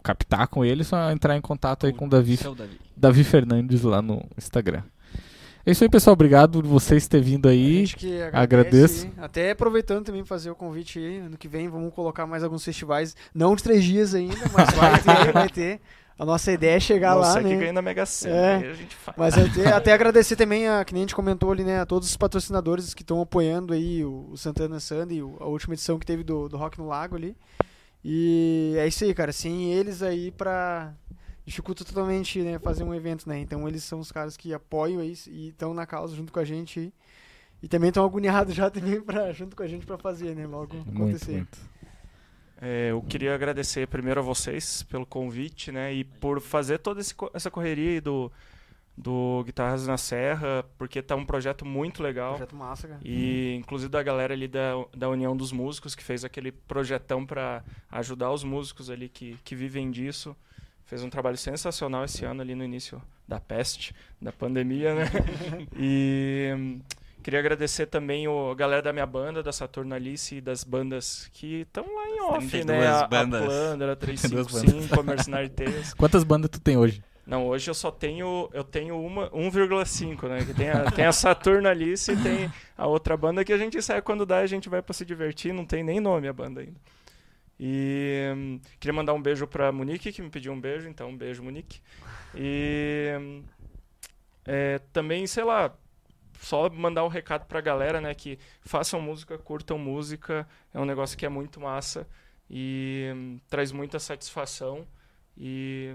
captar com ele, só entrar em contato aí com o Davi, Davi. Davi Fernandes lá no Instagram. É isso aí, pessoal. Obrigado por vocês terem vindo A aí. gente que agradece agradeço. Até aproveitando também fazer o convite aí, ano que vem vamos colocar mais alguns festivais, não de três dias ainda, mas vai ter, vai ter. A nossa ideia é chegar Não lá, sei né? que ganha na Mega Sena. É. Aí a gente faz. Mas até, até agradecer também a, que nem a gente comentou ali, né, a todos os patrocinadores que estão apoiando aí o, o Santana Sunday, o- a última edição que teve do, do Rock no Lago ali. E é isso aí, cara. Sem eles aí pra. Dificulta totalmente né, fazer um evento, né? Então eles são os caras que apoiam aí e estão na causa junto com a gente. aí. E também estão agoniados já também pra, junto com a gente pra fazer, né? Logo Muito, acontecer. muito. É, eu queria agradecer primeiro a vocês pelo convite, né? E por fazer toda esse essa correria do, do Guitarras na Serra, porque tá um projeto muito legal. Projeto massa, cara. E inclusive da galera ali da, da União dos Músicos, que fez aquele projetão para ajudar os músicos ali que, que vivem disso. Fez um trabalho sensacional esse ano ali no início da peste, da pandemia, né? e hum, queria agradecer também o, a galera da minha banda, da Saturno Alice e das bandas que estão lá em off, 32 né? A, bandas. a Plunder, a 32 355, a Mercenary Tales. Quantas bandas tu tem hoje? Não, hoje eu só tenho eu tenho uma 1,5, né? Que tem a, tem a Saturno Alice e tem a outra banda que a gente sai quando dá, a gente vai pra se divertir, não tem nem nome a banda ainda. E hum, queria mandar um beijo pra Monique, que me pediu um beijo, então um beijo, Monique. E hum, é, também, sei lá, só mandar um recado pra galera, né, que façam música, curtam música, é um negócio que é muito massa e hum, traz muita satisfação e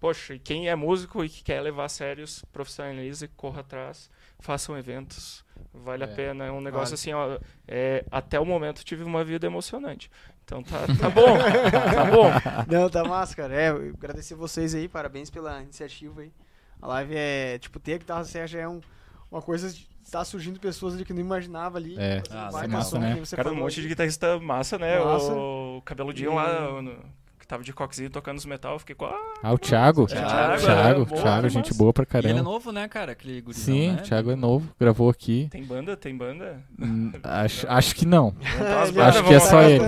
poxa, e quem é músico e que quer levar a sério, profissionalize, corra atrás, façam eventos, vale a É. pena, é um negócio Vale. assim, ó, é, até o momento tive uma vida emocionante. Então tá, tá bom, tá bom. Não, tá massa, cara. É, agradecer vocês aí, parabéns pela iniciativa aí. A live é, tipo, ter a guitarra já é um, uma coisa de tá surgindo pessoas ali que não imaginava ali. É. Ah, é massa, som, né? que você Cara, um monte de guitarrista massa, né? Massa. O cabeludinho E- lá, no- que tava de coquezinho tocando os metal, eu fiquei com. Ah, Ah, o Thiago. Thiago, Thiago, é, Thiago, boa, Thiago, é gente boa pra E ele é caramba. novo, né, cara? Aquele gurizão, Sim, né? o Thiago é novo, gravou aqui. tem banda? Tem banda? Hum, acho, acho que não. Acho que é só ele.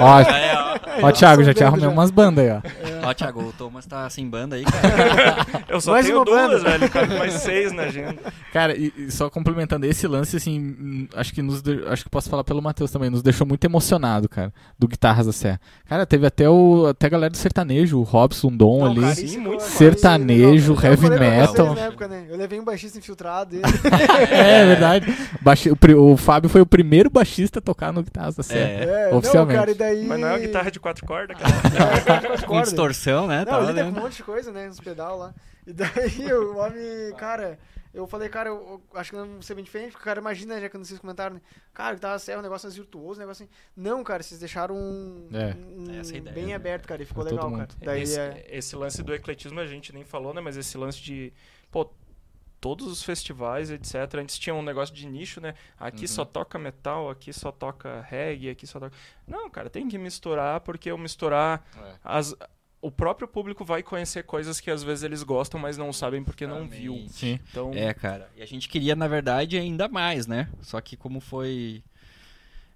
ó. Ó, É, Thiago, já te arrumei umas bandas aí, ó. Ó, Thiago, o Thomas tá sem banda aí, cara. Eu só Mais tenho duas, banda. velho. Cara, mais seis na agenda. Cara, e, e só complementando esse lance, assim, acho que nos acho que posso falar pelo Matheus também, nos deixou muito emocionado, cara, do Guitarras da Serra. Cara, teve até o até a galera do sertanejo, o Robson Dom Não, ali. cara, Sim, isso muito sertanejo, cara. heavy metal. Na época, né? Eu levei um baixista infiltrado dele. É, verdade. Baixi- o, o Fábio foi o primeiro baixista a tocar no Guitarras da Serra. É. É, não, Oficialmente. cara, e daí... Mas não é uma guitarra de quatro cordas, cara. É, Com distorção, né? Não, Tava ali tem um monte de coisa, né? Uns pedal lá. E daí o homem, cara, eu falei, cara, eu, eu acho que não ser bem diferente, porque o cara imagina, já que vocês comentaram, né? Cara, que tava certo, um negócio mais virtuoso, um negócio assim. Não, cara, vocês deixaram um, É. um Essa é ideia, bem né? aberto, cara, e ficou Pra legal, mundo. cara. Daí esse, é. esse lance do ecletismo a gente nem falou, né? Mas esse lance de. Pô, todos os festivais, etc. Antes tinha um negócio de nicho, né? Aqui Uhum. só toca metal, aqui só toca reggae, aqui só toca. Não, cara, tem que misturar, porque o misturar. As... O próprio público vai conhecer coisas que às vezes eles gostam, mas não sabem porque não viu. Sim. Então, É, cara. E a gente queria, na verdade, ainda mais, né? Só que como foi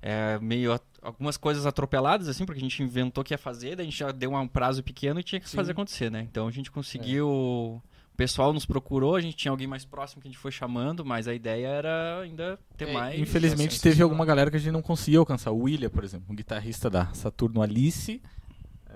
é, meio at- algumas coisas atropeladas, assim, porque a gente inventou que ia fazer, daí a gente já deu um prazo pequeno e tinha que Sim. fazer acontecer, né? Então a gente conseguiu. O pessoal nos procurou, a gente tinha alguém mais próximo que a gente foi chamando, mas a ideia era ainda ter É, mais. Infelizmente teve alguma galera que a gente não conseguia alcançar. O William, por exemplo, um guitarrista da Saturno Alice.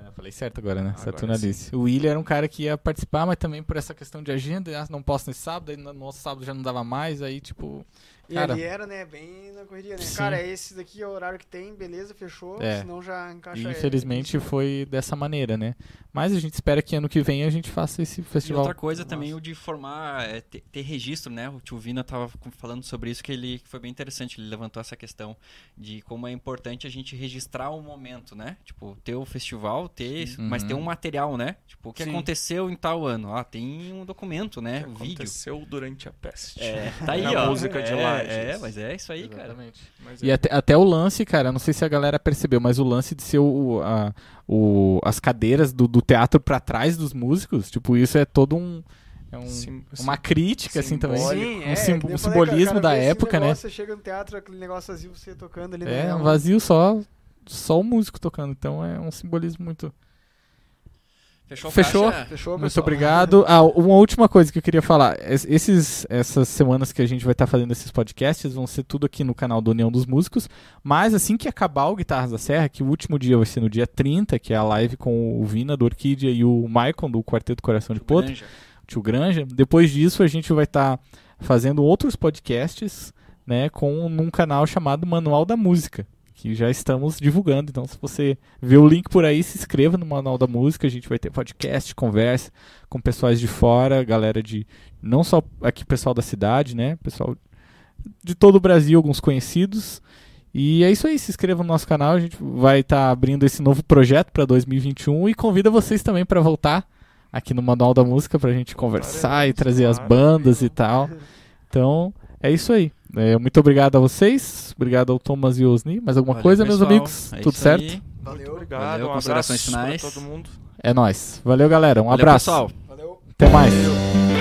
É, falei certo agora, né? Agora Saturno sim. Alice. O William era um cara que ia participar, mas também por essa questão de agenda, ah, não posso nesse sábado, aí no nosso sábado já não dava mais, aí tipo. E Cara. ali era, né, bem na correria, né? Sim. Cara, esse daqui é o horário que tem, beleza, fechou, É. senão já encaixa E ele. infelizmente foi dessa maneira, né? Mas a gente espera que ano que vem a gente faça esse E festival. outra coisa Massa. também, o de formar, é, ter, ter registro, né? O tio Vina tava falando sobre isso, que ele que foi bem interessante. Ele levantou essa questão de como é importante a gente registrar o momento, né? Tipo, ter o festival, ter, Sim. mas Uhum. ter um material, né? Tipo, o que Sim. aconteceu em tal ano. Ah, tem um documento, né? que Um vídeo. aconteceu durante a peste. É, tá aí, Na ó. música de é. É, mas é isso aí, cara. Exatamente. Mas E é- até, até o lance, cara, não sei se a galera percebeu, mas o lance de ser o, a- o- as cadeiras do, do teatro pra trás dos músicos, tipo, isso é todo um. É um- sim- uma crítica, assim, também. Sim, Um é, sim- um cara, simbolismo cara, da época, né? negócio, Você chega no teatro, aquele negócio vazio, você tocando ali, né? É um vazio só, só o músico tocando, então é um simbolismo muito. Fechou? Fechou? caixa? Fechou, Muito pessoal? obrigado. Ah, uma última coisa que eu queria falar. Es- Esses, essas semanas que a gente vai estar fazendo esses podcasts vão ser tudo aqui no canal do União dos Músicos. Mas assim que acabar o Guitarras da Serra, que o último dia vai ser no dia 30, que é a live com o Vina do Orquídea e o Maicon do Quarteto Coração de Potro, Granja. tio Granja. Depois disso, a gente vai estar fazendo outros podcasts, né, com num canal chamado Manual da Música, que já estamos divulgando. Então, se você vê o link por aí, se inscreva no Manual da Música. A gente vai ter podcast, conversa com pessoas de fora, galera de não só aqui pessoal da cidade, né, pessoal de todo o Brasil, alguns conhecidos. E é isso aí, se inscreva no nosso canal, a gente vai estar abrindo esse novo projeto para 2021 e convida vocês também para voltar aqui no Manual da Música pra gente conversar e trazer as bandas e tal. Então, é isso aí. É, muito obrigado a vocês, obrigado ao Thomas e ao Osni. Mais alguma Valeu, coisa, meus pessoal. amigos? É Tudo certo? aí. Valeu. Obrigado, Valeu, um considerações finais. todo mundo. É nóis. Valeu, galera. Um Valeu, abraço. pessoal. Valeu. Até mais. Valeu.